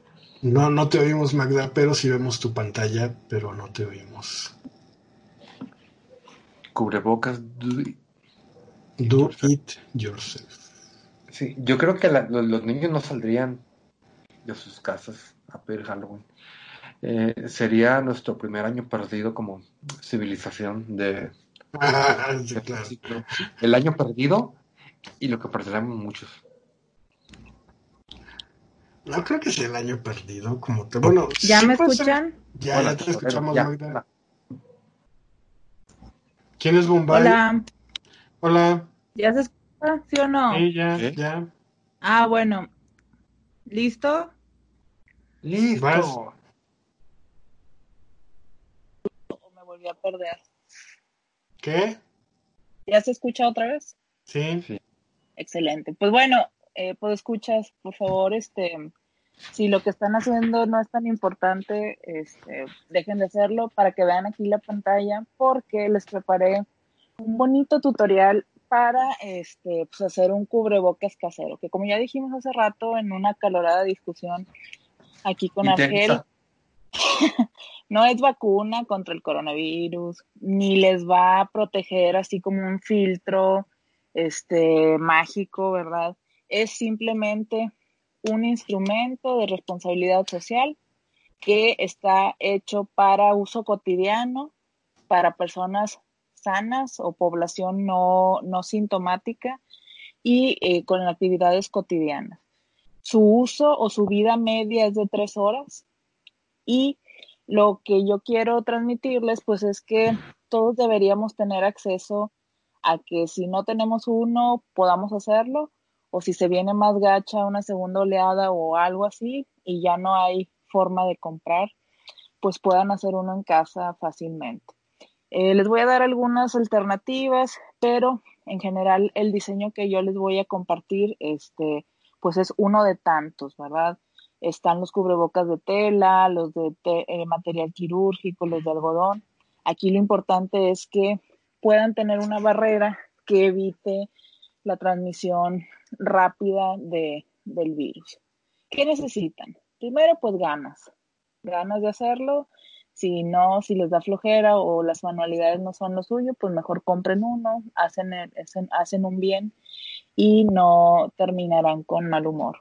No, no te oímos, Magda, pero sí vemos tu pantalla, pero no te oímos. Cubrebocas. du- Do it yourself. Sí, yo creo que la- los, los niños no saldrían de sus casas a pedir Halloween. Eh, sería nuestro primer año perdido como civilización de, <laughs> Sí, claro. el año perdido y lo que perderemos muchos. No creo que sea el año perdido, como te. Bueno, ¿Ya sí me escuchan? Ya, Hola, ya te escuchamos, ya. Magda. ¿Quién es Bombay? Hola, Hola. ¿ya se escucha? ¿Sí o no? Sí, ya, Sí. ya. Ah, bueno. ¿Listo? Listo. Vas. Volví a perder. ¿Qué? ¿Ya se escucha otra vez? Sí. Sí. Excelente. Pues bueno, eh, pues escuchas, por favor, este, si lo que están haciendo no es tan importante, este, dejen de hacerlo para que vean aquí la pantalla, porque les preparé un bonito tutorial para este, pues hacer un cubrebocas casero, que como ya dijimos hace rato en una calorada discusión aquí con Argel, Intensa. No es vacuna contra el coronavirus, ni les va a proteger así como un filtro este mágico, ¿verdad? Es simplemente un instrumento de responsabilidad social que está hecho para uso cotidiano, para personas sanas o población no, no sintomática y eh, con actividades cotidianas. Su uso o su vida media es de tres horas y lo que yo quiero transmitirles pues es que todos deberíamos tener acceso a que si no tenemos uno podamos hacerlo o si se viene más gacha una segunda oleada o algo así y ya no hay forma de comprar, pues puedan hacer uno en casa fácilmente. Eh, les voy a dar algunas alternativas, pero en general el diseño que yo les voy a compartir, este, pues es uno de tantos, ¿verdad? Están los cubrebocas de tela, los de eh, material quirúrgico, los de algodón. Aquí lo importante es que puedan tener una barrera que evite la transmisión rápida de, del virus. ¿Qué necesitan? Primero, pues ganas, ganas de hacerlo. Si no, si les da flojera o las manualidades no son lo suyo, pues mejor compren uno, hacen, hacen, hacen un bien y no terminarán con mal humor.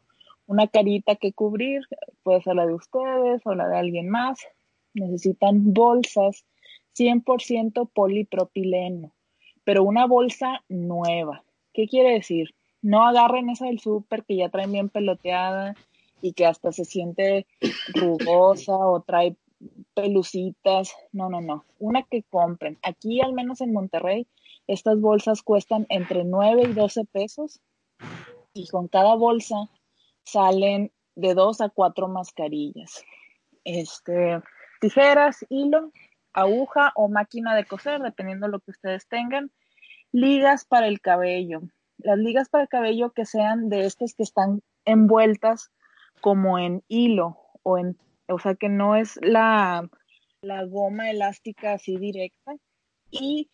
Una carita que cubrir, puede ser la de ustedes o la de alguien más. Necesitan bolsas 100% polipropileno, pero una bolsa nueva. ¿Qué quiere decir? No agarren esa del súper que ya traen bien peloteada y que hasta se siente rugosa o trae pelucitas. No, no, no. Una que compren. Aquí, al menos en Monterrey, estas bolsas cuestan entre 9 y 12 pesos y con cada bolsa salen de 2 a 4 mascarillas. Este, tijeras, hilo, aguja o máquina de coser, dependiendo de lo que ustedes tengan. Ligas para el cabello. Las ligas para el cabello que sean de estas que están envueltas como en hilo o en, o sea que no es la, la goma elástica así directa. Y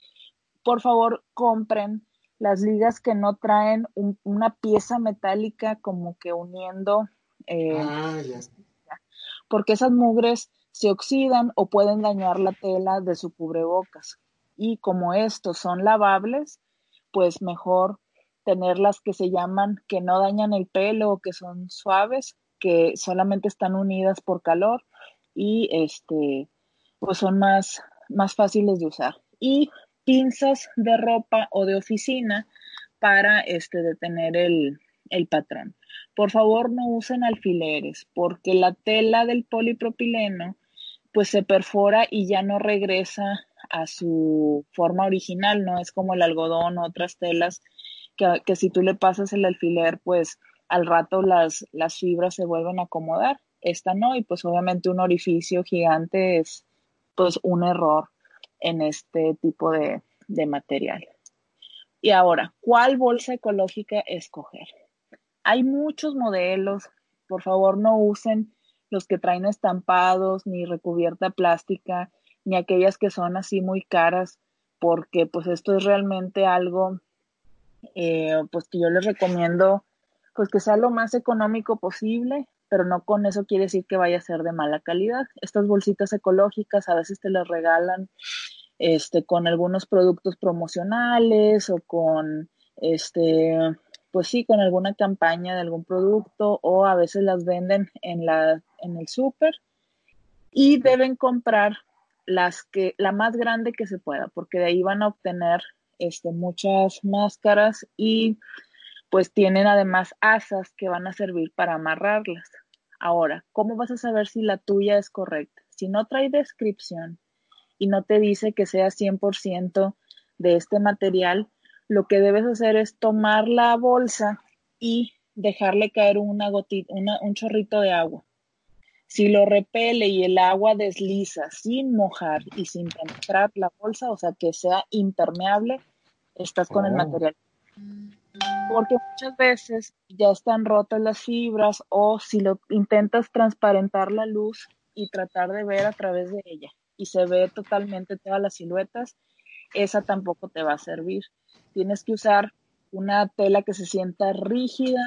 por favor compren las ligas que no traen un, una pieza metálica como que uniendo. Eh, Ah, ya. porque esas mugres se oxidan o pueden dañar la tela de su cubrebocas. Y como estos son lavables, pues mejor tener las que se llaman que no dañan el pelo o que son suaves, que solamente están unidas por calor y este pues son más, más fáciles de usar. Y pinzas de ropa o de oficina para este detener el, el patrón. Por favor, no usen alfileres, porque la tela del polipropileno pues se perfora y ya no regresa a su forma original, no es como el algodón o otras telas que, que si tú le pasas el alfiler, pues al rato las, las fibras se vuelven a acomodar. Esta no, y pues obviamente un orificio gigante es pues un error en este tipo de, de material. Y ahora, ¿cuál bolsa ecológica escoger? Hay muchos modelos, por favor no usen los que traen estampados, ni recubierta plástica, ni aquellas que son así muy caras, porque pues esto es realmente algo eh, pues que yo les recomiendo pues que sea lo más económico posible, pero no con eso quiere decir que vaya a ser de mala calidad. Estas bolsitas ecológicas a veces te las regalan este, con algunos productos promocionales o con este pues sí, con alguna campaña de algún producto o a veces las venden en, la, en el súper y deben comprar las que, la más grande que se pueda, porque de ahí van a obtener este, muchas máscaras y pues tienen además asas que van a servir para amarrarlas. Ahora, ¿cómo vas a saber si la tuya es correcta? Si no trae descripción y no te dice que sea 100% de este material, lo que debes hacer es tomar la bolsa y dejarle caer una gotita, una, un chorrito de agua. Si lo repele y el agua desliza sin mojar y sin penetrar la bolsa, o sea, que sea impermeable, estás con el Oh. material. Porque muchas veces ya están rotas las fibras o si lo intentas transparentar la luz y tratar de ver a través de ella y se ve totalmente todas las siluetas, esa tampoco te va a servir. Tienes que usar una tela que se sienta rígida,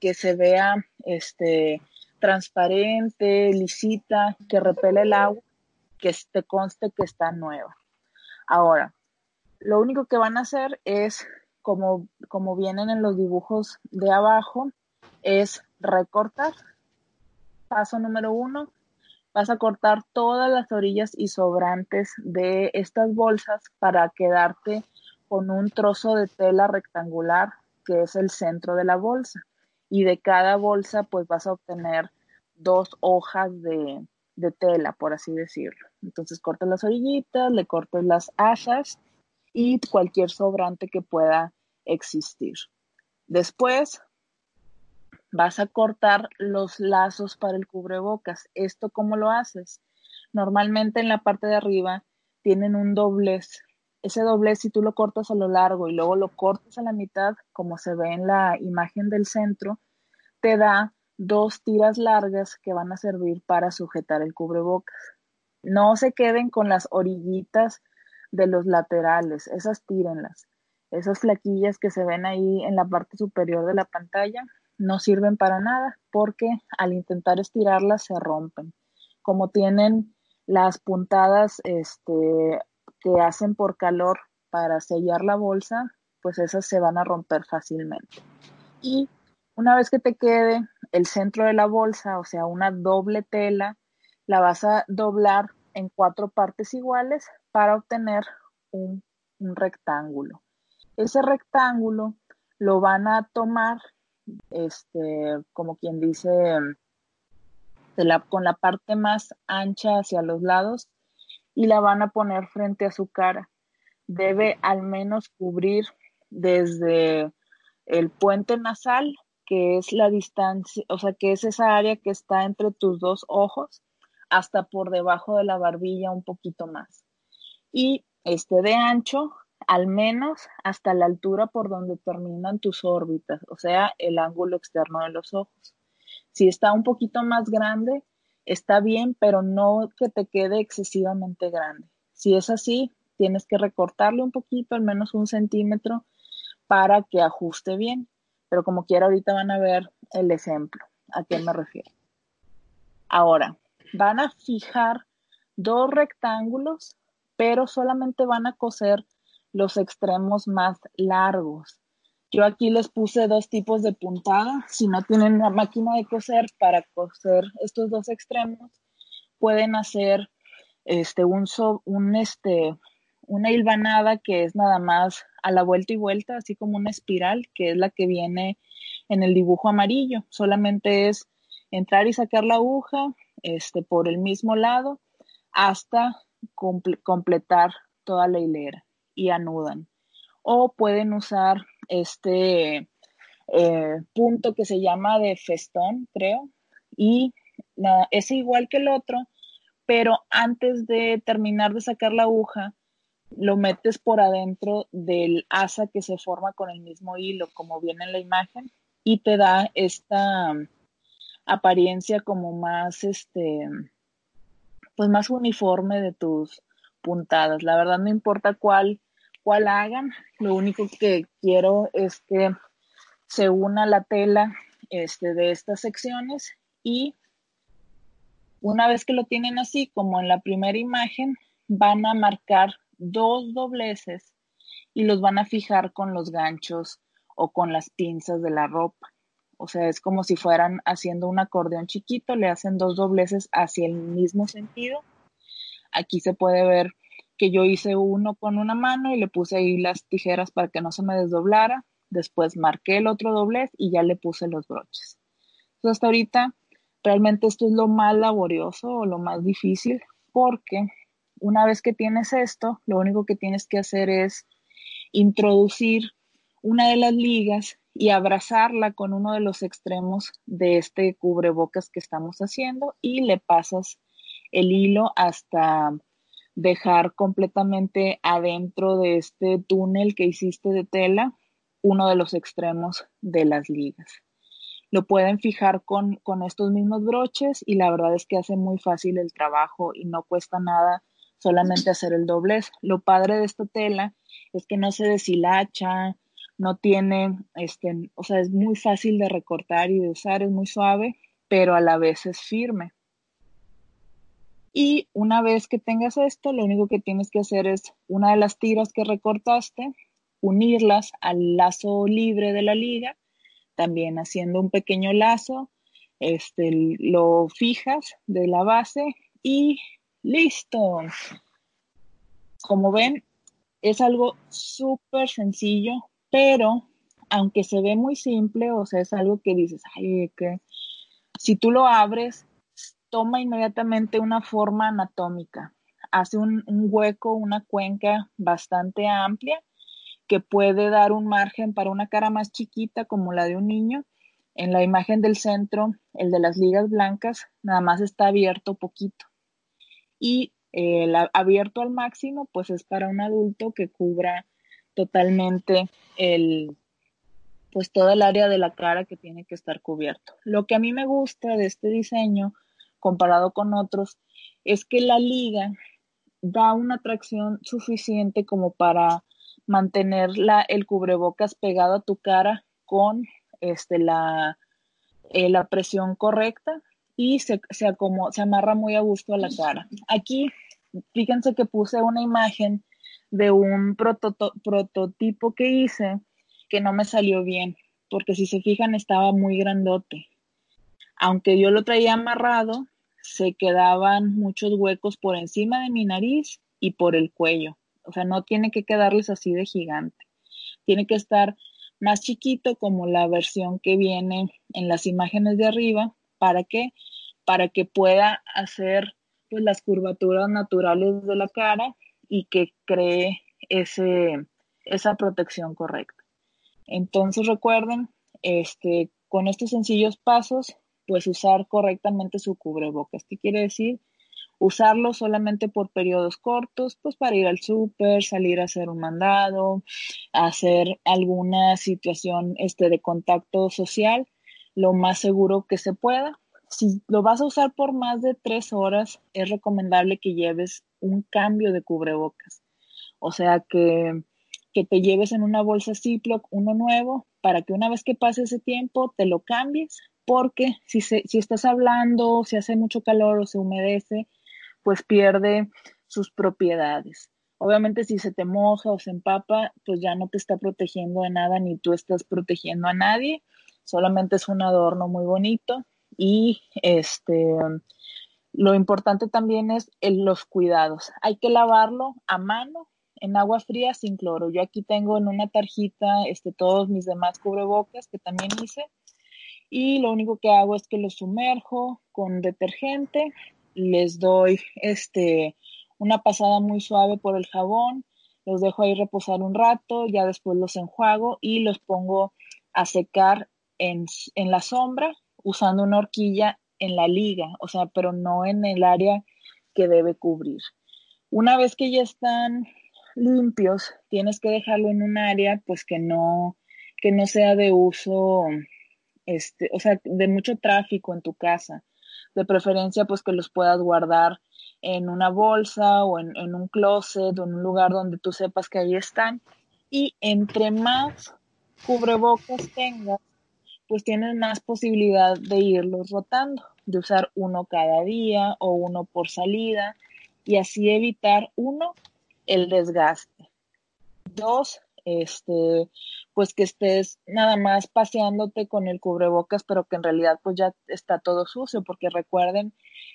que se vea este transparente, lisita, que repele el agua, que te conste que está nueva. Ahora, lo único que van a hacer es, como, como vienen en los dibujos de abajo, es recortar. Paso número uno, vas a cortar todas las orillas y sobrantes de estas bolsas para quedarte con un trozo de tela rectangular que es el centro de la bolsa. Y de cada bolsa pues vas a obtener dos hojas de, de tela, por así decirlo. Entonces cortas las orillitas, le cortas las asas y cualquier sobrante que pueda existir. Después vas a cortar los lazos para el cubrebocas. ¿Esto cómo lo haces? Normalmente en la parte de arriba tienen un doblez. Ese doblez, si tú lo cortas a lo largo y luego lo cortas a la mitad, como se ve en la imagen del centro, te da dos tiras largas que van a servir para sujetar el cubrebocas. No se queden con las orillitas de los laterales, esas tírenlas. Esas flaquillas que se ven ahí en la parte superior de la pantalla no sirven para nada porque al intentar estirarlas se rompen. Como tienen las puntadas este, que hacen por calor para sellar la bolsa, pues esas se van a romper fácilmente. Y una vez que te quede el centro de la bolsa, o sea, una doble tela, la vas a doblar en cuatro partes iguales para obtener un, un rectángulo. Ese rectángulo lo van a tomar, este, como quien dice, de la, con la parte más ancha hacia los lados y la van a poner frente a su cara. Debe al menos cubrir desde el puente nasal, que es la distancia, o sea, que es esa área que está entre tus dos ojos, hasta por debajo de la barbilla un poquito más. Y este de ancho, al menos hasta la altura por donde terminan tus órbitas, o sea, el ángulo externo de los ojos. Si está un poquito más grande, está bien, pero no que te quede excesivamente grande. Si es así, tienes que recortarle un poquito, al menos un centímetro, para que ajuste bien. Pero como quiera, ahorita van a ver el ejemplo. ¿A qué me refiero? Ahora, van a fijar dos rectángulos, pero solamente van a coser los extremos más largos. Yo aquí les puse dos tipos de puntada. Si no tienen una máquina de coser para coser estos dos extremos, pueden hacer este, un, un, este, una hilvanada que es nada más a la vuelta y vuelta, así como una espiral, que es la que viene en el dibujo amarillo. Solamente es entrar y sacar la aguja este, por el mismo lado hasta comple completar toda la hilera y anudan. O pueden usar este eh, punto que se llama de festón, creo, y no, es igual que el otro, pero antes de terminar de sacar la aguja, lo metes por adentro del asa que se forma con el mismo hilo, como viene en la imagen, y te da esta apariencia como más, este, pues más uniforme de tus puntadas. La verdad no importa cuál, hagan, lo único que quiero es que se una la tela este, de estas secciones y una vez que lo tienen así, como en la primera imagen, van a marcar dos dobleces y los van a fijar con los ganchos o con las pinzas de la ropa. O sea, es como si fueran haciendo un acordeón chiquito, le hacen dos dobleces hacia el mismo sentido. Aquí se puede ver que yo hice uno con una mano y le puse ahí las tijeras para que no se me desdoblara. Después marqué el otro doblez y ya le puse los broches. Entonces, hasta ahorita, realmente esto es lo más laborioso o lo más difícil porque una vez que tienes esto, lo único que tienes que hacer es introducir una de las ligas y abrazarla con uno de los extremos de este cubrebocas que estamos haciendo y le pasas el hilo hasta dejar completamente adentro de este túnel que hiciste de tela uno de los extremos de las ligas. Lo pueden fijar con, con estos mismos broches y la verdad es que hace muy fácil el trabajo y no cuesta nada solamente hacer el doblez. Lo padre de esta tela es que no se deshilacha, no tiene, este, o sea, es muy fácil de recortar y de usar, es muy suave, pero a la vez es firme. Y una vez que tengas esto, lo único que tienes que hacer es una de las tiras que recortaste, unirlas al lazo libre de la liga, también haciendo un pequeño lazo, este, lo fijas de la base y listo. Como ven, es algo súper sencillo, pero aunque se ve muy simple, o sea, es algo que dices, ay, que si tú lo abres, toma inmediatamente una forma anatómica, hace un, hueco, una cuenca bastante amplia que puede dar un margen para una cara más chiquita como la de un niño. En la imagen del centro, el de las ligas blancas, nada más está abierto poquito. Y el abierto al máximo, pues es para un adulto que cubra totalmente el, pues toda el área de la cara que tiene que estar cubierto. Lo que a mí me gusta de este diseño comparado con otros, es que la liga da una atracción suficiente como para mantener el cubrebocas pegado a tu cara con este, la, eh, la presión correcta y se, se, se amarra muy a gusto a la cara. Aquí, fíjense que puse una imagen de un prototipo que hice que no me salió bien, porque si se fijan estaba muy grandote aunque yo lo traía amarrado, se quedaban muchos huecos por encima de mi nariz y por el cuello. O sea, no tiene que quedarles así de gigante. Tiene que estar más chiquito como la versión que viene en las imágenes de arriba. ¿Para qué? Para que pueda hacer pues, las curvaturas naturales de la cara y que cree ese, esa protección correcta. Entonces recuerden, este, con estos sencillos pasos pues usar correctamente su cubrebocas. ¿Qué quiere decir? Usarlo solamente por periodos cortos, pues para ir al súper, salir a hacer un mandado, hacer alguna situación este, de contacto social, lo más seguro que se pueda. Si lo vas a usar por más de tres horas, es recomendable que lleves un cambio de cubrebocas. O sea que, que te lleves en una bolsa Ziploc uno nuevo para que una vez que pase ese tiempo te lo cambies porque si, si estás hablando, si hace mucho calor o se humedece, pues pierde sus propiedades. Obviamente si se te moja o se empapa, pues ya no te está protegiendo de nada ni tú estás protegiendo a nadie, solamente es un adorno muy bonito y este lo importante también es los cuidados. Hay que lavarlo a mano en agua fría sin cloro. Yo aquí tengo en una tarjita este todos mis demás cubrebocas que también hice y lo único que hago es que los sumerjo con detergente, les doy este una pasada muy suave por el jabón, los dejo ahí reposar un rato, ya después los enjuago y los pongo a secar en, en la sombra usando una horquilla en la liga, o sea, pero no en el área que debe cubrir. Una vez que ya están limpios, tienes que dejarlo en un área pues que no que no sea de uso este, o sea, de mucho tráfico en tu casa. De preferencia, pues que los puedas guardar en una bolsa o en, en un closet o en un lugar donde tú sepas que ahí están. Y entre más cubrebocas tengas, pues tienes más posibilidad de irlos rotando, de usar uno cada día o uno por salida y así evitar, uno, el desgaste. Dos, este, pues que estés nada más paseándote con el cubrebocas, pero que en realidad pues ya está todo sucio, porque recuerden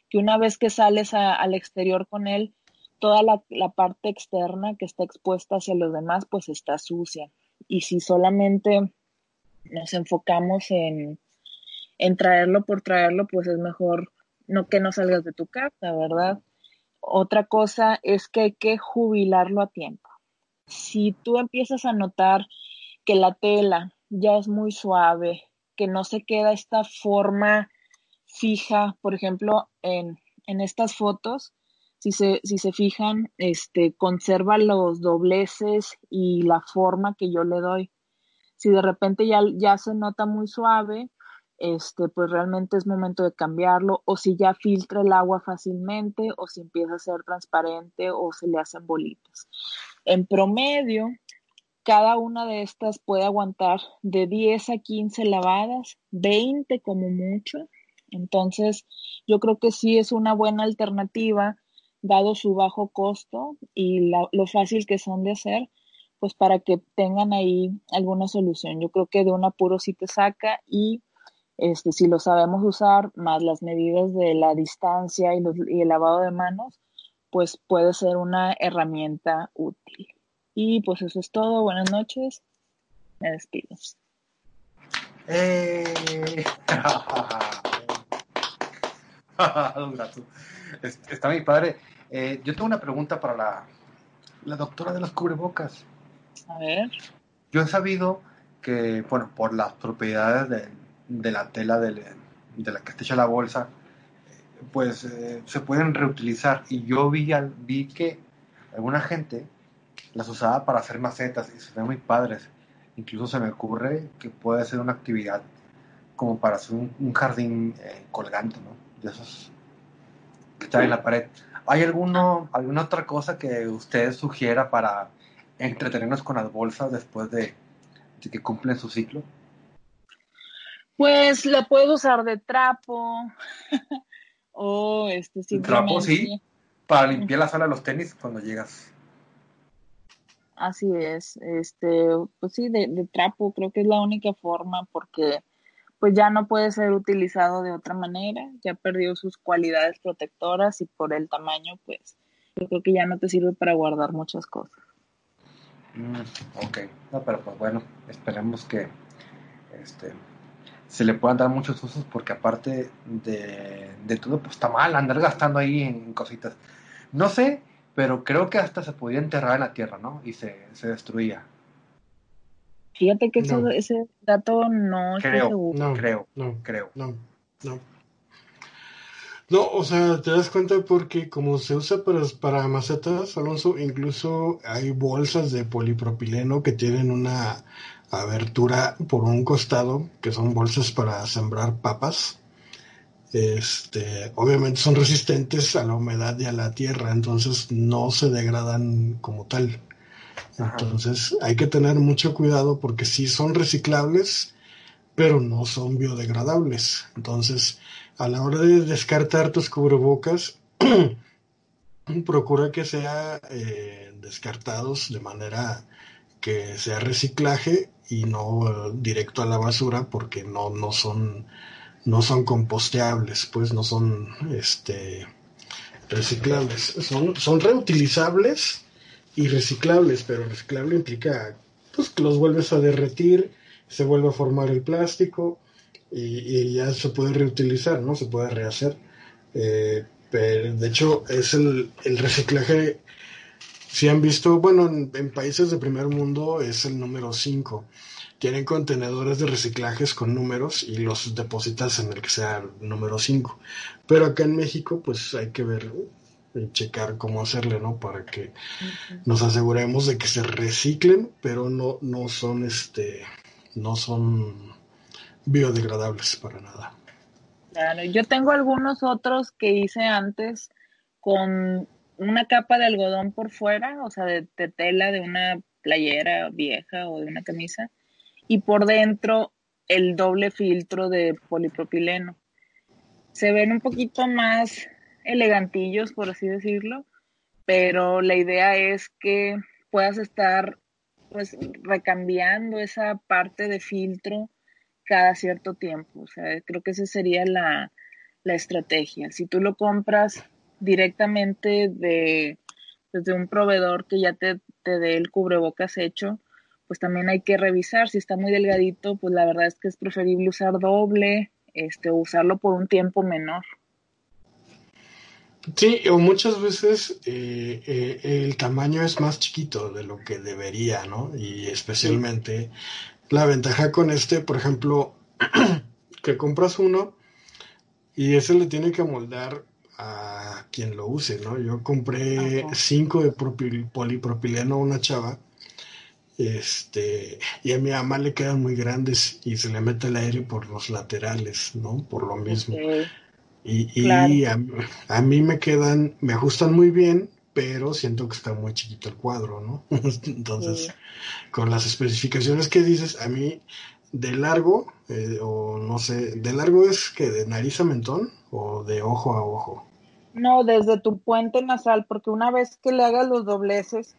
que una vez que sales al exterior con él, toda la, la, parte externa que está expuesta hacia los demás, pues está sucia. Y si solamente nos enfocamos en, en traerlo por traerlo, pues es mejor no que no salgas de tu casa, ¿verdad? Otra cosa es que hay que jubilarlo a tiempo si tú empiezas a notar que la tela ya es muy suave, que no se queda esta forma fija, por ejemplo, en, en estas fotos, si se, si se fijan, este, conserva los dobleces y la forma que yo le doy. Si de repente ya, ya se nota muy suave, este, pues realmente es momento de cambiarlo, o si ya filtra el agua fácilmente, o si empieza a ser transparente, o se le hacen bolitas. En promedio, cada una de estas puede aguantar de 10 a 15 lavadas, 20 como mucho. Entonces, yo creo que sí es una buena alternativa dado su bajo costo y lo fácil que son de hacer, pues para que tengan ahí alguna solución. Yo creo que de un apuro sí te saca y este, si lo sabemos usar, más las medidas de la distancia y, y el lavado de manos, pues puede ser una herramienta útil. Y pues eso es todo. Buenas noches. Me despido. ¡Eh! <laughs> Está mi padre. Eh, yo tengo una pregunta para la, la doctora de los cubrebocas. A ver. Yo he sabido que, bueno, por las propiedades de, de la tela de, de, la que está hecha la bolsa, pues eh, se pueden reutilizar. Y yo vi, vi que alguna gente las usaba para hacer macetas y se ven muy padres. Incluso se me ocurre que puede ser una actividad como para hacer un, jardín eh, colgante, ¿no? De esos que están en la pared. ¿Hay alguno, alguna otra cosa que usted sugiera para entretenernos con las bolsas después de, que cumplen su ciclo? Pues la puedo usar de trapo <laughs> o este simplemente... Trapo, sí, para limpiar la sala de los tenis cuando llegas. Así es, este, pues sí, de, de, trapo creo que es la única forma porque pues ya no puede ser utilizado de otra manera, ya perdió sus cualidades protectoras y por el tamaño pues yo creo que ya no te sirve para guardar muchas cosas. Mm, ok, no, pero pues bueno, esperemos que este, se le puedan dar muchos usos porque aparte de, de todo pues está mal andar gastando ahí en cositas. No sé pero creo que hasta se podía enterrar en la tierra, ¿no? Y se, se destruía. Fíjate que ese dato no creo, seguro. No, creo, no, creo. No, no. No, o sea, te das cuenta porque como se usa para, para macetas, Alonso, incluso hay bolsas de polipropileno que tienen una abertura por un costado, que son bolsas para sembrar papas este, obviamente son resistentes a la humedad y a la tierra, entonces no se degradan como tal. Entonces hay que tener mucho cuidado porque sí son reciclables, pero no son biodegradables. Entonces, a la hora de descartar tus cubrebocas, <clears throat> procura que sea eh, descartados de manera que sea reciclaje y no directo a la basura porque no, no son no son composteables, pues no son este reciclables, son, son reutilizables y reciclables, pero reciclable implica pues que los vuelves a derretir, se vuelve a formar el plástico y, ya se puede reutilizar, ¿no? Se puede rehacer. Eh, pero de hecho es el, el reciclaje, si han visto, bueno, en, en, países de primer mundo es el número 5 tienen contenedores de reciclajes con números y los depositas en el que sea el número 5. Pero acá en México, pues hay que ver y checar cómo hacerle, ¿no? Para que nos aseguremos de que se reciclen, pero no, no son este, no son biodegradables para nada. Claro, yo tengo algunos otros que hice antes con una capa de algodón por fuera, o sea, de tela de una playera vieja o de una camisa, y por dentro el doble filtro de polipropileno. Se ven un poquito más elegantillos, por así decirlo, pero la idea es que puedas estar pues recambiando esa parte de filtro cada cierto tiempo. O sea, creo que esa sería la, la estrategia. Si tú lo compras directamente de, desde pues, un proveedor que ya te, te dé el cubrebocas hecho, pues también hay que revisar. Si está muy delgadito, pues la verdad es que es preferible usar doble, este, usarlo por un tiempo menor. Sí, o muchas veces eh, eh, el tamaño es más chiquito de lo que debería, ¿no? Y especialmente La ventaja con este, por ejemplo, <clears throat> que compras uno y ese le tiene que moldar a quien lo use, ¿no? Yo compré cinco de polipropileno a una chava, este, y a mi mamá le quedan muy grandes y se le mete el aire por los laterales, ¿no? Por lo mismo. Y, a, mí me quedan, me ajustan muy bien, pero siento que está muy chiquito el cuadro, ¿no? <laughs> Entonces, con las especificaciones que dices, a mí de largo, eh, o no sé, de largo es que de nariz a mentón o de ojo a ojo. No, desde tu puente nasal, porque una vez que le hagas los dobleces,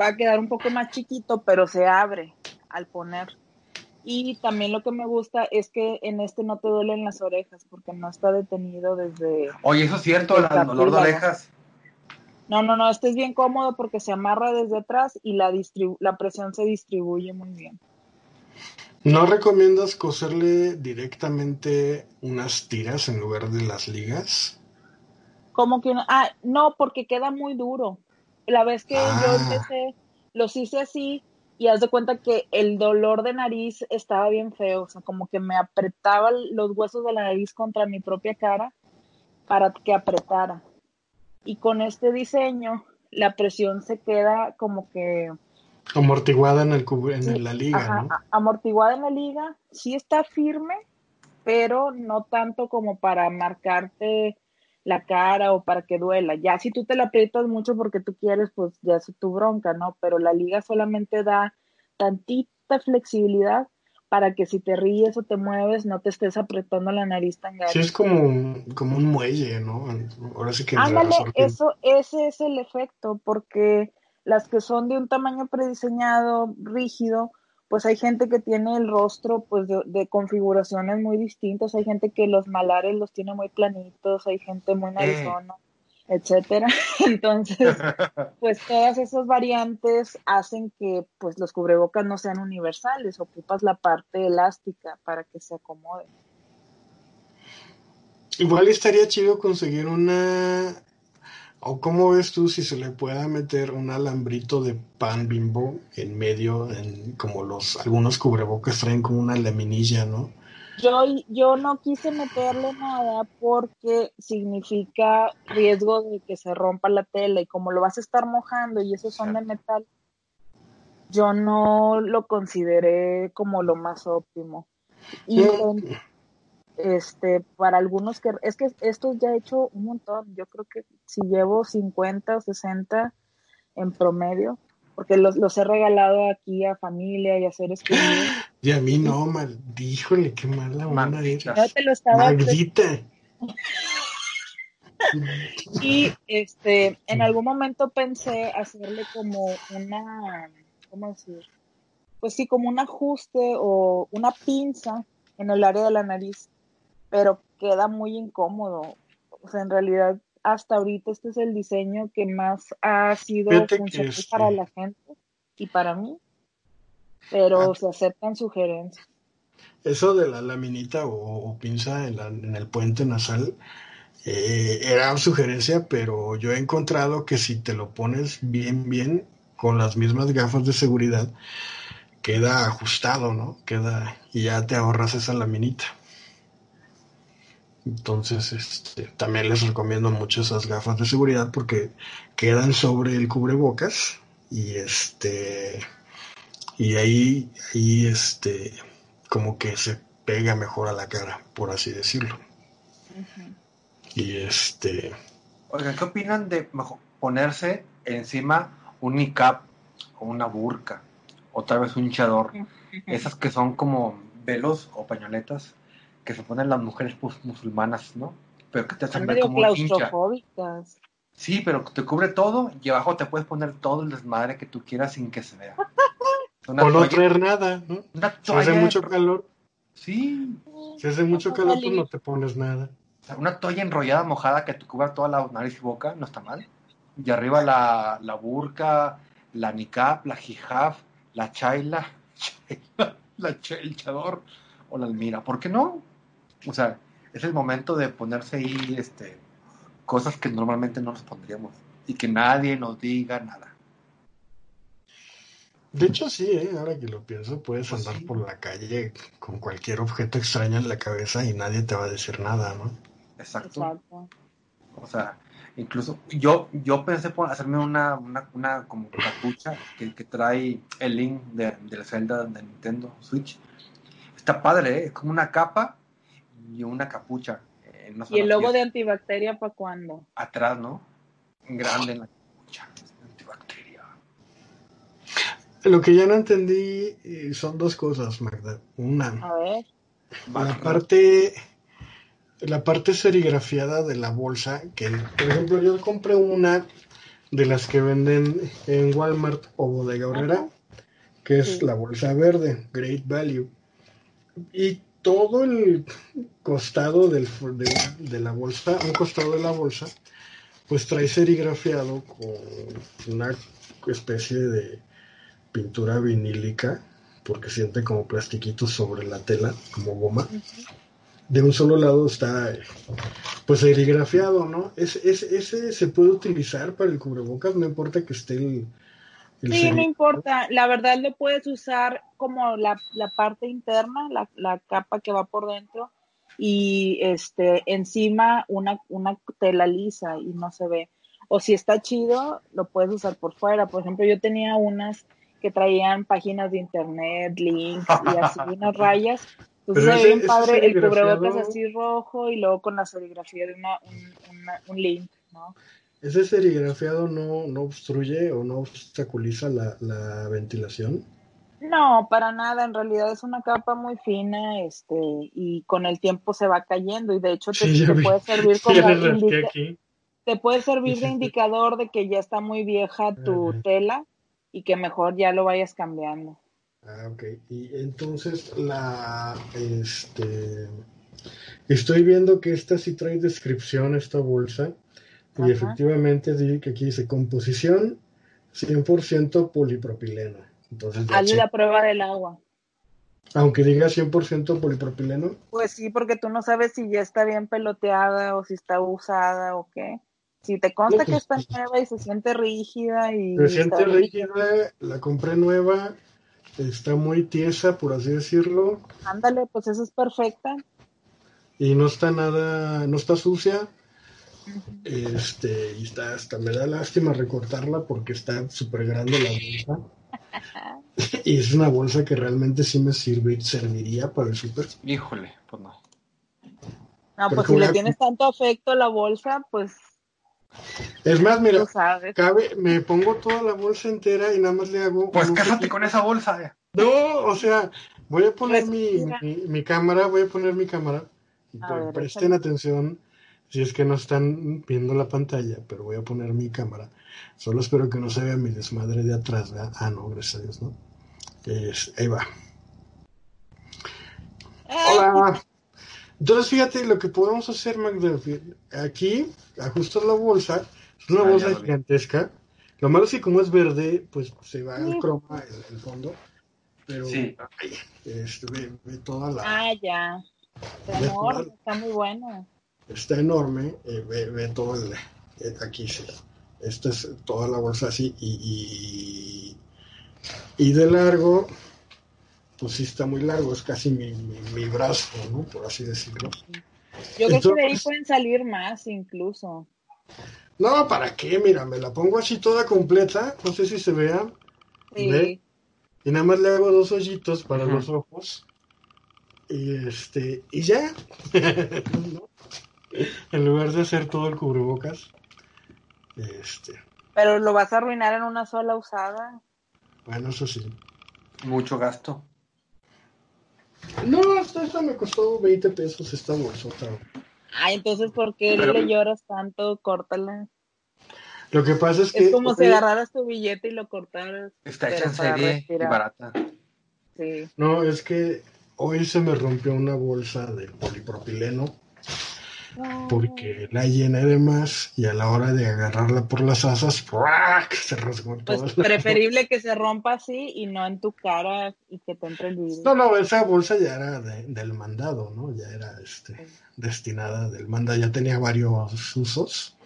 va a quedar un poco más chiquito, pero se abre al poner. Y también lo que me gusta es que en este no te duelen las orejas, porque no está detenido desde... Oye, eso es cierto, el dolor de orejas. No, no, no, este es bien cómodo porque se amarra desde atrás y la, la presión se distribuye muy bien. ¿No recomiendas coserle directamente unas tiras en lugar de las ligas? Como que ah, no, porque queda muy duro. La vez que yo ah. empecé, los hice así y haz de cuenta que el dolor de nariz estaba bien feo, o sea, como que me apretaba los huesos de la nariz contra mi propia cara para que apretara. Y con este diseño, la presión se queda como que... Amortiguada en, el, en la liga, ¿no? Amortiguada en la liga, sí está firme, pero no tanto como para marcarte la cara o para que duela. Ya si tú te la aprietas mucho porque tú quieres, pues ya es tu bronca, ¿no? Pero la liga solamente da tantita flexibilidad para que si te ríes o te mueves no te estés apretando la nariz tan grande. Sí, es como, como un muelle, ¿no? Ahora sí que... Ándale, eso, ese es el efecto, porque las que son de un tamaño prediseñado, rígido, pues hay gente que tiene el rostro pues de, configuraciones muy distintas, hay gente que los malares los tiene muy planitos, hay gente muy narizona, etcétera. <laughs> Entonces, <laughs> pues todas esas variantes hacen que pues los cubrebocas no sean universales, ocupas la parte elástica para que se acomoden. Igual estaría chido conseguir una ¿O cómo ves tú si se le pueda meter un alambrito de pan bimbo en medio, en, como los algunos cubrebocas traen como una laminilla, ¿no? Yo, yo no quise meterle nada porque significa riesgo de que se rompa la tela y como lo vas a estar mojando y esos son de metal, yo no lo consideré como lo más óptimo. Y este, para algunos que, es que esto ya he hecho un montón, yo creo que si llevo 50 o 60 en promedio, porque los, los he regalado aquí a familia y a seres queridos. <gasps> Y a mí no, maldíjole, qué mala onda No te lo estaba Maldita. <laughs> y este, en algún momento pensé hacerle como una, ¿cómo decir? Pues sí, como un ajuste o una pinza en el área de la nariz pero queda muy incómodo. O sea, en realidad, hasta ahorita este es el diseño que más ha sido funcional para la gente y para mí, pero ah. se aceptan sugerencias. Eso de la laminita o, pinza en, el puente nasal eh, era sugerencia, pero yo he encontrado que si te lo pones bien, bien, con las mismas gafas de seguridad, queda ajustado, ¿no? Queda y ya te ahorras esa laminita. Entonces, este, también les recomiendo mucho esas gafas de seguridad porque quedan sobre el cubrebocas y este y ahí, ahí este como que se pega mejor a la cara, por así decirlo. Y este Oiga, ¿qué opinan de ponerse encima un niqab o una burka o tal vez un chador? Esas que son como velos o pañoletas que se ponen las mujeres musulmanas, ¿no? Pero que te hacen ver como claustrofóbicas. Sí, pero te cubre todo y abajo te puedes poner todo el desmadre que tú quieras sin que se vea. <laughs> o no traer nada, ¿no? si hace mucho calor. Sí. Si hace mucho calor, pues no te pones nada. una toalla enrollada mojada que te cubra toda la nariz y boca, no está mal. Y arriba la, la burka, la niqab, la hijab, la chaila, <laughs> la, el chador o la almira. ¿Por qué no? O sea, es el momento de ponerse ahí este, cosas que normalmente no nos pondríamos y que nadie nos diga nada. De hecho, sí, ¿eh? ahora que lo pienso, puedes Pues andar sí. por la calle con cualquier objeto extraño en la cabeza y nadie te va a decir nada, ¿no? Exacto. Exacto. O sea, incluso yo, yo pensé por hacerme una, una, una como capucha que, que trae el link de, de la celda de Nintendo Switch. Está padre, ¿eh? es como una capa y una capucha. eh, en una ¿Y el logo de antibacteria para cuándo? Atrás, ¿no? Grande en la capucha. Antibacteria. Lo que ya no entendí eh, son dos cosas, Magda. Una, A ver. la parte, la parte serigrafiada de la bolsa, que por ejemplo yo compré una de las que venden en Walmart o Bodega Horrera, que es Sí. la bolsa verde, Great Value. Y todo el costado del, de, de la bolsa, un costado de la bolsa, pues trae serigrafiado con una especie de pintura vinílica, porque siente como plastiquitos sobre la tela, como goma. De un solo lado está, pues, serigrafiado, ¿no? Es, es- ese se puede utilizar para el cubrebocas, no importa que esté el... el Sí, no importa. La verdad lo puedes usar como la, la parte interna, la, la capa que va por dentro, y este encima una, una tela lisa y no se ve. O si está chido, lo puedes usar por fuera. Por ejemplo, yo tenía unas que traían páginas de internet, links y así, <laughs> unas rayas. Entonces se ve bien padre el cubrebocas así rojo y luego con la serigrafía de una, un, una- un link, ¿no? ¿Ese serigrafiado no, no obstruye o no obstaculiza la, la ventilación? No, para nada. En realidad es una capa muy fina, este, y con el tiempo se va cayendo y de hecho te, Sí, te puede servir <laughs> como indica- te puede servir de <laughs> indicador de que ya está muy vieja tu Ajá. tela y que mejor ya lo vayas cambiando. Ah, ok. Y entonces la, este, estoy viendo que esta sí trae descripción, esta bolsa, y Ajá. efectivamente dice que aquí dice composición 100% polipropileno. Entonces, Hazle la prueba del agua. aunque diga 100% polipropileno, Pues sí, porque tú no sabes si ya está bien peloteada o si está usada o qué. Si te consta No, que pues, está pues, nueva y se siente rígida y se siente bien, rígida, la compré nueva, está muy tiesa, por así decirlo, ándale, pues eso es perfecta. y no está nada, no está sucia. Este, y está, hasta me da lástima recortarla porque está súper grande la bolsa. <laughs> y es una bolsa que realmente sí me sirve, serviría para el súper. Híjole, pues no. No, Pero pues si le tienes tanto afecto a la bolsa, pues Es más, mira, cabe, me pongo toda la bolsa entera y nada más le hago. Pues cásate con esa bolsa. eh. No, o sea, voy a poner mi, Respira. mi, mi cámara, voy a poner mi cámara. A ver, presten échale. atención si es que no están viendo la pantalla, pero voy a poner mi cámara. Solo espero que no se vea mi desmadre de atrás, ¿verdad? Ah, no, gracias a Dios, ¿no? Es- ahí va. Hola. Entonces, fíjate lo que podemos hacer, Magda. Aquí ajustas la bolsa. Es una Ah, bolsa gigantesca. Lo malo es que como es verde, pues se va el croma, el, el fondo. Pero Sí. ay, este, ve, ve toda la... Ah, ya. Toda- está muy bueno. Está enorme. eh, ve, ve todo el... eh, aquí sí. Esta es toda la bolsa así. Y, y, y de largo, pues sí está muy largo. Es casi mi, mi, mi brazo, ¿no? Por así decirlo. Yo creo que de ahí pueden salir más incluso. No, ¿para qué? Mira, me la pongo así toda completa, no sé si se vea, Sí. ¿Ve? y nada más le hago dos hoyitos para los ojos, y este, y ya, <laughs> ¿No? En lugar de hacer todo el cubrebocas, este, Pero lo vas a arruinar en una sola usada. bueno, eso sí. Mucho gasto. No, esta, esta me costó 20 pesos esta bolsota. Ay, entonces, ¿por qué Pero- le lloras tanto? Córtala. Lo que pasa es que... Es como si oye, agarraras tu billete y lo cortaras. Está hecha en serie y barata. Sí. No, es que hoy se me rompió una bolsa de polipropileno. Porque la llené de más y a la hora de agarrarla por las asas, se rasgó Pues todo. preferible que se rompa así y no en tu cara y que te entre el. No, no, esa bolsa ya era de- del mandado, ¿no? Ya era este, destinada del mandado, ya tenía varios usos.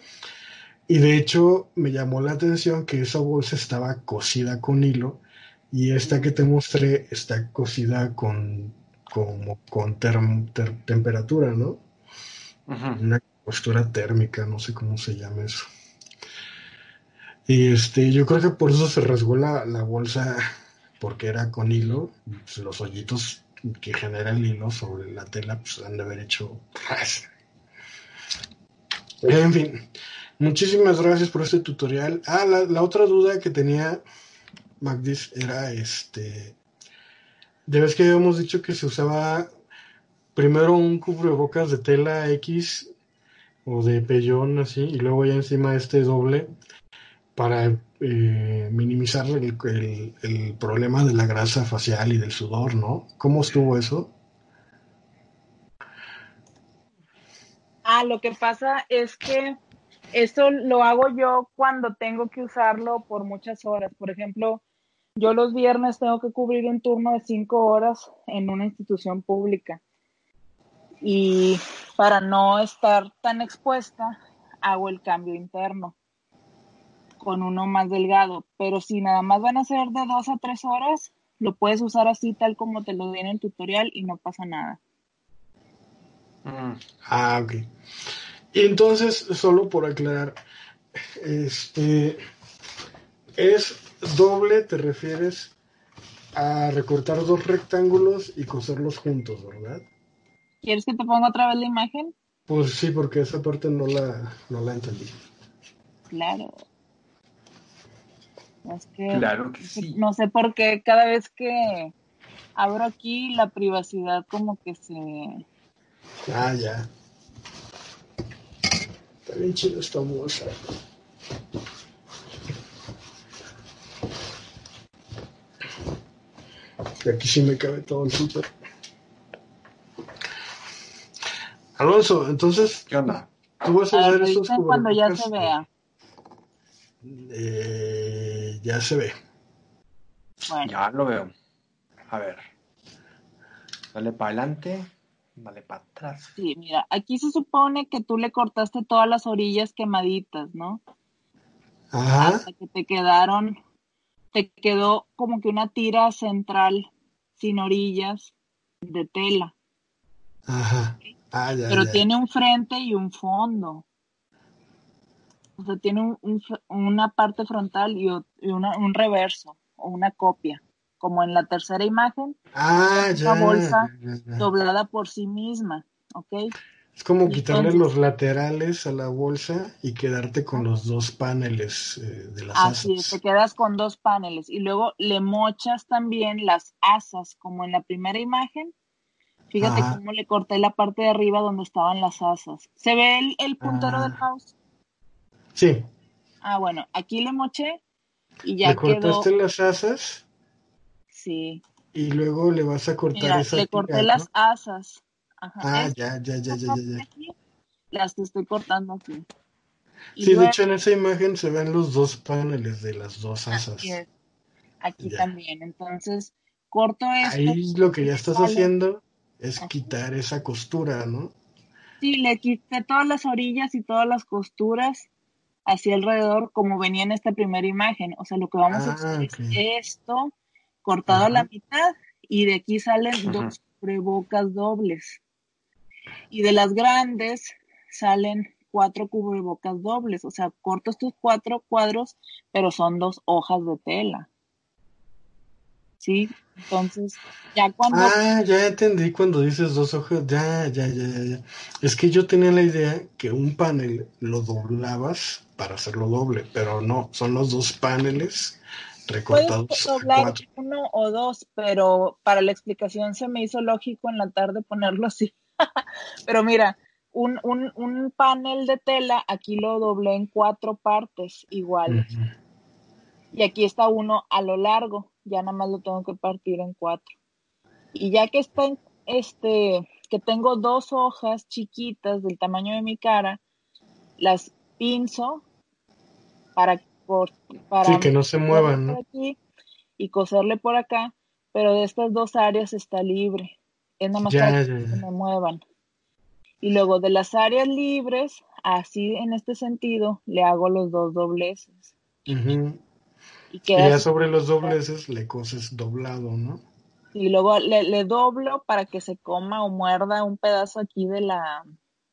Y de hecho me llamó la atención que esa bolsa estaba cosida con hilo Y esta que te mostré está cocida con, como con term- ter- temperatura, ¿no? Una costura térmica, no sé cómo se llama eso. Y este, yo creo que por eso se rasgó la, la bolsa, porque era con hilo. Pues, los hoyitos que genera el hilo sobre la tela, pues han de haber hecho. En fin, muchísimas gracias por este tutorial. Ah, la, la otra duda que tenía Magdis era este. Ya ves que habíamos dicho que se usaba primero un cubrebocas de tela X o de pellón así, y luego ya encima este doble para eh, minimizar el, problema de la grasa facial y del sudor, ¿no? ¿Cómo estuvo eso? Ah, lo que pasa es que esto lo hago yo cuando tengo que usarlo por muchas horas. Por ejemplo, yo los viernes tengo que cubrir un turno de cinco horas en una institución pública. Y para no estar tan expuesta, hago el cambio interno con uno más delgado. Pero si nada más van a ser de dos a tres horas, lo puedes usar así tal como te lo di en el tutorial y no pasa nada. Mm. Ah, ok. Y entonces, solo por aclarar, este es doble, te refieres a recortar dos rectángulos y coserlos juntos, ¿verdad? ¿Quieres que te ponga otra vez la imagen? Pues sí, porque esa parte no la, no la entendí. Claro. Es que Claro que sí. no sé por qué cada vez que abro aquí la privacidad como que se... Ah, ya. Está bien chido esta bolsa. Y Aquí sí me cabe todo el súper. Alonso, entonces, ¿Qué onda? tú vas a A ver, hacer estos revisen cuando ya se vea. eh, ya se ve. Bueno, Ya lo veo. A ver. Dale para adelante. Dale para atrás. sí, mira, aquí se supone que tú le cortaste todas las orillas quemaditas, ¿no? Ajá. Hasta que te quedaron, te quedó como que una tira central sin orillas de tela, Ajá. Ah, ya, pero ya. tiene un frente y un fondo. O sea, tiene un- un fr- una parte frontal y, una- un reverso o una copia, como en la tercera imagen, Ah, ya. una bolsa doblada por sí misma, ¿ok? Es como quitarle entonces- los laterales a la bolsa y quedarte con los dos paneles eh, de las Así asas. te quedas con dos paneles y luego le mochas también las asas, como en la primera imagen. Fíjate Ajá. cómo le corté la parte de arriba donde estaban las asas. ¿Se ve el, el puntero Ah. del mouse? Sí, Ah, bueno, aquí le moché y ya le quedó. cortaste las asas Sí, y luego le vas a cortar mira, esa le tira, corté ¿no? las asas. Ajá, Ah, ya, ya, ya, ya, ya, aquí, las que estoy cortando aquí. Y Sí, de hecho en esa imagen se ven los dos paneles de las dos asas. Es. Aquí también. Entonces, corto esto. Ahí lo que ya estás haciendo es quitar esa costura, ¿no? Sí, le quité todas las orillas y todas las costuras hacia alrededor como venía en esta primera imagen. O sea, lo que vamos a Ah, hacer es esto cortado a la mitad y de aquí salen Ajá. dos cubrebocas dobles. Y de las grandes salen cuatro cubrebocas dobles. O sea, corto estos cuatro cuadros, pero son dos hojas de tela. ¿Sí? Entonces, ya cuando Ah, ya entendí cuando dices dos hojas. Ya, ya, ya, ya. Es que yo tenía la idea que un panel lo doblabas para hacerlo doble, pero no, son los dos paneles Puedes recortados a doblar cuatro. uno o dos, pero para la explicación se me hizo lógico en la tarde ponerlo así. <laughs> pero mira, un, un, un panel de tela aquí lo doblé en cuatro partes iguales. Y aquí está uno a lo largo, ya nada más lo tengo que partir en cuatro. Y ya que está en este, que tengo dos hojas chiquitas del tamaño de mi cara, las pinzo para, por, para Sí, que no se muevan, ¿no? aquí y coserle por acá, pero de estas dos áreas está libre. Es nada más Ya, para ya, que ya. se me muevan. Y luego de las áreas libres, así en este sentido, le hago los dos dobleces. Ujú. Y, ya sobre los dobleces le coses doblado, ¿no? Y luego le, doblo para que se coma o muerda un pedazo aquí de la,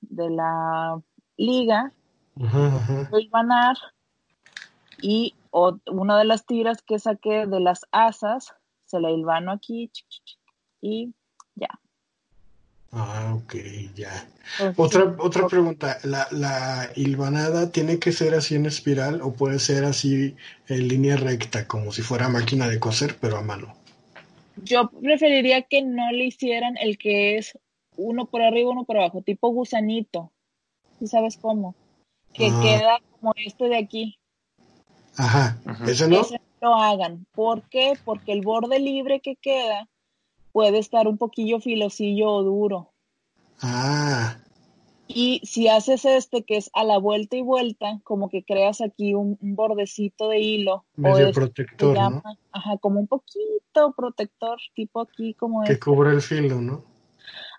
de la liga. Ajá, y una de las tiras que saqué de las asas, se la hilvano aquí y. Ah, ok, ya. otra otra pregunta, ¿La, ¿la hilvanada tiene que ser así en espiral o puede ser así en línea recta, como si fuera máquina de coser, pero a mano? Yo preferiría que no le hicieran el que es uno por arriba, uno por abajo, tipo gusanito. ¿Sí sabes cómo? Que ah. queda como este de aquí. Ajá, ¿ese no? Ese lo hagan. ¿Por qué? Porque el borde libre que queda puede estar un poquillo filosillo o duro. Ah. Y si haces este que es a la vuelta y vuelta, como que creas aquí un, bordecito de hilo. Medio protector, ¿no? Ajá, como un poquito protector, tipo aquí como Que este. cubre el filo, ¿no?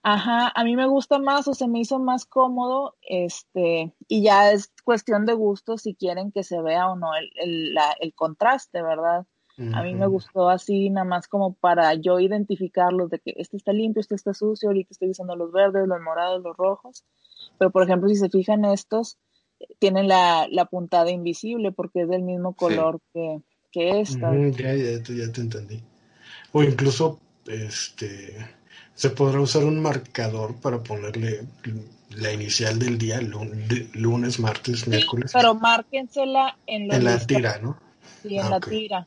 Ajá, a mí me gusta más o se me hizo más cómodo, este, y ya es cuestión de gusto si quieren que se vea o no el, el, la, el contraste, ¿verdad? A mí me gustó así, nada más como para yo identificarlos de que este está limpio, este está sucio, ahorita estoy usando los verdes, los morados, los rojos. Pero, por ejemplo, si se fijan estos, tienen la, la puntada invisible porque es del mismo color que, que esta. ya, ya, ya te entendí. O incluso, este, se podrá usar un marcador para ponerle la inicial del día, lunes, martes, miércoles. Pero márquensela en, en la tira, ¿no? Sí, en ah, la tira.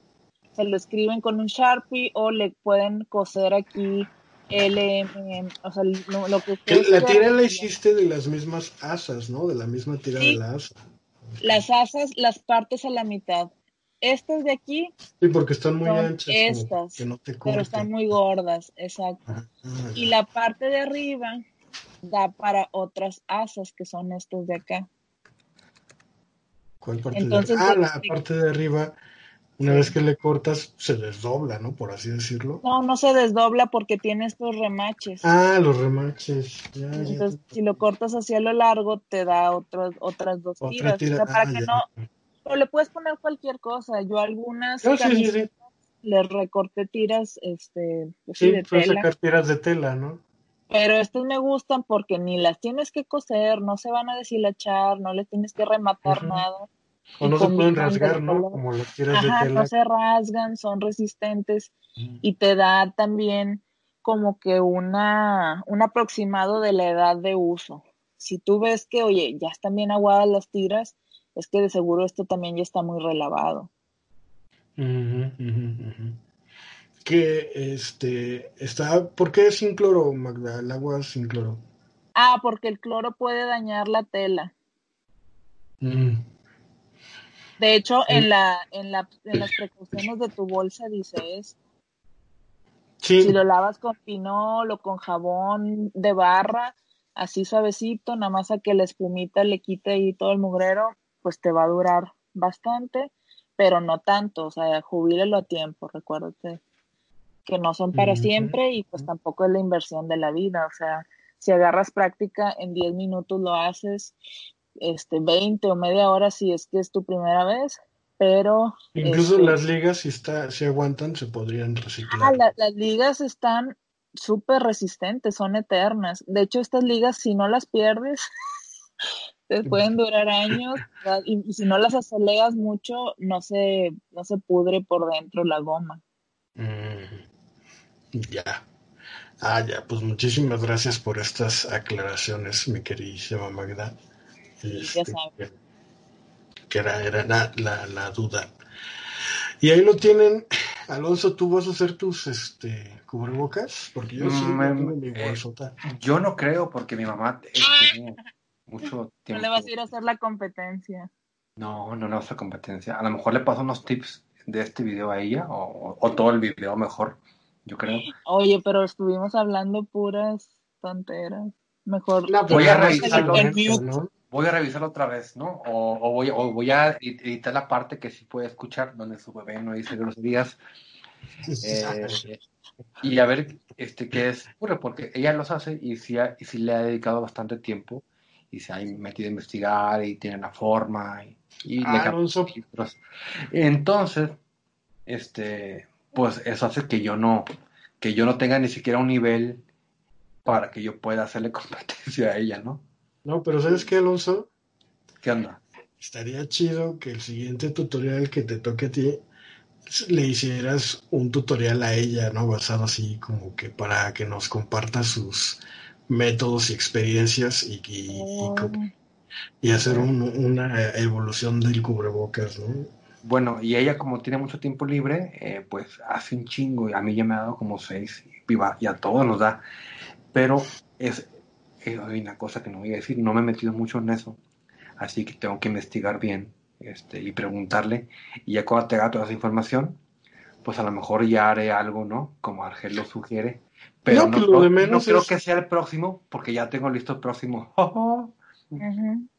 Se lo escriben con un Sharpie o le pueden coser aquí LM, o sea, lo, que La tira la hiciste de las mismas asas, ¿no? De la misma tira de la asa. Las asas las partes a la mitad. Estas de aquí. Sí, porque están muy anchas. Estas. pero están muy gordas, exacto. y la parte de arriba da para otras asas que son estas de acá. ¿Cuál parte de Ah, la parte de arriba, una vez que le cortas, se desdobla, ¿no? Por así decirlo. No, no se desdobla porque tiene estos remaches. Ah, los remaches. Entonces, si lo cortas hacia lo largo, te da otras otras dos tiras. para ah, que no o le puedes poner cualquier cosa. Yo algunas ah, le recorté tiras este, pues de tela. sacar tiras de tela, ¿no? Pero estas me gustan porque ni las tienes que coser, no se van a deshilachar, no les tienes que rematar nada. O no se pueden rasgar, ¿no? Como las tiras de tela. no se rasgan, son resistentes y te da también como que una, un aproximado de la edad de uso. Si tú ves que, oye, ya están bien aguadas las tiras, es que de seguro esto también ya está muy relavado. Que este está, ¿por qué sin cloro, Magda? El agua sin cloro. Ah, porque el cloro puede dañar la tela. De hecho, en la, en la, en las precauciones de tu bolsa dice eso. Si lo lavas con pinol o con jabón de barra, así suavecito, nada más a que la espumita le quite ahí todo el mugrero, pues te va a durar bastante, pero no tanto, o sea, jubílelo a tiempo, recuérdate que no son para siempre y pues tampoco es la inversión de la vida, o sea, si agarras práctica en 10 minutos lo haces, este 20 o media hora si es que es tu primera vez, pero incluso este las ligas si está si aguantan se podrían reciclar. Ah, las ligas están súper resistentes, son eternas. De hecho, estas ligas si no las pierdes <laughs> te pueden durar años y, si no las asoleas mucho no se no se pudre por dentro la goma mm, ya ah ya pues muchísimas gracias por estas aclaraciones mi queridísima Magda ya este, sabes. que era, era la, la, duda y ahí lo tienen Alonso, ¿tú vas a hacer tus este, cubrebocas? Porque yo sí mm, mi bolsota. Yo no creo porque mi mamá este, mucho tiempo. No le vas a ir a hacer la competencia. No, no le vas a hacer competencia. A lo mejor le paso unos tips de este video a ella o, todo el video mejor, yo creo. Oye, pero estuvimos hablando puras tonteras. Mejor voy a revisarlo. Voy a revisarlo otra vez, ¿no? O, voy, o voy a editar la parte que sí puede escuchar, donde su bebé no dice groserías. Eh, y a ver este qué es porque ella los hace y sí, y sí le ha dedicado bastante tiempo y se ha metido a investigar y tiene la forma y, ah, Entonces, este, pues eso hace que yo no, que yo no tenga ni siquiera un nivel para que yo pueda hacerle <laughs> competencia a ella, ¿no? No, pero ¿sabes qué, Alonso? ¿Qué onda? Estaría chido que el siguiente tutorial que te toque a ti le hicieras un tutorial a ella, ¿no? Basado así como que para que nos comparta sus métodos y experiencias y, y, y Oh, y hacer un- una evolución del cubrebocas, ¿no? Bueno, y ella como tiene mucho tiempo libre, eh, pues hace un chingo, y a mí ya me ha dado como seis, y, va- y a todos nos da, pero es, eh, hay una cosa que no voy a decir, no me he metido mucho en eso, así que tengo que investigar bien este, y preguntarle, y ya cuando tenga toda esa información, pues a lo mejor ya haré algo, ¿no? Como Argel lo sugiere, pero No, no, pues lo creo- de no menos creo es- que sea el próximo, porque ya tengo listo el próximo, <laughs>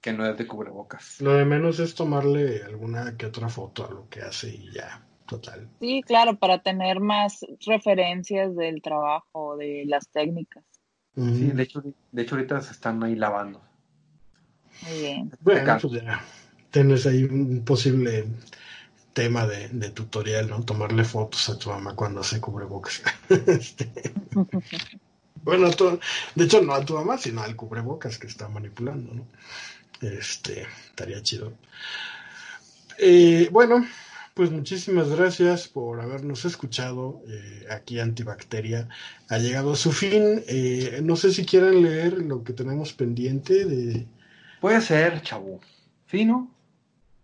que no es de cubrebocas. Lo de menos es tomarle alguna que otra foto a lo que hace y ya, total. Sí, claro, para tener más referencias del trabajo, de las técnicas. Sí, de hecho, de hecho ahorita se están ahí lavando. Muy bien. Bueno, Acá. pues ya tienes ahí un posible tema de, de tutorial, ¿no? Tomarle fotos a tu mamá cuando hace cubrebocas. <laughs> Este, <laughs> bueno, tu- de hecho no a tu mamá, sino al cubrebocas que está manipulando, ¿no? Este, estaría chido. Eh, bueno, pues muchísimas gracias por habernos escuchado. Eh, aquí Antibacteria ha llegado a su fin. Eh, no sé si quieren leer lo que tenemos pendiente de... Puede ser, chavo. ¿Fino?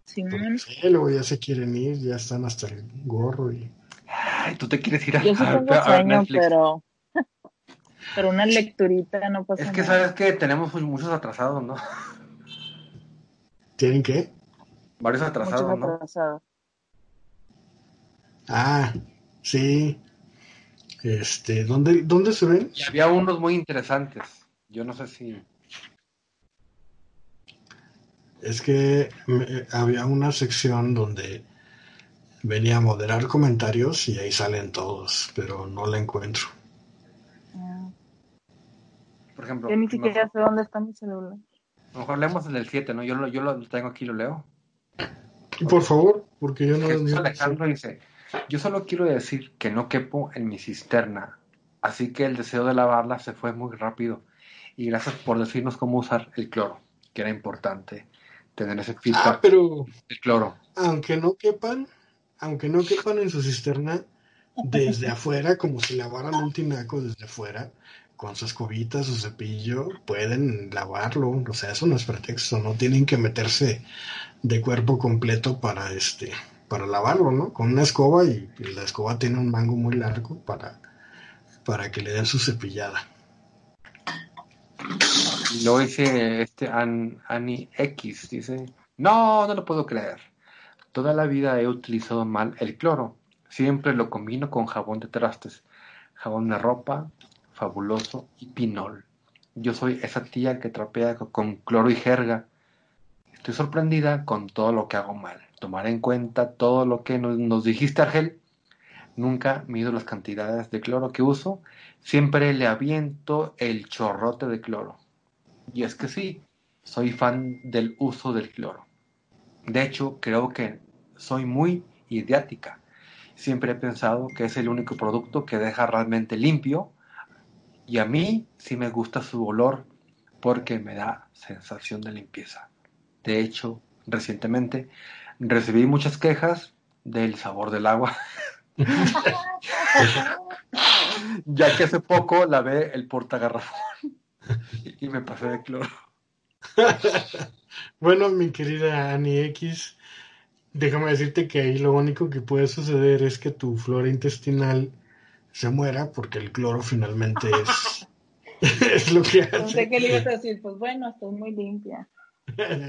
Simón, Sí, luego ya se quieren ir, ya están hasta el gorro y... Ay, tú te quieres ir a, yo sí a- tengo a ver sueño, Netflix. pero, <laughs> pero una lecturita no pasa Es que nada. sabes que tenemos muchos atrasados, ¿no? ¿Tienen qué? Muchos Varios atrasados, ¿no? atrasados. Ah, sí. Este, ¿dónde, ¿dónde se ven? Y había unos muy interesantes. Yo no sé si. Es que me- había una sección donde venía a moderar comentarios y ahí salen todos, pero no la encuentro. Ah, Por ejemplo, Yo ni no- siquiera sé dónde está mi celular. a lo mejor leemos el del 7, ¿no? Yo lo, yo lo tengo aquí, lo leo. Y por favor, porque yo no... Jesús. Alejandro dice: Yo solo quiero decir que no quepo en mi cisterna. Así que el deseo de lavarla se fue muy rápido. Y gracias por decirnos cómo usar el cloro, que era importante tener ese Ah, feedback pero del cloro. aunque no quepan, aunque no quepan en su cisterna, desde afuera, como si lavaran un tinaco desde afuera, con su escobita, su cepillo, pueden lavarlo. O sea, eso no es pretexto, no tienen que meterse de cuerpo completo para este, para lavarlo, ¿no? Con una escoba y, la escoba tiene un mango muy largo para, para que le den su cepillada. Luego dice este An- Ani X, dice, no, no lo puedo creer. Toda la vida he utilizado mal el cloro. Siempre lo combino con jabón de trastes, jabón de ropa, fabuloso y pinol. Yo soy esa tía que trapea co- con cloro y jerga. Estoy sorprendida con todo lo que hago mal. Tomar en cuenta todo lo que nos, dijiste, Argel. Nunca mido las cantidades de cloro que uso. Siempre le aviento el chorrote de cloro. Y es que sí, soy fan del uso del cloro. De hecho, creo que soy muy idiática. Siempre he pensado que es el único producto que deja realmente limpio. Y a mí sí me gusta su olor porque me da sensación de limpieza. De hecho, recientemente recibí muchas quejas del sabor del agua, <laughs> ya que hace poco lavé el portagarrafón <laughs> y me pasé de cloro. <laughs> Bueno, mi querida Ani X, déjame decirte que ahí lo único que puede suceder es que tu flora intestinal se muera porque el cloro finalmente es, es lo que hace. que le ibas a decir, pues bueno, estoy muy limpia.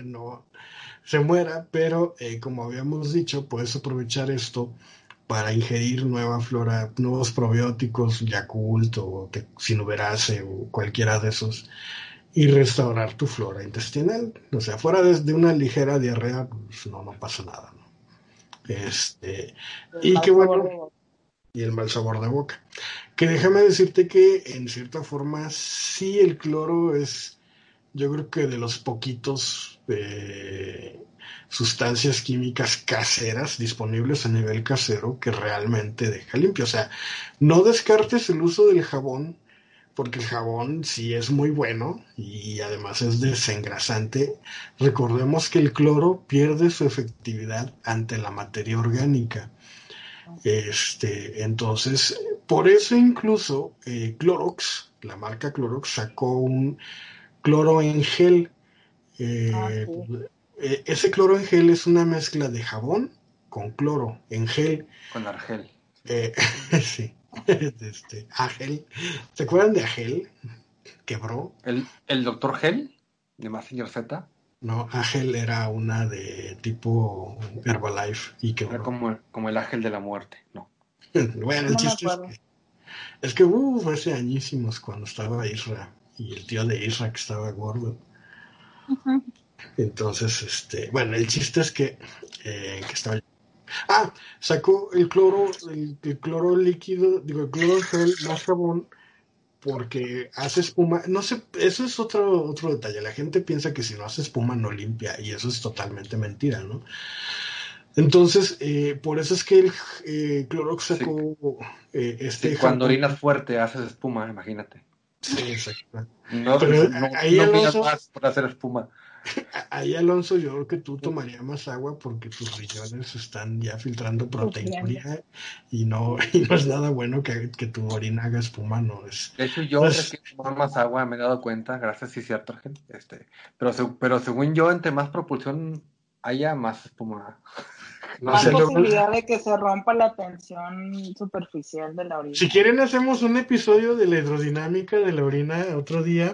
no se muera, pero eh, como habíamos dicho, puedes aprovechar esto para ingerir nueva flora, nuevos probióticos, Yakult o Sinuberase o cualquiera de esos y restaurar tu flora intestinal. O sea, fuera de, de una ligera diarrea, pues no, no pasa nada. ¿no? Este, y qué bueno, y el mal sabor de boca. Que déjame decirte que en cierta forma sí el cloro es, yo creo que de los poquitos eh, sustancias químicas caseras disponibles a nivel casero que realmente deja limpio. O sea, no descartes el uso del jabón porque el jabón sí es muy bueno y además es desengrasante. Recordemos que el cloro pierde su efectividad ante la materia orgánica. Este, entonces, por eso incluso eh, Clorox, la marca Clorox, sacó un cloro en gel. Eh, ah, eh, ese cloro en gel es una mezcla de jabón con cloro en gel. Con argel. <laughs> sí. <laughs> este, Agel. ¿Se acuerdan de Agel? Quebró. ¿El, el doctor Gel? ¿De Massinger Z? No, Agel era una de tipo Herbalife y quebró. Era como, como el Ángel de la Muerte, no. <laughs> bueno, el chiste es que, es que uh, hace añísimos cuando estaba Isra y el tío de Isra que estaba gordo. Entonces, este, bueno, el chiste es que, eh, que estaba Ah, sacó el cloro, el, cloro líquido, digo, el cloro gel más jabón porque hace espuma. No sé, eso es otro, otro detalle. La gente piensa que si no hace espuma no limpia y eso es totalmente mentira, ¿no? Entonces, eh, por eso es que el eh, Clorox sacó eh, este. cuando orinas fuerte haces espuma, imagínate. Sí, exacto. No, Pero, no, ahí no más por hacer espuma. Ahí, Alonso, yo creo que tú tomarías más agua porque tus riñones están ya filtrando proteína y no, <laughs> y no es nada bueno que, que tu orina haga espuma, no es. De hecho, yo es... que tomar más agua, me he dado cuenta, gracias, sí, cierto, gente. Este, pero, pero según yo, entre más propulsión haya, más espuma. No Hay posibilidad de que se rompa la tensión superficial de la orina. Si quieren, hacemos un episodio de la hidrodinámica de la orina otro día.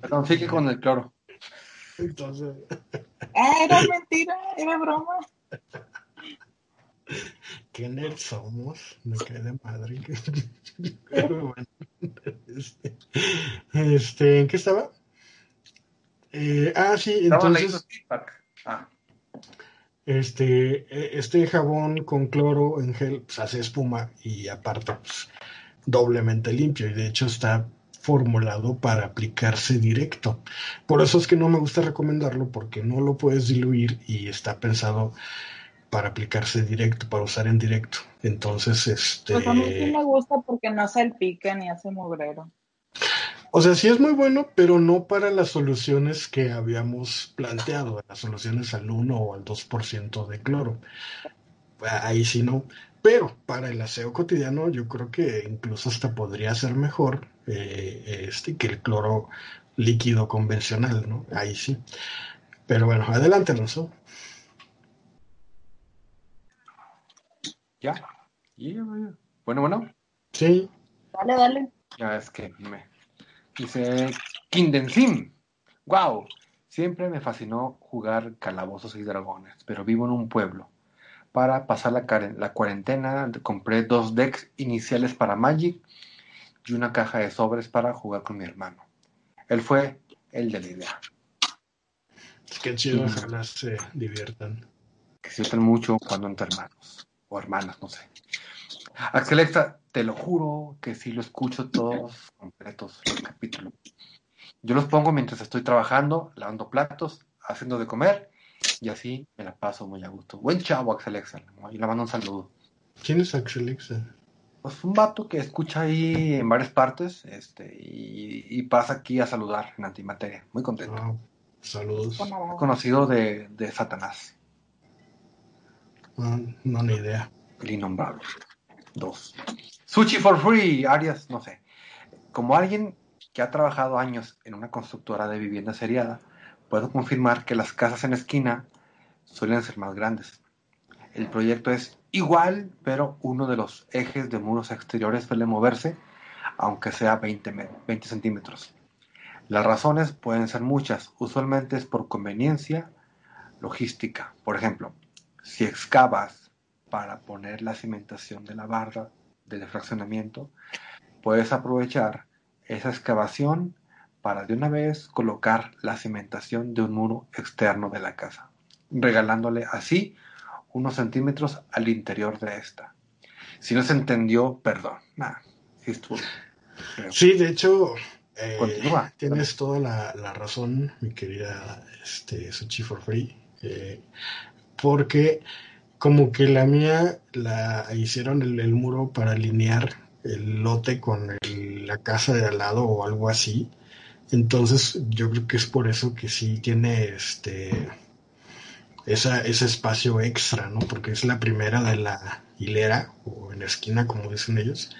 Perdón, sigue con el cloro. Entonces. Ah, era mentira, era broma. <laughs> Qué nerd somos, me cae de madre. Pero bueno, este, este, ¿en qué estaba? Eh, ah, sí, entonces. Ah. Este, e, este jabón con cloro en gel pues, hace espuma y aparte pues, doblemente limpio y de hecho está formulado para aplicarse directo. Por eso es que no me gusta recomendarlo porque no lo puedes diluir y está pensado para aplicarse directo, para usar en directo. Entonces, este... Pues a mí sí me gusta porque no pique ni hace mugrero. O sea, sí es muy bueno, pero no para las soluciones que habíamos planteado, las soluciones al 1 o al 2% de cloro. Ahí sí no. Pero para el aseo cotidiano yo creo que incluso hasta podría ser mejor eh, este, que el cloro líquido convencional, ¿no? Ahí sí. Pero bueno, adelante, Alonso. Ya. Bueno, bueno. Sí. Dale, dale. Ya es que me Dice Kindenzim. ¡Wow! Siempre me fascinó jugar calabozos y dragones, pero vivo en un pueblo. Para pasar la, la cuarentena compré dos decks iniciales para Magic y una caja de sobres para jugar con mi hermano. Él fue el de la idea. Qué chido, ojalá se diviertan. Que se diviertan mucho cuando entre hermanos o hermanas, no sé. Axelexa, te lo juro que sí lo escucho todos completos los capítulos. Yo los pongo mientras estoy trabajando, lavando platos, haciendo de comer y así me la paso muy a gusto. Buen chavo, Axelexa. Y le mando un saludo. ¿Quién es Axelexa? Pues un vato que escucha ahí en varias partes este, y, pasa aquí a saludar en Antimateria. Muy contento. Ah, saludos. Conocido de, de Satanás. Ah, no, ni idea. El innombrable. Dos. Sushi for free, Arias, no sé. Como alguien que ha trabajado años en una constructora de vivienda seriada, puedo confirmar que las casas en esquina suelen ser más grandes. El proyecto es igual, pero uno de los ejes de muros exteriores suele moverse, aunque sea 20, 20 centímetros. Las razones pueden ser muchas, usualmente es por conveniencia logística. Por ejemplo, si excavas para poner la cimentación de la barra del fraccionamiento, puedes aprovechar esa excavación para de una vez colocar la cimentación de un muro externo de la casa, regalándole así unos centímetros al interior de esta. Si no se entendió, perdón. sí, sí, de hecho, Eh, Continúa. Tienes toda la, la razón, mi querida este, Sushi for Free. eh, porque como que la mía la hicieron el, muro para alinear el lote con la casa de al lado o algo así. Entonces yo creo que es por eso que sí tiene este esa, ese espacio extra, ¿no? Porque es la primera de la hilera o en la esquina, como dicen ellos.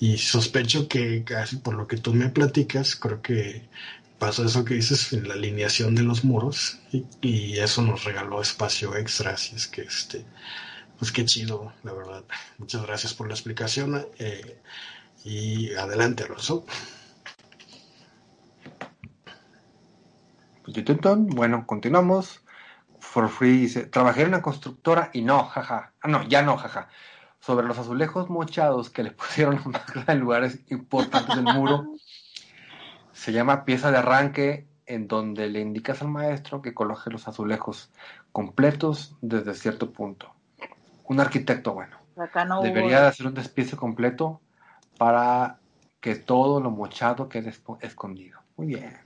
Y sospecho que casi por lo que tú me platicas, creo que pasó eso que dices la alineación de los muros y, eso nos regaló espacio extra. Así es que, este, pues qué chido, la verdad. Muchas gracias por la explicación eh, y adelante, Alonso. Tututun. Bueno, continuamos. For Free dice, trabajé en una constructora y no, jaja. Ah, no, ya no, jaja. Sobre los azulejos mochados que le <laughs> pusieron a en lugares importantes del muro, se llama pieza de arranque en donde le indicas al maestro que coloque los azulejos completos desde cierto punto. Un arquitecto bueno. Acá no hubo. Debería de hacer un despiece completo para que todo lo mochado quede escondido. Muy bien.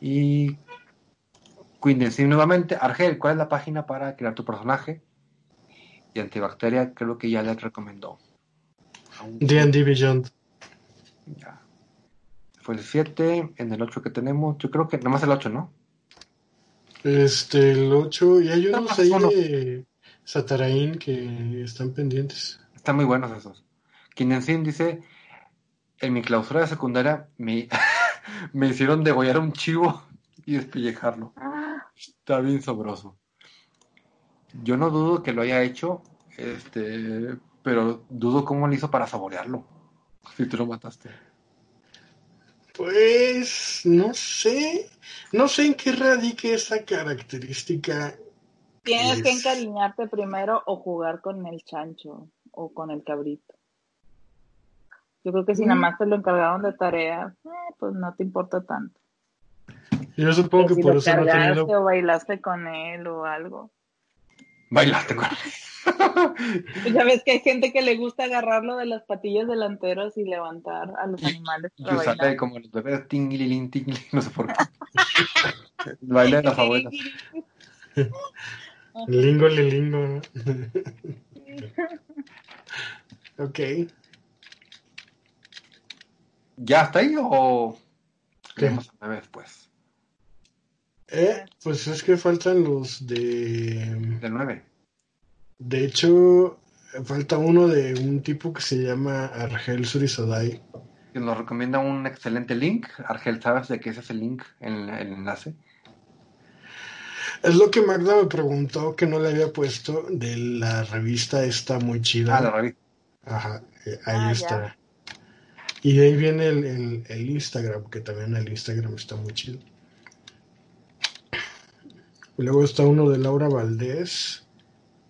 Y Queen nuevamente. Argel, ¿cuál es la página para crear tu personaje? Y antibacteria creo que ya les recomendó. D&D Beyond. ya. Fue el 7, en el 8 que tenemos, yo creo que nada más el 8, ¿no? Este, el 8, y hay No, unos ahí uno. de Satarain que están pendientes. Están muy buenos esos. Kinensin dice, en mi clausura de secundaria me, <laughs> me hicieron degollar un chivo y despellejarlo. Está bien sabroso. Yo no dudo que lo haya hecho, este, pero dudo cómo lo hizo para saborearlo. Si tú lo mataste. Pues no sé, no sé en qué radique esa característica. Tienes que encariñarte primero o jugar con el chancho o con el cabrito. Yo creo que si Mm. nada más te lo encargaron de tarea, eh, pues no te importa tanto. Yo supongo que si por lo eso no he tenido. o bailaste con él o algo. Bailaste con <laughs> ya ves que hay gente que le gusta agarrarlo de las patillas delanteras y levantar a los animales para sale bailar. como los bebés, tinglilín, tinglilín, no sé por qué. <laughs> El baile de las abuelas. <laughs> Lingo, lingo. ¿no? ok. ¿Ya está ahí o ¿Qué? al revés, pues? Eh, pues es que faltan los de. Del 9. De hecho, falta uno de un tipo que se llama Argel Surizadai. Que nos recomienda un excelente link. Argel, ¿sabes de qué es ese link? El, el enlace. Es lo que Magda me preguntó que no le había puesto de la revista esta muy chida. Ah, la revista. Ajá, eh, ahí Ah, ya. está. Y de ahí viene el, el- el Instagram, que también el Instagram está muy chido. Y luego está uno de Laura Valdés.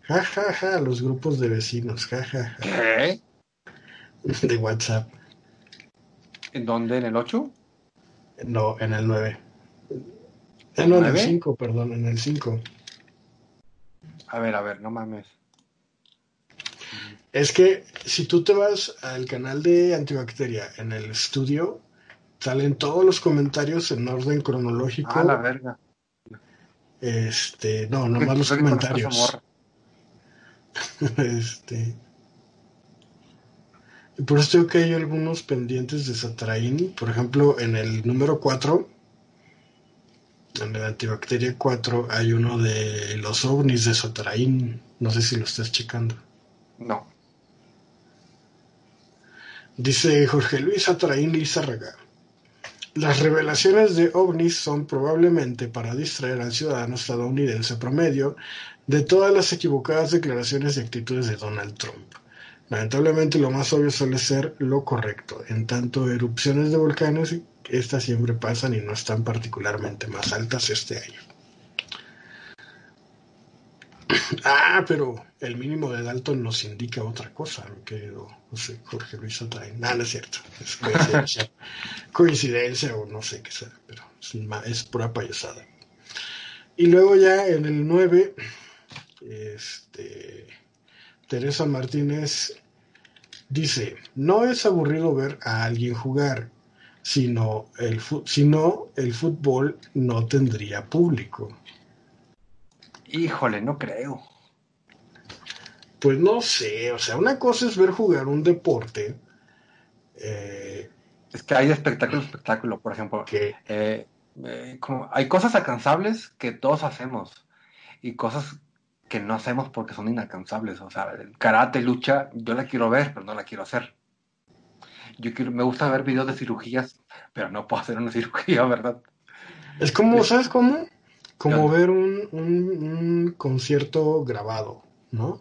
Ja, ja, ja, los grupos de vecinos, ja, ja, ja, ¿Qué? de WhatsApp. ¿En dónde? ¿En el 8? No, en el 9. Eh, no, en el ¿Nueve? 5, perdón, en el 5. A ver, a ver, no mames. Es que si tú te vas al canal de Antibacteria en el estudio, salen todos los comentarios en orden cronológico. Ah, la verga. Este, no, nomás los Creo comentarios. <laughs> este. Y por eso digo que hay algunos pendientes de Satraín. Por ejemplo, en el número 4, en el Antibacteria 4, hay uno de los ovnis de Satraín. No sé si lo estás checando. No. Dice Jorge Luis Atraín Lizárraga. Las revelaciones de ovnis son probablemente para distraer al ciudadano estadounidense promedio de todas las equivocadas declaraciones y actitudes de Donald Trump. Lamentablemente lo más obvio suele ser lo correcto. En tanto, erupciones de volcanes, estas siempre pasan y no están particularmente más altas este año. <coughs> Ah, pero el mínimo de Dalton nos indica otra cosa, mi querido José Jorge Luis Atraín. No, no es cierto. Es coincidencia. <laughs> coincidencia o no sé qué sea, pero es, es pura payasada. Y luego ya en el 9, este, Teresa Martínez dice, no es aburrido ver a alguien jugar. sino el, si no, el fútbol no tendría público. Híjole, no creo. Pues no sé, o sea, una cosa es ver jugar un deporte. Eh, es que hay espectáculo, espectáculo, por ejemplo. Que eh, eh, como, hay cosas alcanzables que todos hacemos y cosas que no hacemos porque son inalcanzables. O sea, el karate, lucha, yo la quiero ver, pero no la quiero hacer. Yo quiero, me gusta ver videos de cirugías, pero no puedo hacer una <laughs> cirugía, ¿verdad? Es como, ¿sabes cómo? Como ver un, un, concierto grabado, ¿no?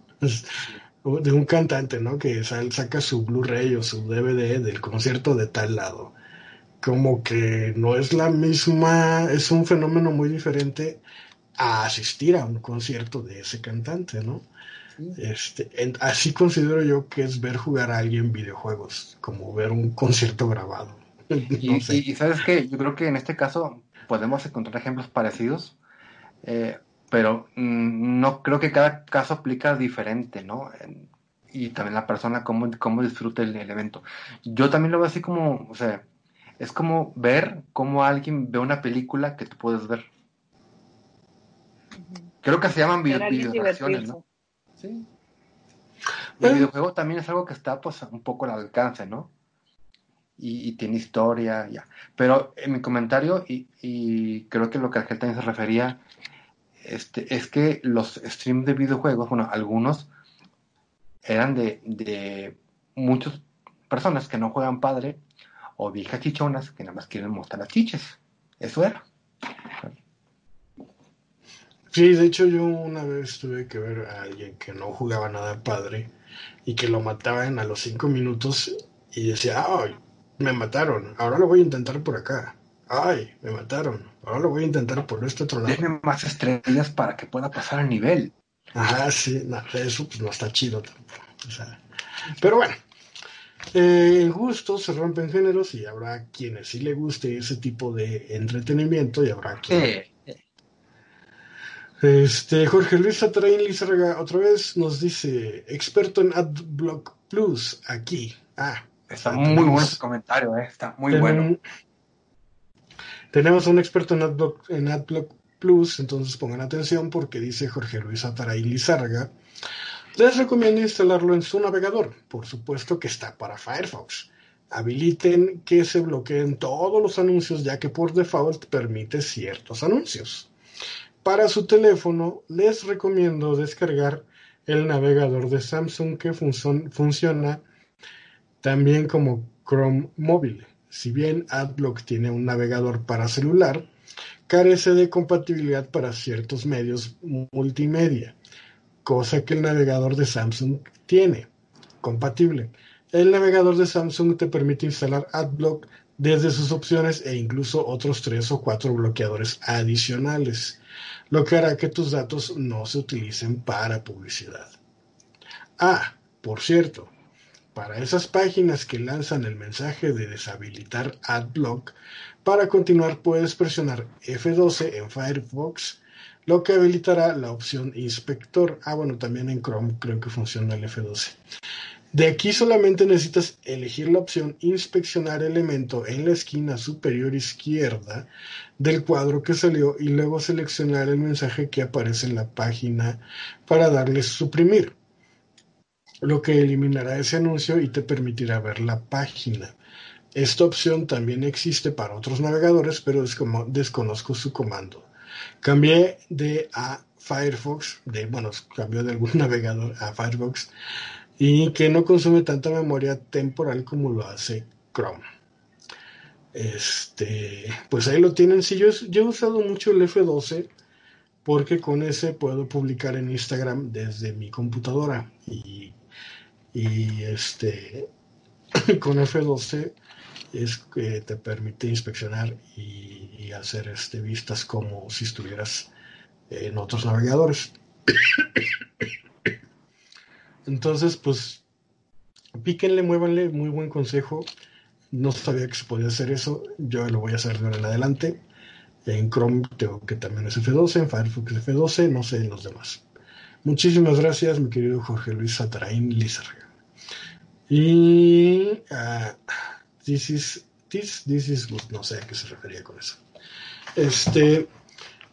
de un cantante, ¿no? Que saca su Blu-ray o su DVD del concierto de tal lado. Como que no es la misma, es un fenómeno muy diferente a asistir a un concierto de ese cantante, ¿no? Este, así considero yo que es ver jugar a alguien videojuegos, como ver un concierto grabado. <laughs> y, sabes que yo creo que en este caso podemos encontrar ejemplos parecidos, eh, pero mm, no creo que cada caso aplica diferente, ¿no? y también la persona cómo, cómo disfruta el, evento. Yo también lo veo así como, o sea, es como ver cómo alguien ve una película que tú puedes ver. Creo que se llaman video, ¿no? Sí. El videojuego también es algo que está pues un poco al alcance, ¿no? Y, tiene historia, ya. Pero en mi comentario, y, creo que lo que Argel también se refería, este, es que los streams de videojuegos, bueno, algunos eran de, muchas personas que no juegan padre o viejas chichonas que nada más quieren mostrar las chiches. Eso era. Sí, de hecho yo una vez tuve que ver a alguien que no jugaba nada padre y que lo mataban a los cinco minutos y decía, ay, me mataron, ahora lo voy a intentar por acá. Ay, me mataron, ahora lo voy a intentar por este otro lado. Tiene más estrellas para que pueda pasar al nivel. Ajá, sí, eso pues no está chido tampoco. pero bueno, eh, en gusto se rompen géneros y habrá quienes sí le guste ese tipo de entretenimiento y habrá quienes... Este, Jorge Luis Atraín Lizarga otra vez nos dice, experto en AdBlock Plus, aquí. Ah, está muy bueno ese comentario, eh, está muy bueno. Tenemos un experto en AdBlock, Plus, entonces pongan atención porque dice Jorge Luis Ataray Lizarga. Les recomiendo instalarlo en su navegador, por supuesto que está para Firefox. Habiliten que se bloqueen todos los anuncios ya que por default permite ciertos anuncios. Para su teléfono, les recomiendo descargar el navegador de Samsung que funciona también como Chrome móvil. Si bien AdBlock tiene un navegador para celular, carece de compatibilidad para ciertos medios multimedia, cosa que el navegador de Samsung tiene compatible. El navegador de Samsung te permite instalar AdBlock desde sus opciones e incluso otros tres o cuatro bloqueadores adicionales lo que hará que tus datos no se utilicen para publicidad. Ah, por cierto, para esas páginas que lanzan el mensaje de deshabilitar AdBlock, para continuar puedes presionar F12 en Firefox, lo que habilitará la opción Inspector. Ah, bueno, también en Chrome creo que funciona el F12. De aquí solamente necesitas elegir la opción Inspeccionar elemento en la esquina superior izquierda del cuadro que salió y luego seleccionar el mensaje que aparece en la página para darle suprimir, lo que eliminará ese anuncio y te permitirá ver la página. Esta opción también existe para otros navegadores, pero desconozco su comando. Cambié de a Firefox, de, bueno, cambió de algún <laughs> navegador a Firefox y que no consume tanta memoria temporal como lo hace Chrome. Este, pues ahí lo tienen. Sí, yo, he usado mucho el F12 porque con ese puedo publicar en Instagram desde mi computadora y, este <clears throat> con F12 es que te permite inspeccionar y, y, hacer este, vistas como si estuvieras en otros navegadores. <clears throat> Entonces, pues, píquenle, muévanle, muy buen consejo. No sabía que se podía hacer eso, yo lo voy a hacer de ahora en adelante. En Chrome tengo que también es F12, en Firefox es F12, no sé en los demás. Muchísimas gracias, mi querido Jorge Luis Satarain Lizarga. Y uh, this is this, is good. No sé a qué se refería con eso. Este,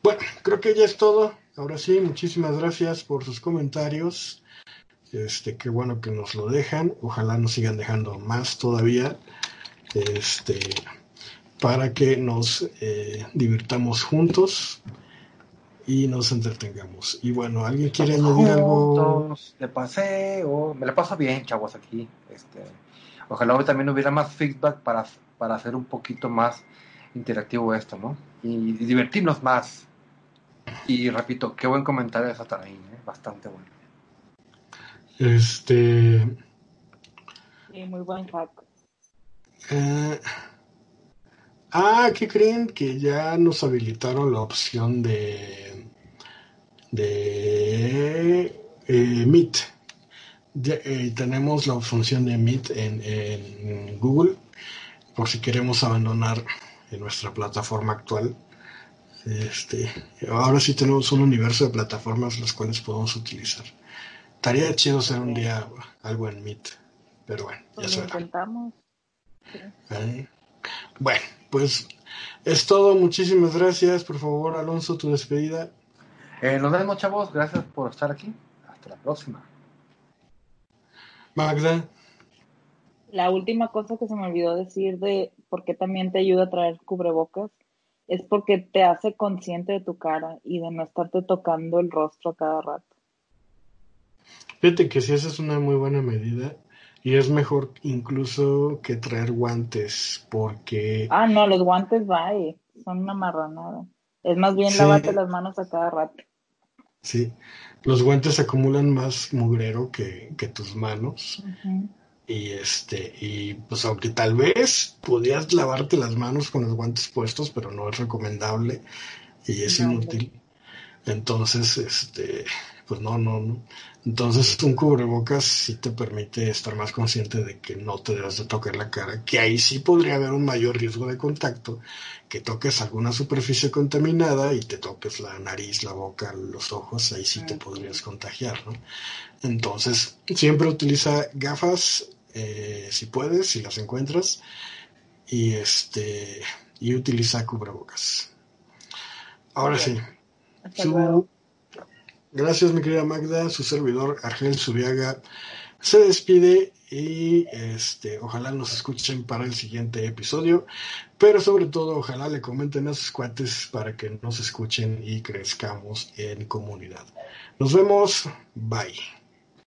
bueno, creo que ya es todo. Ahora sí, muchísimas gracias por sus comentarios. Este, qué bueno que nos lo dejan. Ojalá nos sigan dejando más todavía. Este, para que nos eh, divirtamos juntos y nos entretengamos. Y bueno, ¿alguien quiere añadir algo? De paseo, me la paso bien, chavos, aquí. Este, ojalá hoy también hubiera más feedback para, para hacer un poquito más interactivo esto, ¿no? Y, divertirnos más. Y repito, qué buen comentario de Satarain, ¿eh? bastante bueno. Este. Sí, muy buen hack. Eh, ah, ¿qué creen? Que ya nos habilitaron la opción de. De. Eh, Meet. Eh, tenemos la función de Meet en, en Google por si queremos abandonar nuestra plataforma actual. Este, ahora sí tenemos un universo de plataformas las cuales podemos utilizar. Estaría chido hacer un día algo en Meet, pero bueno, ya se intentamos. Bueno, pues es todo. Muchísimas gracias. Por favor, Alonso, tu despedida. Eh, nos vemos, chavos. Gracias por estar aquí. Hasta la próxima. Magda. La última cosa que se me olvidó decir de por qué también te ayuda a traer cubrebocas es porque te hace consciente de tu cara y de no estarte tocando el rostro cada rato. Fíjate que si esa es una muy buena medida y es mejor incluso que traer guantes porque... Ah, no, los guantes, vaya, son una marranada. Es más bien lavarte las manos a cada rato. Sí, los guantes acumulan más mugrero que, tus manos. Y este, y pues aunque tal vez pudieras lavarte las manos con los guantes puestos, pero no es recomendable y es inútil. Entonces, este, pues no, no, no. Entonces un cubrebocas sí te permite estar más consciente de que no te debes de tocar la cara, que ahí sí podría haber un mayor riesgo de contacto, que toques alguna superficie contaminada y te toques la nariz, la boca, los ojos, ahí sí te podrías contagiar, ¿no? Entonces, siempre utiliza gafas, eh, si puedes, si las encuentras, y este, y utiliza cubrebocas. Ahora sí. Gracias, mi querida Magda. Su servidor, Argel Subiaga, se despide y este, ojalá nos escuchen para el siguiente episodio. Pero sobre todo, ojalá le comenten a sus cuates para que nos escuchen y crezcamos en comunidad. Nos vemos. Bye.